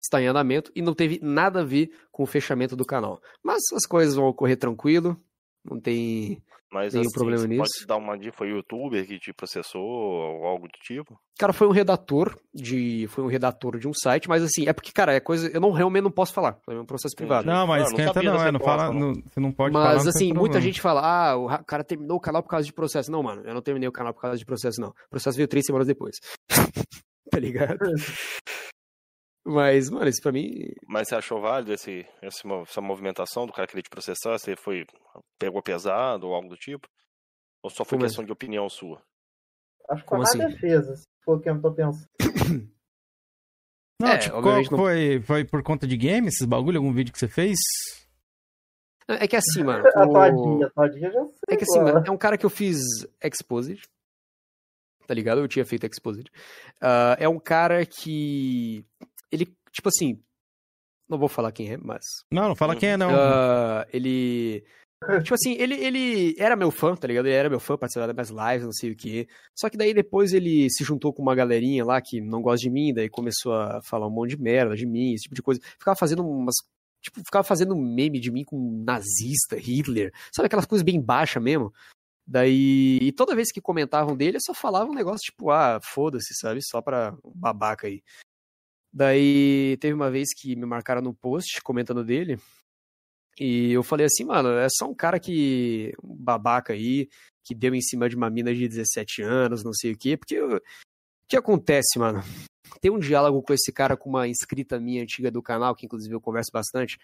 está em andamento e não teve nada a ver com o fechamento do canal. Mas as coisas vão ocorrer tranquilo. Não tem Mas nenhum assim, problema você nisso. pode dar uma dica, foi o youtuber que te processou ou algo do tipo? Cara, foi um redator de. Foi um redator de um site, mas assim, é porque, cara, é coisa. Eu não realmente não posso falar. É um processo privado. Não, mas esquenta não, é, não fala, não- você não pode falar. Mas não tem assim, muita gente fala, ah, o ra- cara terminou o canal por causa de processo. Não, mano, eu não terminei o canal por causa de processo, não. O processo veio três semanas depois. tá ligado? Mas, mano, isso pra mim. Mas você achou válido esse, essa movimentação do cara querer te processar? Você foi. pegou pesado ou algo do tipo? Ou só foi Como questão de opinião sua? Acho que foi mais assim? defesa, se for o que eu tô pensando. Não, É, tipo, qual não- foi, foi por conta de game esses bagulho? Algum vídeo que você fez? É que assim, mano. A o- todinha, a todinha já sei. É que assim, mano, é um cara que eu fiz Exposed. Tá ligado? Eu tinha feito Exposed. Ah, é um cara que. Ele, tipo assim. Não vou falar quem é, mas. Não, não fala quem é, não. Ah, ele. Tipo assim, ele, ele era meu fã, tá ligado? Ele era meu fã, participava das minhas lives, não sei o quê. Só que daí depois ele se juntou com uma galerinha lá que não gosta de mim, daí começou a falar um monte de merda de mim, esse tipo de coisa. Ficava fazendo umas. Tipo, ficava fazendo meme de mim com nazista, Hitler, sabe aquelas coisas bem baixas mesmo? Daí. E toda vez que comentavam dele, eu só falava um negócio tipo, ah, foda-se, sabe? Só pra babaca aí. Daí teve uma vez que me marcaram no post comentando dele. E eu falei assim, mano, é só um cara que. um babaca aí, que deu em cima de uma mina de 17 anos, não sei o quê. Porque o que acontece, mano? Tem um diálogo com esse cara, com uma inscrita minha antiga do canal, que inclusive eu converso bastante,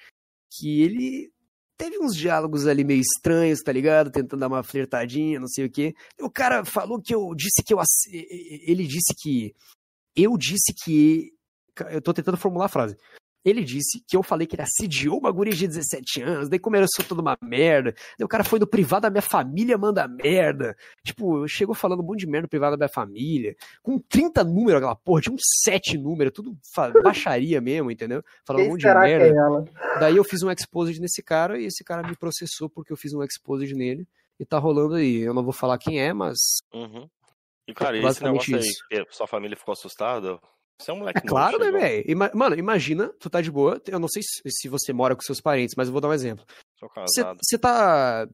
que ele teve uns diálogos ali meio estranhos, tá ligado? Tentando dar uma flertadinha, não sei o quê. O cara falou que eu disse que eu. Ele disse que. Eu disse que. Eu tô tentando formular a frase. Ele disse que eu falei que ele assediou uma guria de 17 anos, daí começou toda uma merda. Daí o cara foi no privado da minha família, manda merda. Tipo, chegou falando um monte de merda no privado da minha família. Com 30 números aquela porra, tinha uns 7 números, tudo baixaria mesmo, entendeu? Falando um Quem é. monte de que merda. é? Daí eu fiz um exposed nesse cara e esse cara me processou porque eu fiz um exposed nele. E tá rolando aí. Eu não vou falar quem é, mas. Uhum. E, cara, esse Basicamente negócio aí, isso. que sua família ficou assustada? Você é um moleque É claro, né, velho? Ima- Mano, imagina, tu tá de boa. Eu não sei se, você mora com seus parentes, mas eu vou dar um exemplo. Sou Você casado. você tá.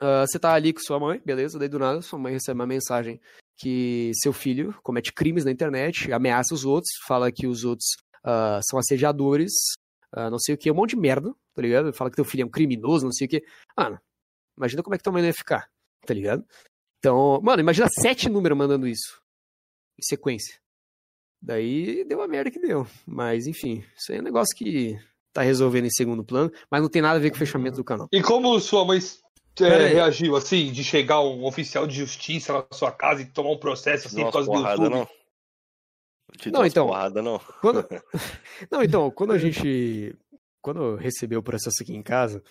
ah, Você tá ali com sua mãe, beleza? Daí do nada sua mãe recebe uma mensagem que seu filho comete crimes na internet, ameaça os outros, fala que os outros ah, são assediadores, ah, não sei o que, um monte de merda, tá ligado? Fala que teu filho é um criminoso, não sei o que. Mano, imagina como é que tua mãe não ia ficar, tá ligado? Então, mano, imagina sete números mandando isso. Em sequência. Daí deu a merda que deu. Mas, enfim, isso aí é um negócio que tá resolvendo em segundo plano, mas não tem nada a ver com o fechamento do canal. E como sua mãe é, reagiu, assim, de chegar um oficial de justiça na sua casa e tomar um processo, assim, Não por causa do porrada, YouTube? não. Te Não, então. porrada, não. Quando... Não, então, quando a gente. Quando recebeu o processo aqui em casa,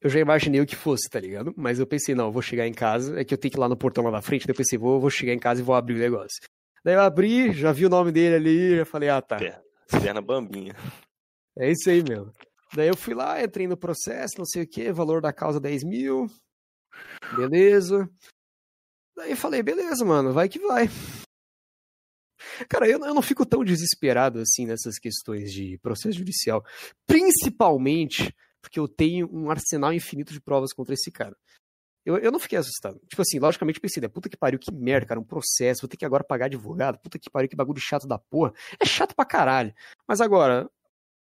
eu já imaginei o que fosse, tá ligado? Mas eu pensei, não, eu vou chegar em casa, é que eu tenho que ir lá no portão lá na frente, daí eu pensei, vou, vou chegar em casa e vou abrir o negócio. Daí eu abri, já vi o nome dele ali, já falei, ah, tá. Perna bambinha. É isso aí mesmo. Daí eu fui lá, entrei no processo, não sei o que, valor da causa 10 mil. Beleza. Daí eu falei, beleza, mano, vai que vai. Cara, eu, eu não fico tão desesperado assim nessas questões de processo judicial. Principalmente porque eu tenho um arsenal infinito de provas contra esse cara. Eu, eu não fiquei assustado. Tipo assim, logicamente pensei, né? Puta que pariu, que merda, cara, um processo, vou ter que agora pagar advogado, puta que pariu, que bagulho chato da porra. É chato pra caralho. Mas agora,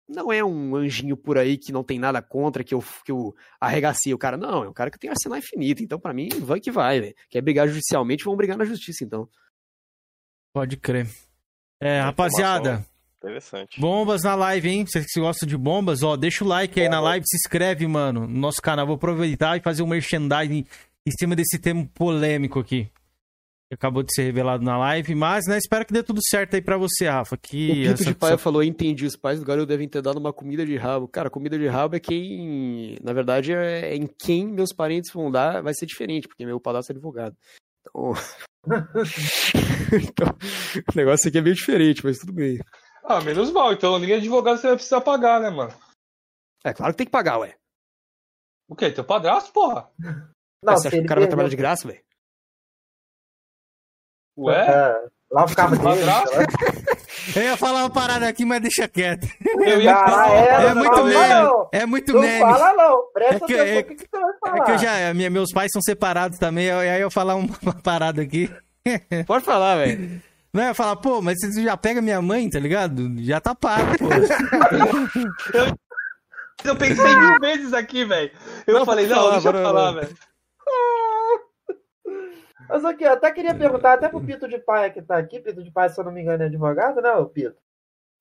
não é um anjinho por aí que não tem nada contra, que eu, que eu arregacei o cara. Não, é um cara que tem arsenal infinito. Então, pra mim, vai que vai, velho. Quer brigar judicialmente, vão brigar na justiça, então. Pode crer. É, rapaziada. Interessante. Bombas na live, hein? Vocês que gostam de bombas, ó, deixa o like aí na live, se inscreve, mano, no nosso canal. Vou aproveitar e fazer um merchandising em cima desse tema polêmico aqui. Que acabou de ser revelado na live, mas, né, espero que dê tudo certo aí pra você, Rafa. Que O Pipo essa- de Paia falou, entendi, os pais do garoto devem ter dado uma comida de rabo. Cara, comida de rabo é quem, na verdade, é em quem meus parentes vão dar, vai ser diferente, porque meu padrasto é advogado. Então... então, o negócio aqui é meio diferente, mas tudo bem. Ah, menos mal. Então, ninguém advogado você vai precisar pagar, né, mano? É claro que tem que pagar, ué. O quê? Teu padrasto, porra? Não, você acha que o cara vai trabalhar de graça, velho? Ué? É, Lava o carro dele. sei lá. Eu ia falar uma parada aqui, mas deixa quieto. Eu ia falar, é, é não muito meme. não. É muito Não meme. fala não, presta É que- atenção é- o que, que você vai falar. É que eu já, minha- meus pais são separados também, aí eu ia falar uma, uma parada aqui. Pode falar, velho. Não, eu ia falar, pô, mas você já pega minha mãe, tá ligado? Já tá pago, pô. Eu pensei mil vezes aqui, velho. Eu Não, falei, não, falar, deixa eu falar, velho. Mas aqui, eu até queria perguntar, até pro Pito de Paia que tá aqui, Pito de Paia, se eu não me engano, é advogado, né, Pito?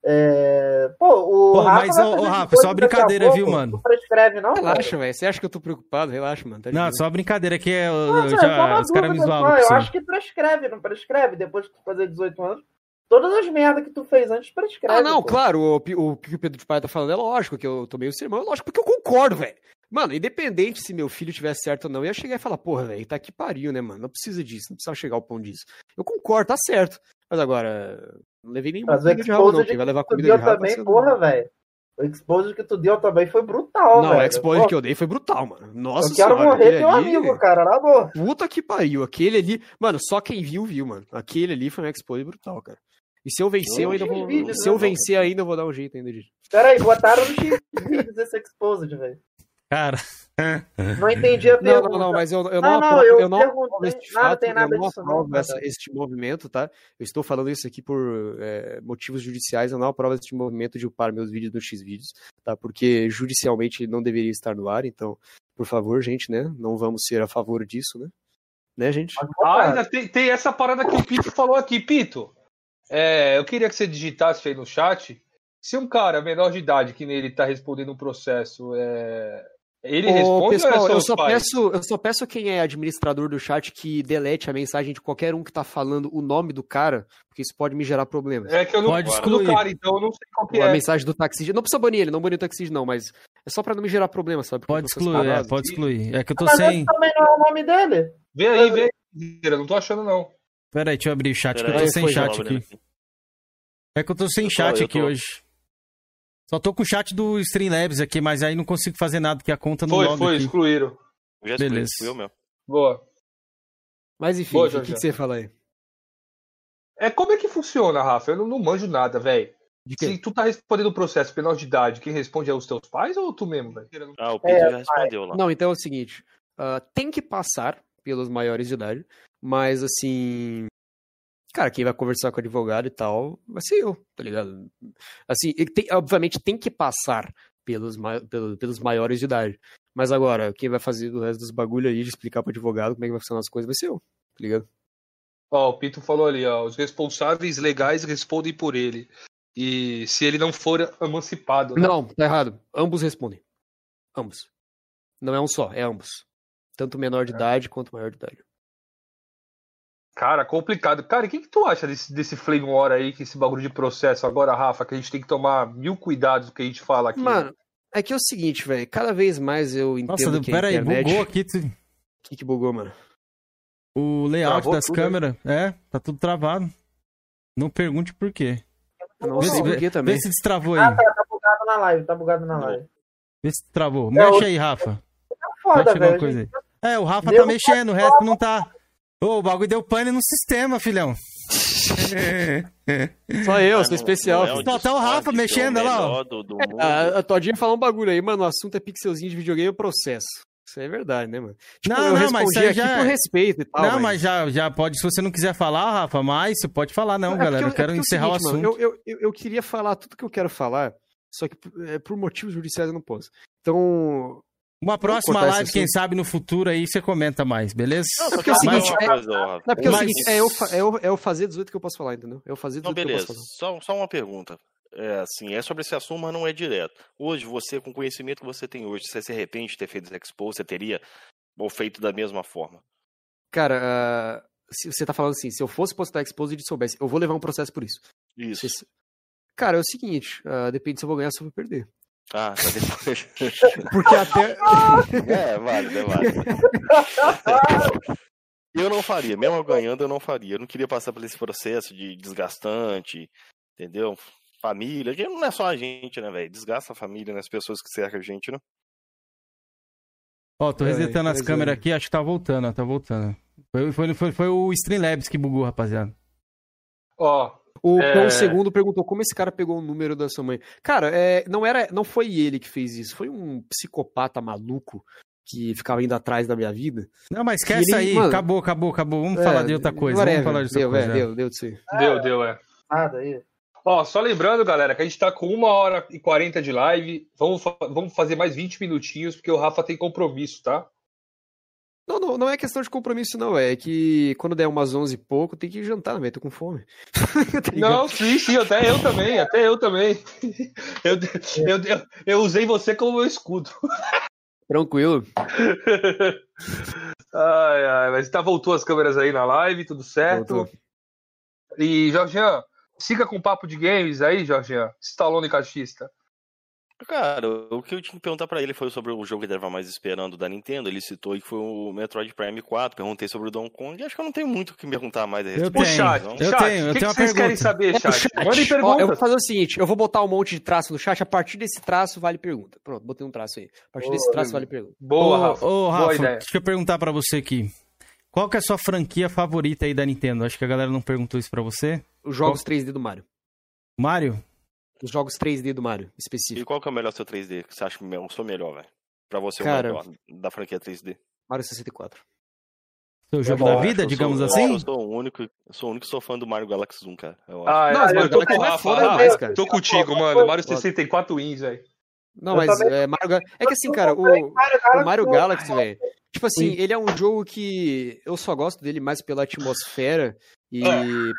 É... Pô, o Pô, Rafa mas, ô, Rafa, só brincadeira, viu, mano? Não prescreve, não? Relaxa, velho. Você acha que eu tô preocupado? Relaxa, mano. Tá Não, só brincadeira aqui, é, eu, Não, já, só uma os caras me zoavam Eu acho que prescreve, não prescreve? Depois que tu fazer 18 anos, todas as merdas que tu fez antes prescreve. Ah, não, pô. claro, o, Pi- o que o Pedro de Pai tá falando é lógico que eu tomei o sermão, é lógico, porque eu concordo, velho. Mano, independente se meu filho tivesse certo ou não, eu ia chegar e falar, porra, velho, tá que pariu, né, mano? Não precisa disso, não precisa chegar ao pão disso. Eu concordo, tá certo. Mas agora, não levei nenhuma Mas comida de rabo, não. Quem vai levar comida de rabo também, porra, velho. O exposed que tu deu também foi brutal, Não, velho. o expose Pô, que eu dei foi brutal, mano. Nossa Eu quero senhora, morrer teu ali- amigo, cara, na boa. Puta que pariu. Aquele ali. Mano, só quem viu, viu, mano. Aquele ali foi um expose brutal, cara. E se eu vencer, eu ainda vou. vídeos, Se né, eu vencer ainda, eu vou dar um jeito ainda de. Pera aí, botaram no X-Vídeos esse exposed, velho. Cara. Não entendi a Não, pergunta. não, não, mas eu, eu não, Não, não, aprovo, eu eu não perguntei- aprovo este nada, fato, tem nada eu não disso não, aprovo essa- este movimento, tá? Eu estou falando isso aqui por é, motivos judiciais, eu não aprovo este movimento de upar meus vídeos no Xvideos, tá? Porque judicialmente não deveria estar no ar, então, por favor, gente, né? Não vamos ser a favor disso, né? Né, gente? Ah, ainda tem, tem essa parada que o Pito falou aqui. Pito, é, eu queria que você digitasse aí no chat. Se um cara menor de idade, que nele tá respondendo um processo, é, ele Ô, responde pessoal, ou é eu só, pais? peço, eu só peço a quem é administrador do chat que delete a mensagem de qualquer um que tá falando o nome do cara, porque isso pode me gerar problemas. É que eu não Pode excluir. cara, então eu não sei qual que a é. mensagem do taxista. Não precisa banir ele, não banir o taxista, não, mas é só pra não me gerar problema, sabe? Porque Pode excluir, é, pode excluir. É que eu tô Mas sem. também não é o nome dele. Vê aí, vê aí. Eu não tô achando, não. Pera aí, deixa eu abrir o chat, que eu Pera tô aí, sem chat João, aqui. É que eu tô sem Eu tô- chat aqui tô- hoje. Só tô com o chat do Streamlabs aqui, mas aí não consigo fazer nada, porque a conta não Foi, loga foi, aqui. excluíram. Já excluí, Beleza. excluiu mesmo. Boa. Mas enfim, Boa, o que, que você fala aí? É como é que funciona, Rafa? Eu não, não manjo nada, velho. Se tu tá respondendo o processo menor de idade, quem responde é os teus pais ou tu mesmo, velho? Ah, o Pito É, já respondeu lá. Não, então é o seguinte: ah, tem que passar pelos maiores de idade, mas assim. Cara, quem vai conversar com o advogado e tal vai ser eu, tá ligado? Assim, tem- obviamente tem que passar pelos, ma- pelo- pelos maiores de idade. Mas agora, quem vai fazer o resto dos bagulho aí de explicar pro advogado como é que vai funcionar as coisas vai ser eu, tá ligado? Ó, o Pito falou ali, ó. Os responsáveis legais respondem por ele. E se ele não for emancipado, né? Não, tá errado. Ambos respondem. Ambos. Não é um só, é ambos. Tanto menor de idade quanto maior de idade. Cara, complicado. Cara, o que, que tu acha desse, desse flame war aí, que esse bagulho de processo agora, Rafa, que a gente tem que tomar mil cuidados do que a gente fala aqui? Mano, é que é o seguinte, velho. Cada vez mais eu entendo Nossa, que pera a aí, internet... bugou aqui. tu- O que, que bugou, mano? O layout Travou das né? câmeras. É, tá tudo travado. Não pergunte por quê. Não Vê se, vê, também. vê se destravou aí. Ah, tá, tá bugado na live, tá bugado na live. Vê se travou. É, Mexe aí, Rafa. Tá foda, Mexe alguma velho. coisa aí. É, o Rafa Deu tá mexendo, o resto não tá. Ô, o bagulho deu pane no sistema, filhão. Só eu, sou especial. não é o tá o Rafa Discord, mexendo, é o olha lá, do- do mundo. A, a Todinha falou um bagulho aí, mano. O assunto é pixelzinho de videogame e processo. Isso é verdade, né, mano? Tipo, Não, eu não, mas isso aí aqui já por é- respeito e tal. não, mas já, já pode, se você não quiser falar, Rafa, mas você pode falar, não, É galera. Eu é quero é encerrar o seguinte, assunto. mano, eu, eu, eu, eu queria falar tudo que eu quero falar, só que é, por motivos judiciais eu não posso. Então. Uma próxima live, quem sabe no futuro aí você comenta mais, beleza? Não, porque é o seguinte, é- é porque é o seguinte, é eu, é, eu, é eu fazer 18 que eu posso falar, entendeu? É eu fazer Não, 18 que eu beleza. posso falar. Só, só uma pergunta. É assim, é sobre esse assunto, mas não é direto. Hoje, você, com o conhecimento que você tem hoje, você se arrepende de ter feito esse expo, você teria ou feito da mesma forma? Cara, ah, se você tá falando assim, se eu fosse postar Exposed e soubesse, eu vou levar um processo por isso. Isso. Se- Cara, é o seguinte, ah, depende se eu vou ganhar ou se eu vou perder. Ah, tá depois. Porque até. é, válido, é válido. Eu não faria, mesmo ganhando, eu não faria. Eu não queria passar por esse processo de desgastante, entendeu? Família, que não é só a gente, né, velho? Desgasta a família, né? As pessoas que cercam a gente, né? Ó, tô É, resetando as pois câmeras é. aqui, acho que tá voltando, ó, tá voltando. Foi, foi, foi, foi o Streamlabs que bugou, rapaziada. Ó. O é, Pão Segundo perguntou como esse cara pegou o número da sua mãe. Cara, é, não era, não foi ele que fez isso, foi um psicopata maluco que ficava indo atrás da minha vida. Não, mas Que esquece ele- aí. mano, Acabou, acabou, acabou. Vamos É, falar de outra coisa. whatever. Vamos falar de outra Deu, coisa. é, deu, deu de ser. Deu, deu, é. Nada aí. Ó, só lembrando, galera, que a gente tá com uma hora e 40 de live. Vamos, fa- vamos fazer mais 20 minutinhos, porque o Rafa tem compromisso, tá? Não, não, não é questão de compromisso, não. É que quando der umas 11 e pouco, tem que jantar, velho. Tô com fome. Tá? Não, sim, sim, até eu também, até eu também. Eu, eu, eu, eu usei você como meu escudo. Tranquilo. Ai, ai, mas tá, voltou as câmeras aí na live, tudo certo. Voltou. E, Jorgian, siga com o papo de games aí, Jorgian. Stallone Cachista. Cara, o que eu tinha que perguntar pra ele foi sobre o jogo que ele tava mais esperando da Nintendo. Ele citou que foi o Metroid Prime 4. Perguntei sobre o Donkey Kong. E acho que eu não tenho muito o que perguntar mais a Eu respeito. tenho, chat, Não? eu chat, tenho, eu o que, tenho que uma vocês querem pergunta. saber, É, chat? chat. Mandem Ó, eu perguntas. vou fazer o seguinte, eu vou botar um monte de traço no chat, a partir desse traço vale pergunta. Pronto, botei um traço aí. A partir desse traço vale pergunta. Boa, ô, Rafa. Ô, Boa Rafa, ideia. deixa eu perguntar pra você aqui. Qual que é a sua franquia favorita aí da Nintendo? Acho que a galera não perguntou isso pra você. Os jogos 3D do Mario. Mario? Os jogos 3D do Mario, E específico. qual que é o melhor seu 3D? Que você acha que eu sou melhor, velho? Pra você Cara- o melhor da franquia 3D. Mario 64. Seu jogo da acho vida, Eu sou- digamos eu assim? sou o único, eu sou o único que sou fã do Mario Galaxy 1, cara. Eu acho. Ah, Não, mas eu tô com Rafa. demais, cara. Tô contigo, mano. Mario 64 wins, velho. Não, mas é, Mario é que assim, cara, o, Mario o Galaxy Mario não- Galaxy, velho. Tipo assim, ele é um jogo que eu só gosto dele mais pela atmosfera e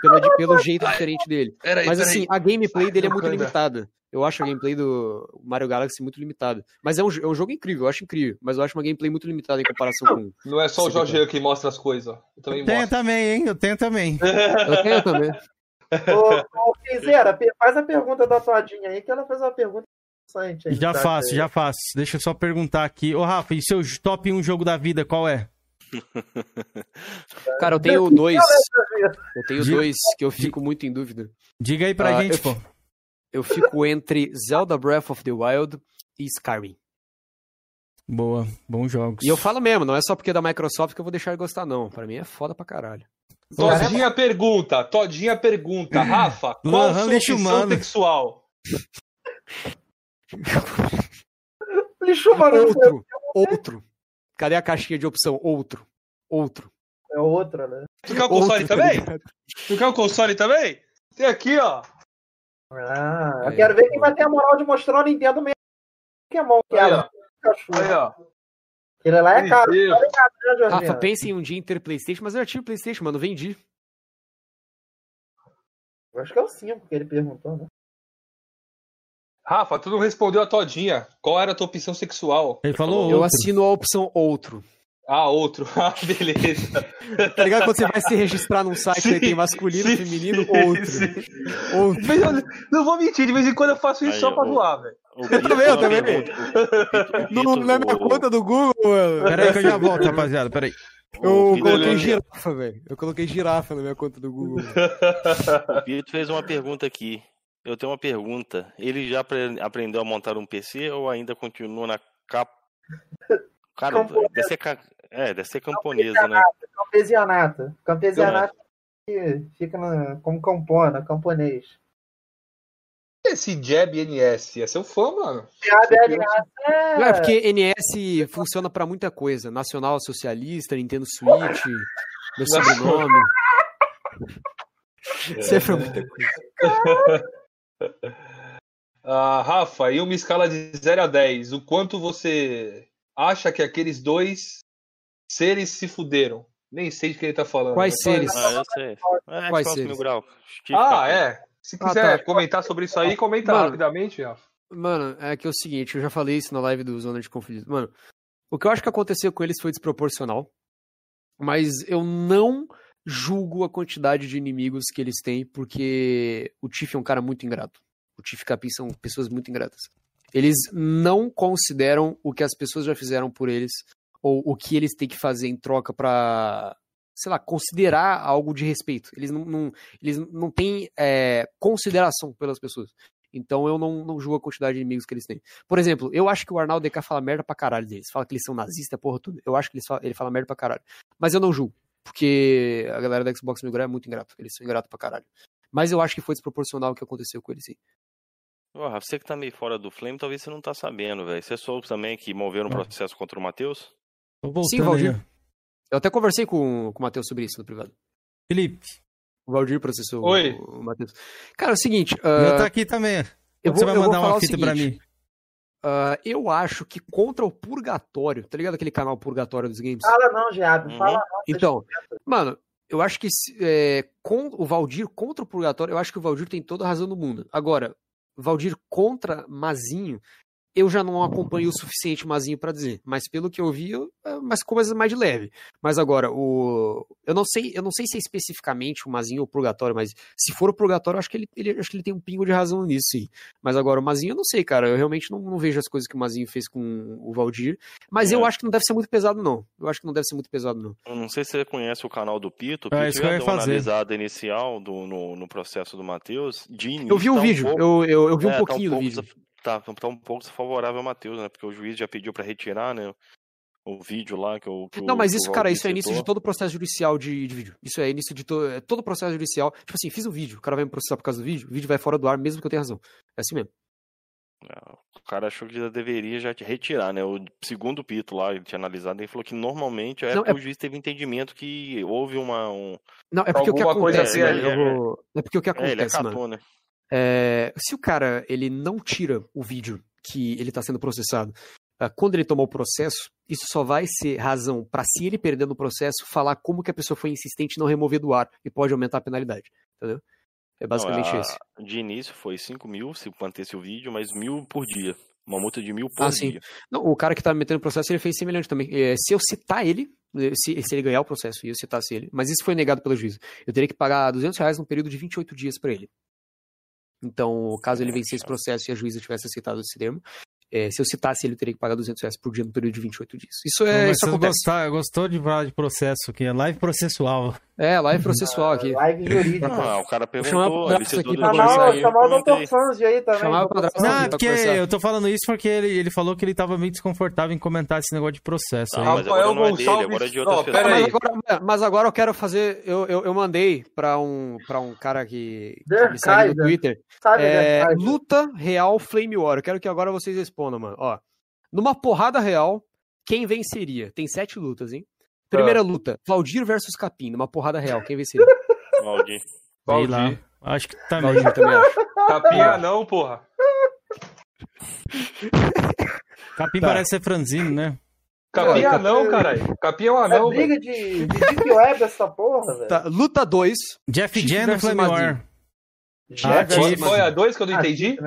pela, de- pelo jeito diferente dele. Peraí, Mas assim, a gameplay dele é muito limitada. Eu acho a gameplay do Mario Galaxy muito limitada. Mas é um, é um jogo incrível, eu acho incrível. Mas eu acho uma gameplay muito limitada em comparação com. Não é só o Jorge que mostra as coisas, ó. Eu também Eu tenho mostro. também, hein? Eu tenho também. Eu tenho também. Ô, ô Fizeira, pe- faz a pergunta da Todinha aí, que ela fez uma pergunta interessante. aí Já chat faço, aí. já faço. Deixa eu só perguntar aqui. Ô, Rafa, e seu top 1 jogo da vida, qual é? Cara, eu tenho dois. Eu tenho Diga- dois que eu fico muito em dúvida. Diga aí pra Ah, gente, eu, pô. eu fico entre Zelda Breath of the Wild e Skyrim. Boa, bons jogos. E eu falo mesmo, não é só porque é da Microsoft que eu vou deixar de gostar, não. Pra mim é foda pra caralho. Todinha pergunta, Todinha pergunta. Rafa, qual Lohan, sua lixo opção humano. sexual? Lixo, mano. Outro, outro. Cadê a caixinha de opção? Outro. Outro. É outra, né? Tu quer o console Outro, tá também? ligado? Tu quer o console também? Tem aqui, ó. Ah, eu Aí, quero ver quem vai ter a moral de mostrar o Nintendo mesmo. Pokémon, que Aí, é. Aí, ó. Aquele lá é caro. Meu Tá ligado, né, Rafa, pensa em um dia em ter Playstation, mas eu já tive Playstation, mano, vendi. Eu Acho que é o 5 que ele perguntou, né? Rafa, tu não respondeu a Todinha. Qual era a tua opção sexual? Ele falou Eu outro. assino a opção outro. Ah, outro. Ah, beleza. Tá ligado quando você vai se registrar num site Sim, aí tem masculino, sim, feminino, sim, outro. sim. Outro. Mas eu não vou mentir, de vez em quando eu faço isso Aí, só pra zoar, velho. O Eu também, eu não também. o- o Não, não é minha o- conta do Google, mano. Pera aí que eu já volto, rapaziada. Pera aí. Eu o coloquei girafa, velho. Eu coloquei girafa na minha conta do Google. O Vitor fez uma pergunta aqui. Eu tenho uma pergunta. Ele já apre- aprendeu a montar um PC ou ainda continua na capa? Cara, deve ser, ca- é, deve ser camponesa, né? Campesianata. Campesianata que fica na, como campona, camponês. Esse Jab NS, é seu fã, mano. É, Não, é porque NS funciona pra muita coisa. Nacional Socialista, Nintendo Switch, meu sobrenome. Serve pra muita coisa. Ah, Rafa, em uma escala de 0 a 10, o quanto você acha que aqueles dois seres se fuderam? Nem sei de quem ele tá falando. Quais É só seres? Ah, eu sei. É, Quais Xbox seres? Ah, é. Se Ah, quiser tá. comentar sobre isso aí, comenta Mano. rapidamente, Rafa. Mano, é que é o seguinte, eu já falei isso na live do Zona de Conflito. Mano, o que eu acho que aconteceu com eles foi desproporcional. Mas eu não julgo a quantidade de inimigos que eles têm, porque o Tiff é um cara muito ingrato. O Tiff e Capim são pessoas muito ingratas. Eles não consideram o que as pessoas já fizeram por eles, ou o que eles têm que fazer em troca pra, sei lá, considerar algo de respeito. Eles não, não- eles não têm é, consideração pelas pessoas. Então eu não, não julgo a quantidade de inimigos que eles têm. Por exemplo, eu acho que o Arnaldo DK fala merda pra caralho deles. Fala que eles são nazistas, porra, tudo. Eu acho que eles ele fala merda pra caralho. Mas eu não julgo. Porque a galera da Xbox Mil Grau é muito ingrato. Eles são ingratos pra caralho. Mas eu acho que foi desproporcional o que aconteceu com ele, sim. Porra, você que tá meio fora do Flame, talvez você não tá sabendo, velho. Você soube também que moveram um processo contra o Matheus? Sim, Valdir. Eu até conversei com, com o Matheus sobre isso no privado. Felipe. O Valdir processou Oi. o, o Matheus. Cara, é o seguinte. Eu ah, tá aqui também. eu Você vou- vai eu vou mandar falar uma fita pra mim. Ah, eu acho que contra o Purgatório, tá ligado aquele canal Purgatório dos Games? Fala não, Giado. Uhum. Fala não. Então, mano, eu acho que é, com o Valdir contra o Purgatório, eu acho que o Valdir tem toda a razão do mundo. Agora, Valdir contra Mazinho, eu já não acompanho o suficiente o Mazinho pra dizer. Mas pelo que eu vi, eu, é, mas coisas mais de leve. Mas agora, o eu não sei, eu não sei se é especificamente o Mazinho ou o Purgatório, mas se for o Purgatório, eu acho que ele, ele- acho que ele tem um pingo de razão nisso, sim. Mas agora o Mazinho eu não sei, cara. Eu realmente não, não vejo as coisas que o Mazinho fez com o Valdir. Mas É. eu acho que não deve ser muito pesado, não. Eu acho que não deve ser muito pesado, não. Eu não sei se você conhece o canal do Pito. O É, Pito isso que eu ia deu uma fazer. analisada inicial do, no, no processo do Matheus. De início, Eu vi o tá um vídeo, pouco- eu- eu- eu vi um tá pouquinho do pouco vídeo. Tá, tá um pouco desfavorável ao Matheus, né? Porque o juiz já pediu pra retirar, né? O vídeo lá que o. que Não, mas isso, cara, isso é início de todo o processo judicial de, de vídeo. Isso é início de to, é todo o processo judicial. Tipo assim, fiz um vídeo, o cara vai me processar por causa do vídeo, o vídeo vai fora do ar, mesmo que eu tenha razão. É assim mesmo. O cara achou que já deveria já te retirar, né? O segundo Pito lá, ele tinha analisado, ele falou que normalmente é Não, é- o juiz teve entendimento que houve uma. Um... Não, é porque o que alguma coisa acontece, assim, mano, é, eu vou- é porque o que É, ele acontece, acatou, mano. né? É, se o cara ele não tira o vídeo que ele tá sendo processado ah, quando ele tomou o processo, isso só vai ser razão pra se ele perder no processo, falar como que a pessoa foi insistente em não remover do ar e pode aumentar a penalidade. Entendeu? É basicamente Não, a- esse. De início foi 5 mil se mantesse o vídeo, mas mil por dia. Uma multa de mil por Ah, sim. dia. Não, o cara que tá me metendo processo, ele fez semelhante também. É, se eu citar ele, eh, se, se ele ganhar o processo e eu citasse ele, mas isso foi negado pelo juiz, eu teria que pagar 200 reais num período de 28 dias pra ele. Então, caso ele vencesse o processo e a juíza tivesse aceitado esse termo, eh, se eu citasse ele, eu teria que pagar 200 reais por dia no período de 28 dias. Isso é. mas Isso gostar, gostou de falar de processo aqui, é live processual. É, live processual aqui. Live jurídica. Não, o cara chamar perguntou, o ele Padrasto citou aqui pra dois conversar aí, aí. eu Chamar o. Dr. Fanzi aí também. Chamar o Dr. Não, é porque eu tô falando isso porque ele, ele falou que ele tava meio desconfortável em comentar esse negócio de processo. Não, aí. mas agora não é dele, agora é de pessoas. pera Mas agora, mas agora eu quero fazer. Eu, eu, eu mandei pra um, pra um cara que, que me segue no. Twitter. Sabe, é, luta real Flame War. Eu quero que agora vocês respondam, mano. Ó, numa porrada real, quem venceria? Tem sete lutas, hein? Primeira luta: Valdir versus Capim. Numa porrada real, quem venceria? Valdir. Sei lá. Acho que também. Valdir também acho. Capinha não, porra. Capim Tá. parece ser franzino, né? Capinha Pô, não, Capinha- caralho. Capinha é um É anão, briga velho. de, de Deep Web essa porra, velho. Tá, luta 2. Jeff Chief Jen no versus Flame. War. Ah, é a dois que eu não Ah, entendi?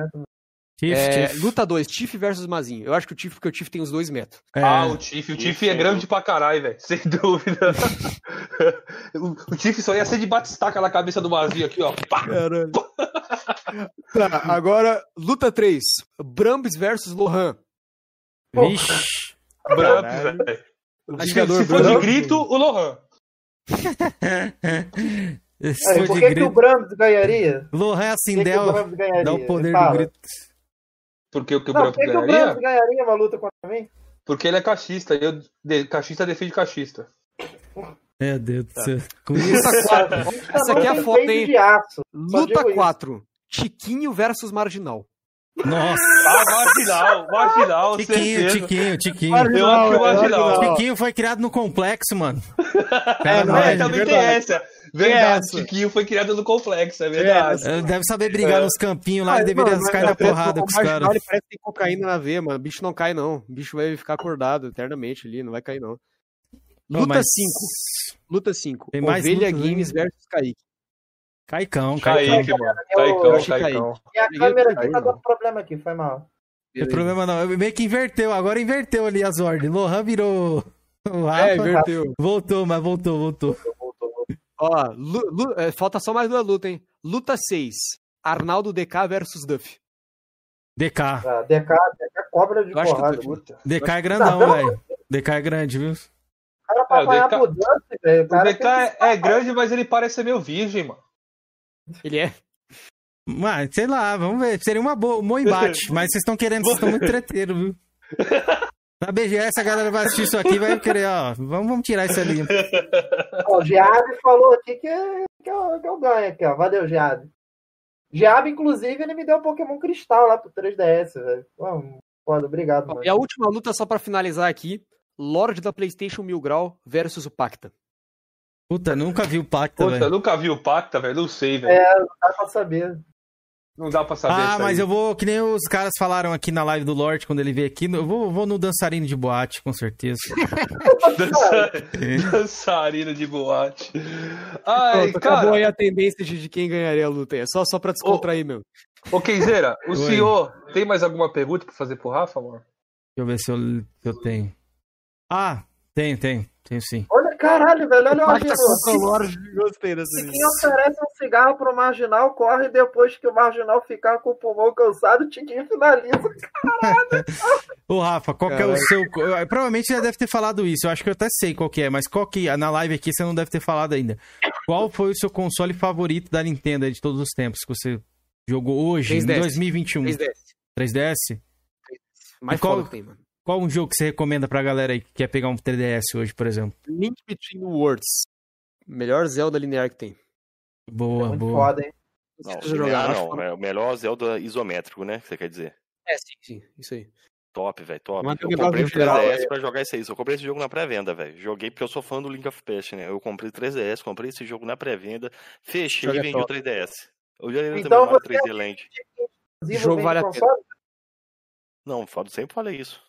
Chief, É, Chief. luta 2, Tiff versus Mazinho. Eu acho que o Tiff, porque o Tiff tem os dois metros. É, Ah, o Tiff. O Tiff é grande pra caralho, velho. Sem dúvida. o, o Tiff só ia ser de batistaca na cabeça do Mazinho aqui, ó. Pá. Caralho. Tá, agora, luta 3. Brambis versus Lohan. Vixe. Caralho. velho. Se, for de grito, o Lohan. Foi por de que, que o grito. Brams ganharia? Lohan assim o dá, Brams ganharia? dá o poder Fala. do grito. Porque o que o Não, Branco por que, que o ganharia? Brams ganharia uma luta contra mim? Porque ele é cachista. E eu, de, cachista defende cachista. Meu Deus Tá. do céu. Com isso. Luta 4. Essa aqui é a foto, hein? Luta digo isso. 4. Tiquinho versus Marginal. Nossa. Ah, marginal, marginal, Tiquinho, certeza. Tiquinho, Tiquinho. Eu acho que o marginal. Tiquinho foi criado no complexo, mano. É, não é, é, também tem essa. Verdade, essa. Tiquinho foi criado no complexo, é verdade. Ele Deve saber brigar É. nos campinhos lá e Mas, deveria mano, cair na mas, é, porrada com os caras. Ele parece que tem cocaína na veia, mano. O bicho não cai, não. O bicho vai ficar acordado eternamente ali, não vai cair, não. Luta mas 5. Luta 5. Tem mais Ovelha Games ainda. versus Kaique. Caicão, Caicão. Kaique, mano. Caicão, Caicão. E a câmera aqui tá dando problema aqui, foi mal. Não tem problema não. Meio que inverteu. Agora inverteu ali as ordens. Lohan virou o Rafa. É, inverteu. Voltou, mas voltou, voltou. Ó, lu- lu- é, falta só mais duas lutas, hein? Luta 6. Arnaldo DK versus Duff. DK. Ah, DK, DK cobra de porrada. tô- O DK é grandão, velho. DK é grande, viu? cara pra É, o apanhar DK pro Dante, velho. O O cara DK é, é grande, mas ele parece ser meio virgem, mano. Ele é? Mas, sei lá, vamos ver. Seria uma boa, um bom embate. mas vocês estão querendo, vocês estão muito treteiros, viu? Na BGS a galera vai assistir isso aqui e vai querer, ó. Vamos, vamos tirar isso ali. Ó, o Giab falou aqui que, que, eu, que eu ganho aqui, ó. Valeu, Giab. Giab, inclusive, ele me deu um Pokémon Cristal lá pro 3DS, velho. Foda, obrigado, mano. E a última luta, só pra finalizar aqui: Lorde da PlayStation Mil Grau versus o Pacta. Puta, nunca vi o Pacta, Puta, velho. nunca vi o Pacta, velho. Não sei, velho. É, não dá pra saber. Não dá pra saber Ah, isso mas aí. eu vou, que nem os caras falaram aqui na live do Lorde quando ele veio aqui, eu vou, vou no dançarino de boate, com certeza. Dança- Dançarina de boate. Ai, Pronto, cara. acabou aí a tendência de, de quem ganharia a luta aí. É só, só pra descontrair, meu. Ô, Kenzeira, o Oi. senhor tem mais alguma pergunta pra fazer pro Rafa, amor? Deixa eu ver se eu, se eu tenho. Ah, tenho, tenho. Tenho sim. Olha, caralho, velho, olha o Lorde, gostei dessa Se quem oferece um cigarro pro marginal, corre depois que o marginal ficar com o pulmão cansado, o Tiquinho finaliza. Ô, Rafa, qual que é o seu. eu- Provavelmente você já deve ter falado isso. Eu acho que eu até sei qual que é, mas qual que. Na live aqui você não deve ter falado ainda. Qual foi o seu console favorito da Nintendo de todos os tempos que você jogou hoje, 3DS. em 2021? 3DS. 3DS? Mais E qual, foda que tem, mano. Qual um jogo que você recomenda pra galera aí que quer pegar um 3DS hoje, por exemplo? Link Between Worlds. Melhor Zelda linear que tem. Boa, boa. Foda, hein? Não, linear não. foda. É o melhor Zelda isométrico, né? Que você quer dizer. É, sim, sim. Isso aí. Top, velho, top. Mas eu comprei o negócio geral, 3DS é- pra jogar isso aí. Eu comprei esse jogo na pré-venda, velho. Joguei porque eu sou fã do Link of Past, né? Eu comprei o 3DS, comprei esse jogo na pré-venda, fechei e é vendi o top. 3DS. Eu já Então também você- 3D Land. Inclusive, jogo vale a pena. Não, falo- sempre falei isso.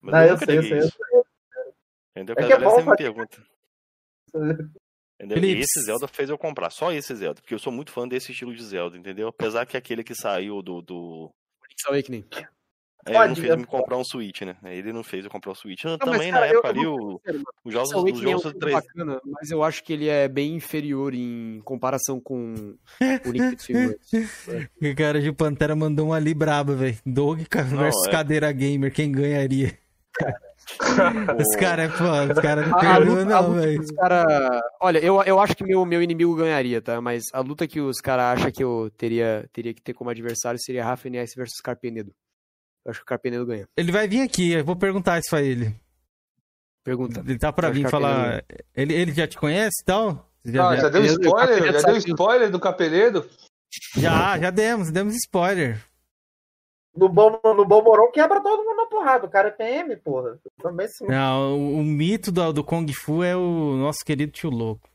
Mas Não, eu eu sei, eu sei, eu isso. Entendeu? É que é bom sempre me pergunta. Entendeu? E Felipe. esse Zelda fez eu comprar, só esse Zelda, porque eu sou muito fã desse estilo de Zelda, entendeu? Apesar que aquele que saiu do. do... Link's Awakening. É, ele não fez é. me comprar um Switch, né? Ele não fez eu comprar o Switch. mas, Também cara, na eu- época eu ali, o- os jogos, Link's os Awakening é um jogos do jogo 3 bacana, mas eu acho que ele é bem inferior em comparação com o Link Between Worlds. O cara de Pantera mandou um ali braba, velho. Dog Não, versus é. cadeira gamer, quem ganharia? Os caras é foda, os caras não A, a luta, não, velho. cara... Olha, eu, eu acho que meu, meu inimigo ganharia, tá? Mas a luta que os caras acham que eu teria, teria que ter como adversário seria Rafa NS versus Carpenedo. Eu acho que o Carpenedo ganha. Ele vai vir aqui, eu vou perguntar isso pra ele. Pergunta. Ele tá pra vir falar. Ele, ele já te conhece e tal? Você Já, Ah, já, já deu spoiler? Já deu spoiler do Capeledo? já, já demos, demos spoiler. No bom, no bom Moron quebra todo mundo porrada. O cara é PM, porra. Também se Não, o, o mito do, do Kung Fu é o nosso querido tio louco.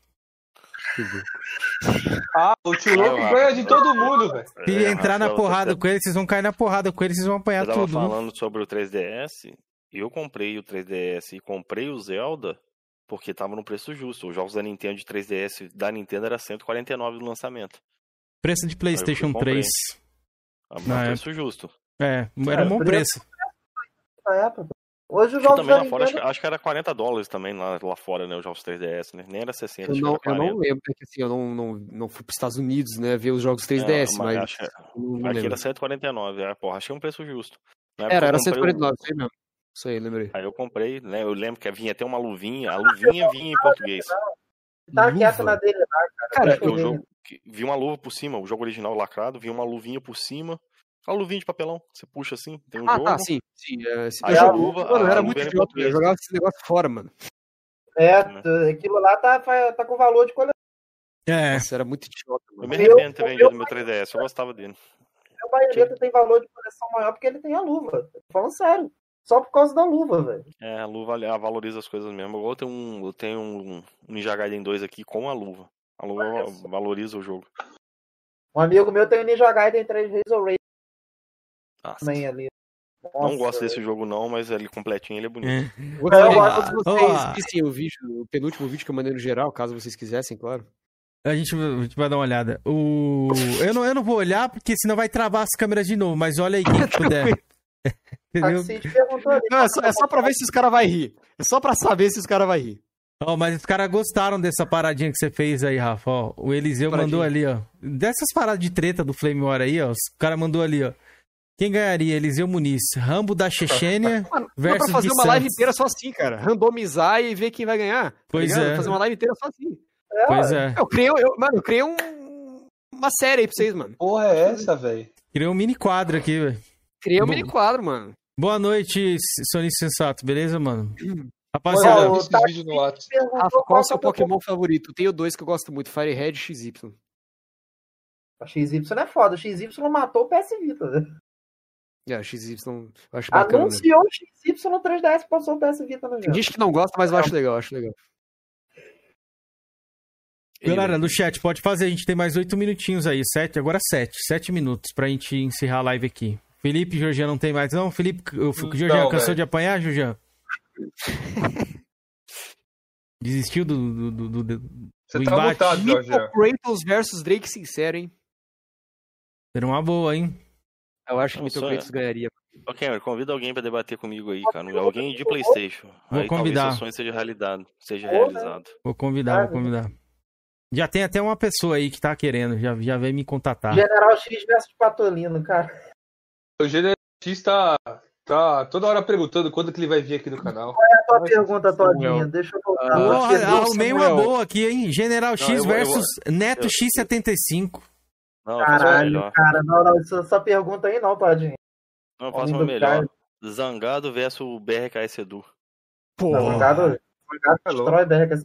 Ah, o tio louco Ah, ganha de todo mundo, velho. Se É, entrar na porrada você- com ele, vocês vão cair na porrada com ele, vocês vão apanhar Você tava tudo. falando sobre o 3DS, eu comprei o 3DS e comprei o Zelda porque tava no preço justo. Os jogos da Nintendo de 3DS da Nintendo era 149 no lançamento. Preço de PlayStation Aí eu fui, comprei. 3. Ah, Na no preço justo. É, era um bom preço. Na época. Hoje os Acho jogos também lá fora, acho, acho que era 40 dólares também lá, lá fora, né? Os jogos 3DS, né? Nem era 60, Eu acho não, eu era 40. não lembro, é que assim, eu não, não, não fui pros Estados Unidos, né, ver os jogos 3DS, É, mas, acho não, não Aqui lembro. era 149, é, porra, achei um preço justo. Na Era, era comprei o- 149, isso aí mesmo. Isso aí, lembrei. Aí eu comprei, né? Eu lembro que vinha até uma luvinha, a luvinha vinha em português. Tá Luva? quieto na dele lá, cara. Cara, Deixa eu jogo, vi uma luva por cima, o jogo original lacrado, vi uma luvinha por cima. A luvinha de papelão, você puxa assim, tem um Ah, jogo. tá, sim, sim. É, sim. Aí a luva- mano, eu era muito idiota, eu jogava esse negócio fora, mano. É, Né? aquilo lá tá, tá com valor de coleção. É, Nossa, era muito idiota, Eu mano. me Eu- arrependo de ter vendido meu 3DS, eu gostava dele. O baioneta tem valor de coleção maior porque ele tem a luva. Tô falando sério. Só por causa da luva, velho. É, a luva ela valoriza as coisas mesmo. Igual eu tenho um, eu tenho um Ninja Gaiden 2 aqui com a luva. A luva va- valoriza o jogo. Um amigo meu tem o Ninja Gaiden 3 Razor Ray Nossa, também ali. não Nossa, gosto velho. desse jogo não, mas ele completinho, ele é bonito. é. Eu gosto de- vocês vissem o vídeo, o penúltimo vídeo que eu mandei no geral, caso vocês quisessem, claro. A gente, a gente vai dar uma olhada. O... Eu, não, eu não vou olhar, porque senão vai travar as câmeras de novo, mas olha aí quem puder. Entendeu? Taxi perguntou ali. Não, é só, é só pra ver se os caras vão rir. É só pra saber se os caras vão rir. Ó, mas os caras gostaram dessa paradinha que você fez aí, Rafa. Ó, o Eliseu Paradinha. mandou ali, ó. Dessas paradas de treta do Flame War aí, ó. Os caras mandou ali, ó. Quem ganharia? Eliseu Muniz. Rambo da Chechênia Mano, dá versus pra fazer uma live inteira só assim, cara. Randomizar e ver quem vai ganhar. tá Pois ligado? é. Fazer uma live inteira só assim. Pois é. Eu criei, eu, mano, eu criei um, uma série aí pra vocês, mano. Porra, é essa, velho? Criou um mini quadro aqui, velho. Criei um Bom. mini quadro, mano. Boa noite, Sonista Sensato, beleza, mano? Rapaziada, eu esses vídeos no WhatsApp. Rafa, qual é o seu que eu tô- Pokémon favorito? Tenho dois que eu gosto muito, Firehead e XY. A XY é foda. O XY matou o PS Vita, velho. É, XY eu acho bacana. mesmo. Anunciou o XY no 3DS e passou o PS Vita no jogo. gente que não gosta, mas eu acho legal, eu acho legal. galera do chat, pode fazer, a gente tem mais oito minutinhos aí, sete, agora sete, sete minutos pra gente encerrar a live aqui. Felipe, Georgian não tem mais não? Felipe, o Georgian cansou velho. de apanhar, Georgian? Desistiu do, do, do, do, do Você tá embate? mutado. Kratos versus Drake sincero, hein? Era uma boa, hein? Eu acho que Não Mito sou, Kratos é. ganharia. Ô, Cameron, convida alguém pra debater comigo aí, cara. Alguém de Playstation. Vou aí convidar. talvez seu sonho seja realidade, seja né? realizado. Vou convidar, vou convidar. Já tem até uma pessoa aí que tá querendo, já, já veio me contatar. General X versus Patolino, cara. O General X tá, tá toda hora perguntando quando que ele vai vir aqui no canal. Qual é a tua pergunta, Todinha? Deixa eu voltar. Porra, arrumei uma boa aqui, hein? General Não, X eu vou- eu versus Neto eu- X75. Não, Caralho, cara. Não, não, essa, essa pergunta aí não, Todinho. Não, eu faço uma melhor. cara. Zangado versus BRKS Edu. Não, Zangado, Zangado destrói Bergas.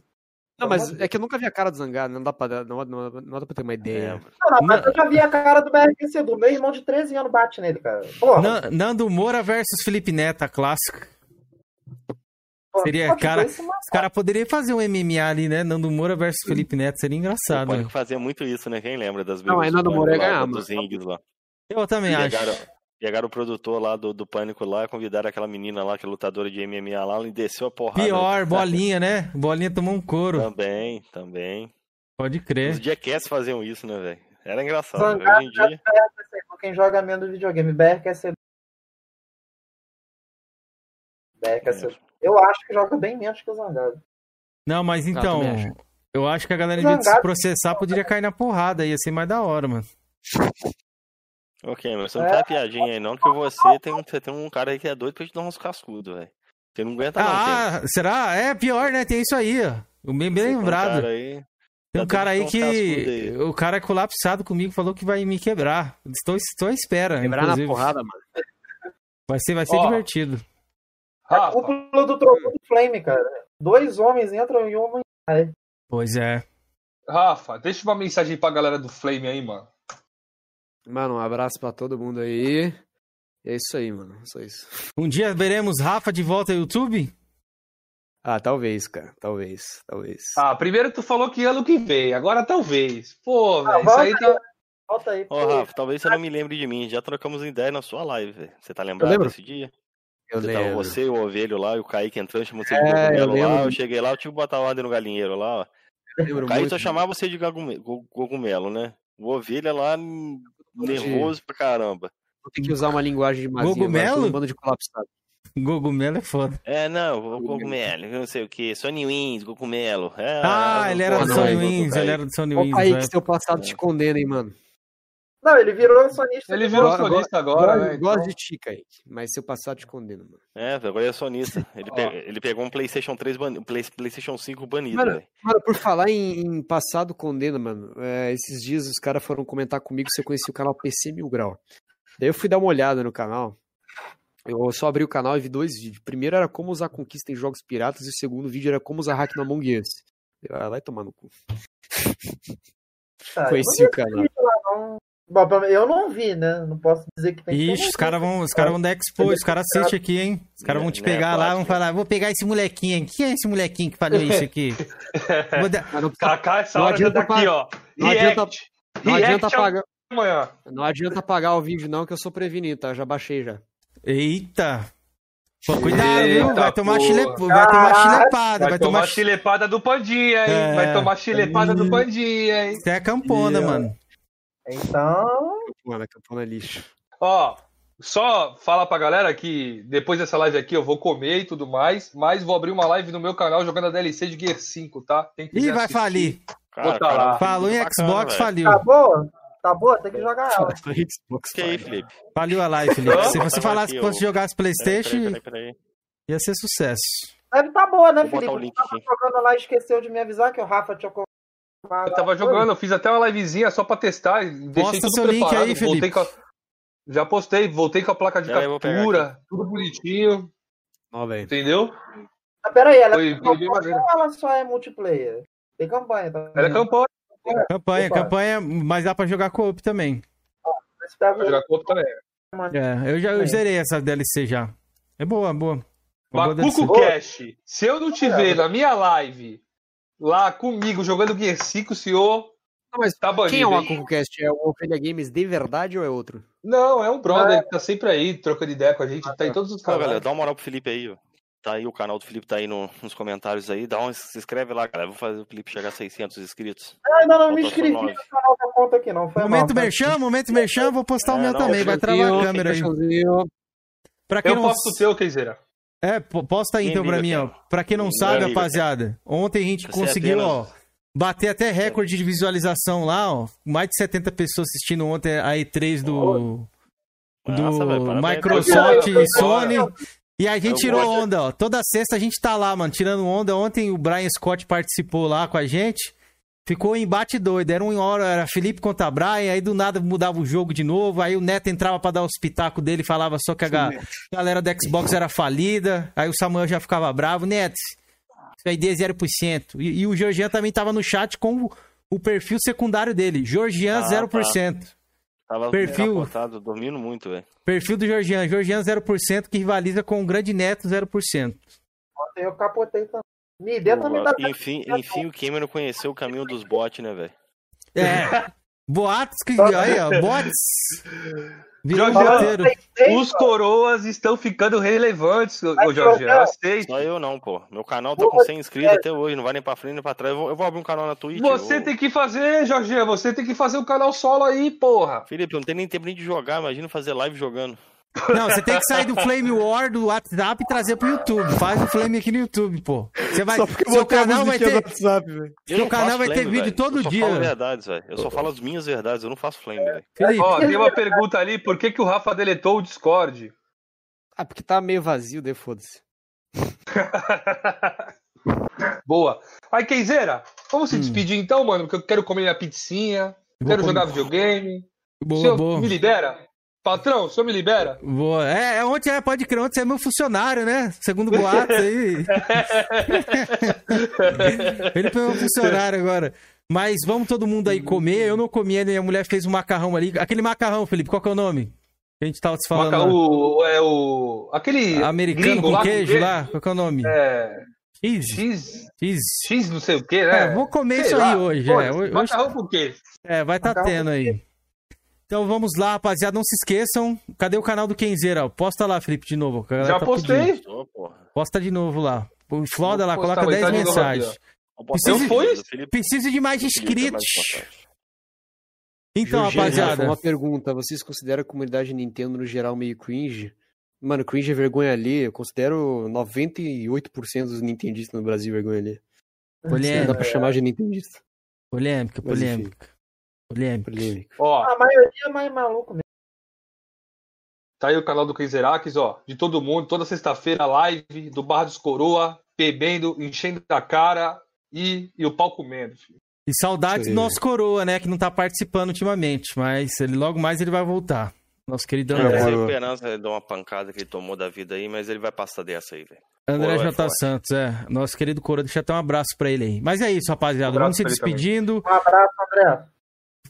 Não, mas é que eu nunca vi a cara do Zangado, não dá pra, não, não, não dá pra ter uma ideia. Não, não, mas eu já vi a cara do BRQC Edu. Meu irmão de 13 anos bate nele, cara. Porra. Nan- Nando Moura versus Felipe Neto, a clássica. Pô, Seria, cara, os caras poderiam fazer um MMA ali, né? Nando Moura versus Felipe Neto, seria engraçado. Pode né? fazer muito isso, né? Quem lembra das Não, aí do Nando Moura dos lá. Eu também acho. Pegaram, pegaram o produtor lá do, do Pânico lá, convidaram aquela menina lá, que é lutadora de MMA lá, ela desceu a porrada. Pior, bolinha, né? Bolinha tomou um couro. Também, também. Pode Os crer. Jackass faziam isso, né, velho? Era engraçado. Zangado Hoje em dia. Edu. Quem joga menos videogame, BRQC Edu. BRQC Edu. Eu acho que joga bem menos que o Zangado. Não, mas então, também acho. eu acho que a galera, em vez de se processar, poderia cair na porrada. Ia ser mais da hora, mano. Ok, mas você não É. tá piadinha aí, não, que você tem, um, você tem um cara aí que é doido pra te dar uns cascudos, velho. Você não aguenta, não, Cameron. Ah, será? É pior, né? Tem isso aí, ó. O Bem, bem Tem um lembrado. cara aí- Tem um tá cara aí que. aí. O cara é colapsado comigo falou que vai me quebrar. Estou, estou à espera. Quebrar na inclusive. porrada, mano. Vai ser, vai ser Ó. divertido. A Rafa, cúpula do trovão do Flame, cara. Dois homens entram e uma sai. Pois é. Rafa, deixa uma mensagem pra galera do Flame aí, mano. Mano, um abraço pra todo mundo aí. E é isso aí, mano. Só isso. Um dia veremos Rafa de volta ao YouTube? Ah, talvez, cara. Talvez, talvez. Ah, primeiro tu falou que ano que vem, agora talvez. Pô, velho, isso volta aí tá. Volta aí. Ô, Rafa, talvez você não me lembre de mim. Já trocamos ideia na sua live, velho. Você tá lembrado desse dia? Eu Você tava lembro. você, o Ovelho lá, e o Kaique entrando, chamou você de É, eu cogumelo lá. lembro. Eu cheguei lá, eu tive que botar ordem no galinheiro lá, ó. O Kaique muito. só chamava você de cogumelo, né? O Ovelha lá, hum, nervoso pra caramba. Vou ter que usar uma linguagem de magia. Cogumelo? um bando de colapsado. Gogumelo é foda. É, não, o cogumelo, não sei o que. Sony Wins, cogumelo. É, Ah, é, ele era do Sony Wins, ele era do Sony Wins. aí que seu passado te condena, hein, mano. Não, ele virou sonista. Ele virou sonista agora, gosto, né? gosto então. de ti, Kaique. Mas seu passado te condena, mano. É, agora ele é sonista. Ele, pe- ele pegou um PlayStation 3 banido, Play- PlayStation 5 banido, Mano, velho. Mano, por falar em, em passado condena, mano, é, esses dias os caras foram comentar comigo se eu conhecia o canal PC Mil Grau. Daí eu fui dar uma olhada no canal. Eu só abri o canal e vi dois vídeos. O primeiro era como usar conquista em jogos piratas e o segundo vídeo era como usar hack no Among Us. Eu, ah, vai tomar no cu. Tá, Conheci o canal. Lá. Bom, eu não vi, né? Não posso dizer que tem que Ixi, os caras vão, os caras vão dar expo, os caras assistem aqui, hein? Os caras vão te né, pegar lá, plástico. vão falar, vou pegar esse molequinho aqui. Quem é esse molequinho que falou isso aqui? Vou dar- Kaká, essa Não hora já adianta tá aqui, ó. não adianta- não adianta React pagar. amanhã. Não adianta apagar o vídeo, não, que eu sou prevenido, tá? Já baixei já. Eita! Pô, cuidado, viu? Eita, Vai tomar, chile... vai tomar chilepada, Vai, vai tomar tomar chilepada do Pandinha, hein? É. Vai tomar chilepada do Pandinha, hein? Você é campona, Yeah. mano. Então. Mano, campana é lixo. Ó, só fala pra galera que depois dessa live aqui eu vou comer e tudo mais, mas vou abrir uma live no meu canal jogando a DLC de Gear 5, tá? Quem Ih, vai assistir, falir. Vou tá lá. Falou em bacana, Xbox, velho. faliu. Tá boa? Tá boa? Tem que jogar ela. Xbox, Que aí, Felipe? Faliu a live, Felipe. Se você falasse aqui, que fosse ó. jogar as Playstation, Peraí, peraí, peraí. ia ser sucesso. Deve tá boa, né, Vou Felipe? o link Eu tava jogando lá e esqueceu de me avisar que o Rafa tinha. Eu tava jogando, eu fiz até uma livezinha só pra testar. Deixei Posta tudo seu link preparado, aí, Felipe. voltei com a- Já postei, voltei com a placa de Pera aí, captura, tudo bonitinho. Ó. Entendeu? Ah, peraí, ela Foi- é campanha ela só é multiplayer? Tem campanha, tá? Era campanha. Campanha, Opa. campanha, mas dá pra jogar co-op também. Tá Pra jogar corpo também. É, eu já eu Bem. zerei essa DLC já. É boa, boa. DLC. Cash, se eu não te ver na minha live lá comigo jogando Gear 5, senhor. Não, mas tá banido. Quem é o hein? AcucoCast? É o Ofelia Games de verdade ou é outro? Não, é um brother que tá sempre aí, trocando ideia com a gente, tá em todos os canais. galera, dá uma moral pro Felipe aí, ó. Tá aí, o canal do Felipe tá aí no- nos comentários aí. Dá um, se inscreve lá, galera. Vou fazer o Felipe chegar a 600 inscritos. Ah, não me Falta só inscrevi no canal da conta aqui, não. Foi Momento mal, tá? merchan, momento merchan, vou postar o É, meu não, também, vai travar a câmera aí. Pra quem Eu não posto o teu, Keizeira. É, po- posta aí então pra mim, ó. Pra quem não sabe, rapaziada, ontem a gente Você é conseguiu, apenas- ó, bater até recorde de visualização lá, ó. Mais de 70 pessoas assistindo ontem a E3 do, do Nossa. Microsoft e Sony. E a gente tirou onda, ó. Toda sexta a gente tá lá, mano, tirando onda. Ontem o Brian Scott participou lá com a gente. Ficou um embate doido. Era uma hora, era Felipe contra Brian, aí do nada mudava o jogo de novo. Aí o Neto entrava pra dar os pitacos dele e falava só que a ga- galera do Xbox era falida. Aí o Samuel já ficava bravo. Neto, isso aí é 0%. E, e o Georgian também tava no chat com o, o perfil secundário dele. Georgian Ah, 0%. Tava Perfil. dormindo muito, velho. Perfil do Georgian. Georgian 0% que rivaliza com o grande Neto 0%. Ontem eu capotei também. Me dê também dá Enfim, enfim, o Cameron conheceu o caminho dos bots, né, velho? É. Boatos que. Aí, ó. Bots. Virou Jorge, os coroas estão ficando relevantes, ô ô, Jorge. Aceita. Só eu não, pô. Meu canal tá com 100 inscritos até hoje, não vai nem pra frente nem pra trás. Eu vou, eu vou abrir um canal na Twitch. Você eu- tem que fazer, Jorge. Você tem que fazer um canal solo aí, porra. Felipe, eu não tenho nem tempo nem de jogar, imagina fazer live jogando. Não, você tem que sair do Flame War do WhatsApp e trazer pro YouTube. Faz o Flame aqui no YouTube, pô. Você vai. Só porque eu Seu canal vai ter. do WhatsApp, velho. Eu Seu canal vai ter flame, vídeo velho. todo eu só dia. falo verdades, velho. Eu só falo as minhas verdades, eu não faço flame, velho. Ó, tem uma pergunta ali, por que, que o Rafa deletou o Discord? Ah, porque tá meio vazio, daí foda-se. Boa. Aí, Keizeira, vamos se despedir então, mano, porque eu quero comer minha pizzinha, quero comer. jogar videogame. Boa, o senhor boa. me libera? Patrão, o senhor me libera? Boa. É, é, ontem é, pode crer, ontem você é meu funcionário, né? Segundo boatos aí. Ele foi meu funcionário agora. Mas vamos todo mundo aí comer. Eu não comi ainda, minha mulher fez um macarrão ali. Aquele macarrão, Felipe, qual que é o nome? Que a gente tava se falando. Maca- lá. o, é o. Aquele. Americano com lá queijo lá? Qual que é o nome? É. Cheese. X. X. X não sei o que, né? É, vou comer Sei isso lá. aí hoje. Pô, é. Hoje- Macarrão com queijo. É, vai tá Macarrão tendo aí. Então vamos lá, rapaziada. Não se esqueçam. Cadê o canal do Kenzeira? Posta lá, Felipe, de novo. Já tá postei. pedindo. Posta de novo lá. O Floda lá, coloca postar, 10 vai estar de novo mensagens. fui? Preciso de mais inscritos. Então, rapaziada. Uma pergunta: vocês consideram a comunidade Nintendo no geral meio cringe? Mano, cringe é vergonha ali. Eu considero 98% dos nintendistas no Brasil vergonha ali. Polêmica. Dá pra chamar de nintendista. Polêmica, Mas, enfim. polêmica. Polêmica. Ó, A maioria é mais maluco mesmo. tá aí o canal do Keizerax, ó. De todo mundo, toda sexta-feira, live do Bar dos Coroa, bebendo, enchendo a cara e, e o pau comendo. filho. E saudades do nosso coroa, né? Que não tá participando ultimamente. Mas ele, logo mais ele vai voltar. Nosso querido Eu André. tenho esperança de dar uma pancada que ele tomou da vida aí, mas ele vai passar dessa aí, velho. André é J. forte. Santos, é. Nosso querido Coroa, deixa até um abraço pra ele aí. Mas é isso, rapaziada. Um Vamos se ele também. despedindo. Um abraço, André.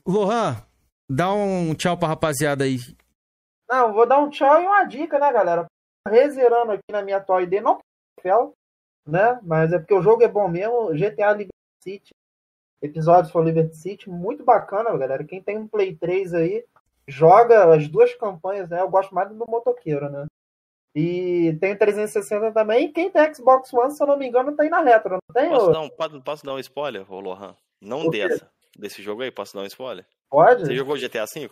Lohan, dá um tchau pra rapaziada aí. Não, vou dar um tchau e uma dica, né, galera? Rezerando aqui na minha atual ID, não troféu, né? Mas é porque o jogo é bom mesmo. GTA Liberty City, episódios for Liberty City, muito bacana, galera. Quem tem um Play 3 aí, joga as duas campanhas, né? Eu gosto mais do motoqueiro, né? E tem o 360 também. E quem tem Xbox One, se eu não me engano, tem na retro, não tem? Posso ô? dar um, posso, dar um spoiler, ô Lohan? Não dessa. Desse jogo aí, posso dar um spoiler? Pode? Você jogou GTA V?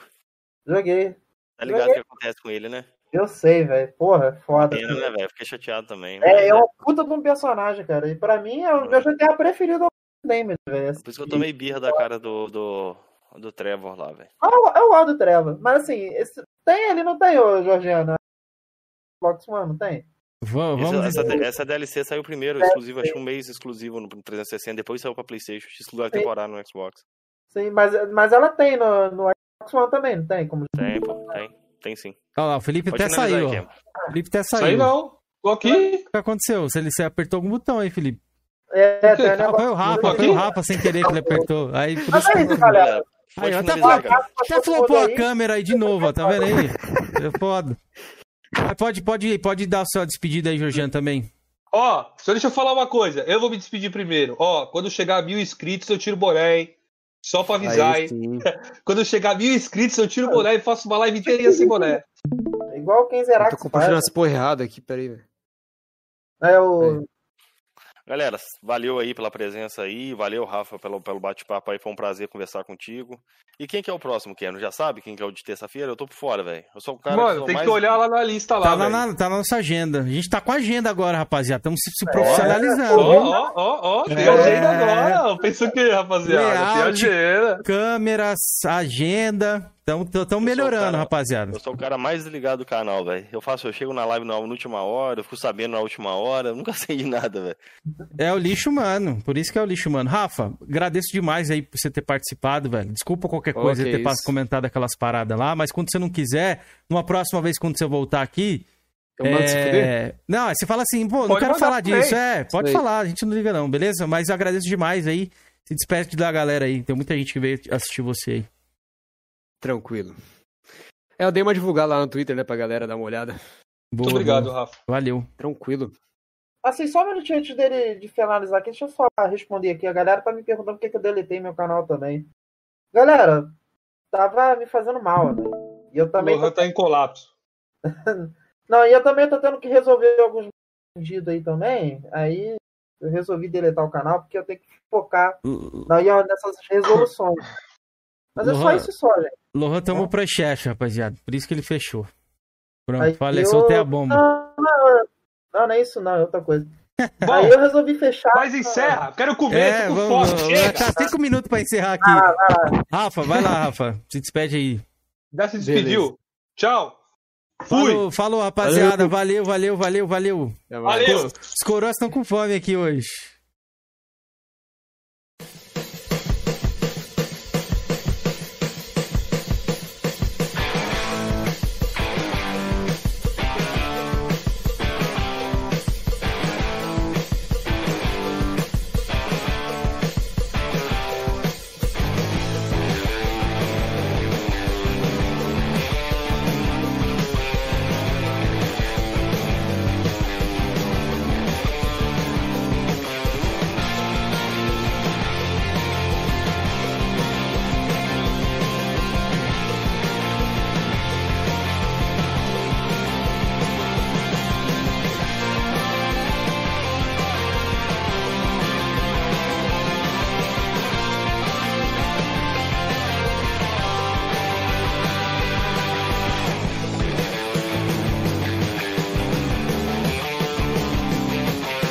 Joguei. Tá ligado o que acontece com ele, né? Eu sei, velho. Porra, é foda. Pena, né, velho? Fiquei chateado também. É, é uma puta de um personagem, cara. E pra mim é o meu GTA preferido ao Damon, velho. Por isso que eu tomei birra da cara do, do, do Trevor lá, velho. É o, é o Aldo Treva. Mas assim, esse- tem ele, não tem, ô Georgiana? Xbox One, não tem? Vamos essa, essa DLC saiu primeiro, exclusivo, acho que um mês exclusivo no 360, depois saiu pra Playstation, exclusivo temporário no Xbox. Sim, mas, mas ela tem no, no Xbox One também, não tem? Como... Tem, pô, tem. Tem sim. Olha lá, o Felipe Pode até saiu. Kemba. O Felipe até saiu. Sai não. Tô aqui. O que aconteceu? Você, você apertou algum botão aí, Felipe? É, tem um Ah, foi o Rafa, foi o Rafa sem querer que ele apertou. Aí por Mas isso é que... galera. Aí, até, até flopou a câmera aí de novo, ó, tá vendo aí? É foda. Mas Pode, pode, pode dar a sua despedida aí, Georgiano, também. Ó, só deixa eu falar uma coisa. Eu vou me despedir primeiro. Ó, quando chegar a mil inscritos, eu tiro o boné, hein? Só pra avisar, Aí hein? Quando eu chegar a mil inscritos, eu tiro o boné e faço uma live inteirinha sem boné. Igual quem Eu zerar tô que compartilhando essa porra errada aqui, peraí, velho. É o. Galera, valeu aí pela presença aí, valeu, Rafa, pelo, pelo bate-papo aí, foi um prazer conversar contigo. E quem que é o próximo, Keno? Já sabe quem que é o de terça-feira? Eu tô por fora, velho. Eu sou o cara que Mano, sou tem mais... que olhar lá na lista lá, Tá, lá na, tá na nossa agenda. A gente tá com a agenda agora, rapaziada. Estamos se, se Ó, profissionalizando. viu? ó, ó, ó, tem É. agenda agora. Pensou o que, rapaziada? Tem Layout. agenda. Câmeras, agenda. Estão melhorando, cara- rapaziada. Eu sou o cara mais desligado do canal, velho. Eu faço, eu chego na live na, na última hora, eu fico sabendo na última hora, eu nunca sei de nada, velho. É o lixo humano, por isso que é o lixo humano. Rafa, agradeço demais aí por você ter participado, velho. Desculpa qualquer coisa que ter isso. comentado aquelas paradas lá, mas quando você não quiser, numa próxima vez quando você voltar aqui. É... Não, você fala assim, pô, não Pode quero mandar falar disso. É, pode aí. falar, a gente não liga não, beleza? Mas eu agradeço demais aí. Se despede da galera aí. Tem muita gente que veio assistir você aí. Tranquilo. É, eu dei uma divulgada lá no Twitter, né, pra galera dar uma olhada. Boa, Muito obrigado, boa. Rafa. Valeu. Tranquilo. Assim, só um minutinho antes dele de finalizar aqui, deixa eu só responder aqui. A galera tá me perguntando por que, que eu deletei meu canal também. Galera, tava me fazendo mal, né? E eu O também. Lohan tá em colapso. Não, e eu também tô tendo que resolver alguns pedidos aí também. Aí eu resolvi deletar o canal porque eu tenho que focar daí, ó, nessas resoluções. Mas é só Lohan. isso só, gente. Lohan tomou pra chefe, rapaziada. Por isso que ele fechou. Pronto, Aí falei, eu- soltei a bomba. Não, não, não, não é isso não, é outra coisa. Bom, Aí eu resolvi fechar. mas encerra. Quero comer, É, tô com vamos, fome. vamos, Chega. tá cinco minutos pra encerrar aqui. Ah, vai lá. Rafa, vai lá, Rafa. Se despede aí. Já se despediu? Tchau. Fui. Falou, falou rapaziada. Valeu, valeu, valeu, valeu. Até. Valeu. Os coroas estão com fome aqui hoje.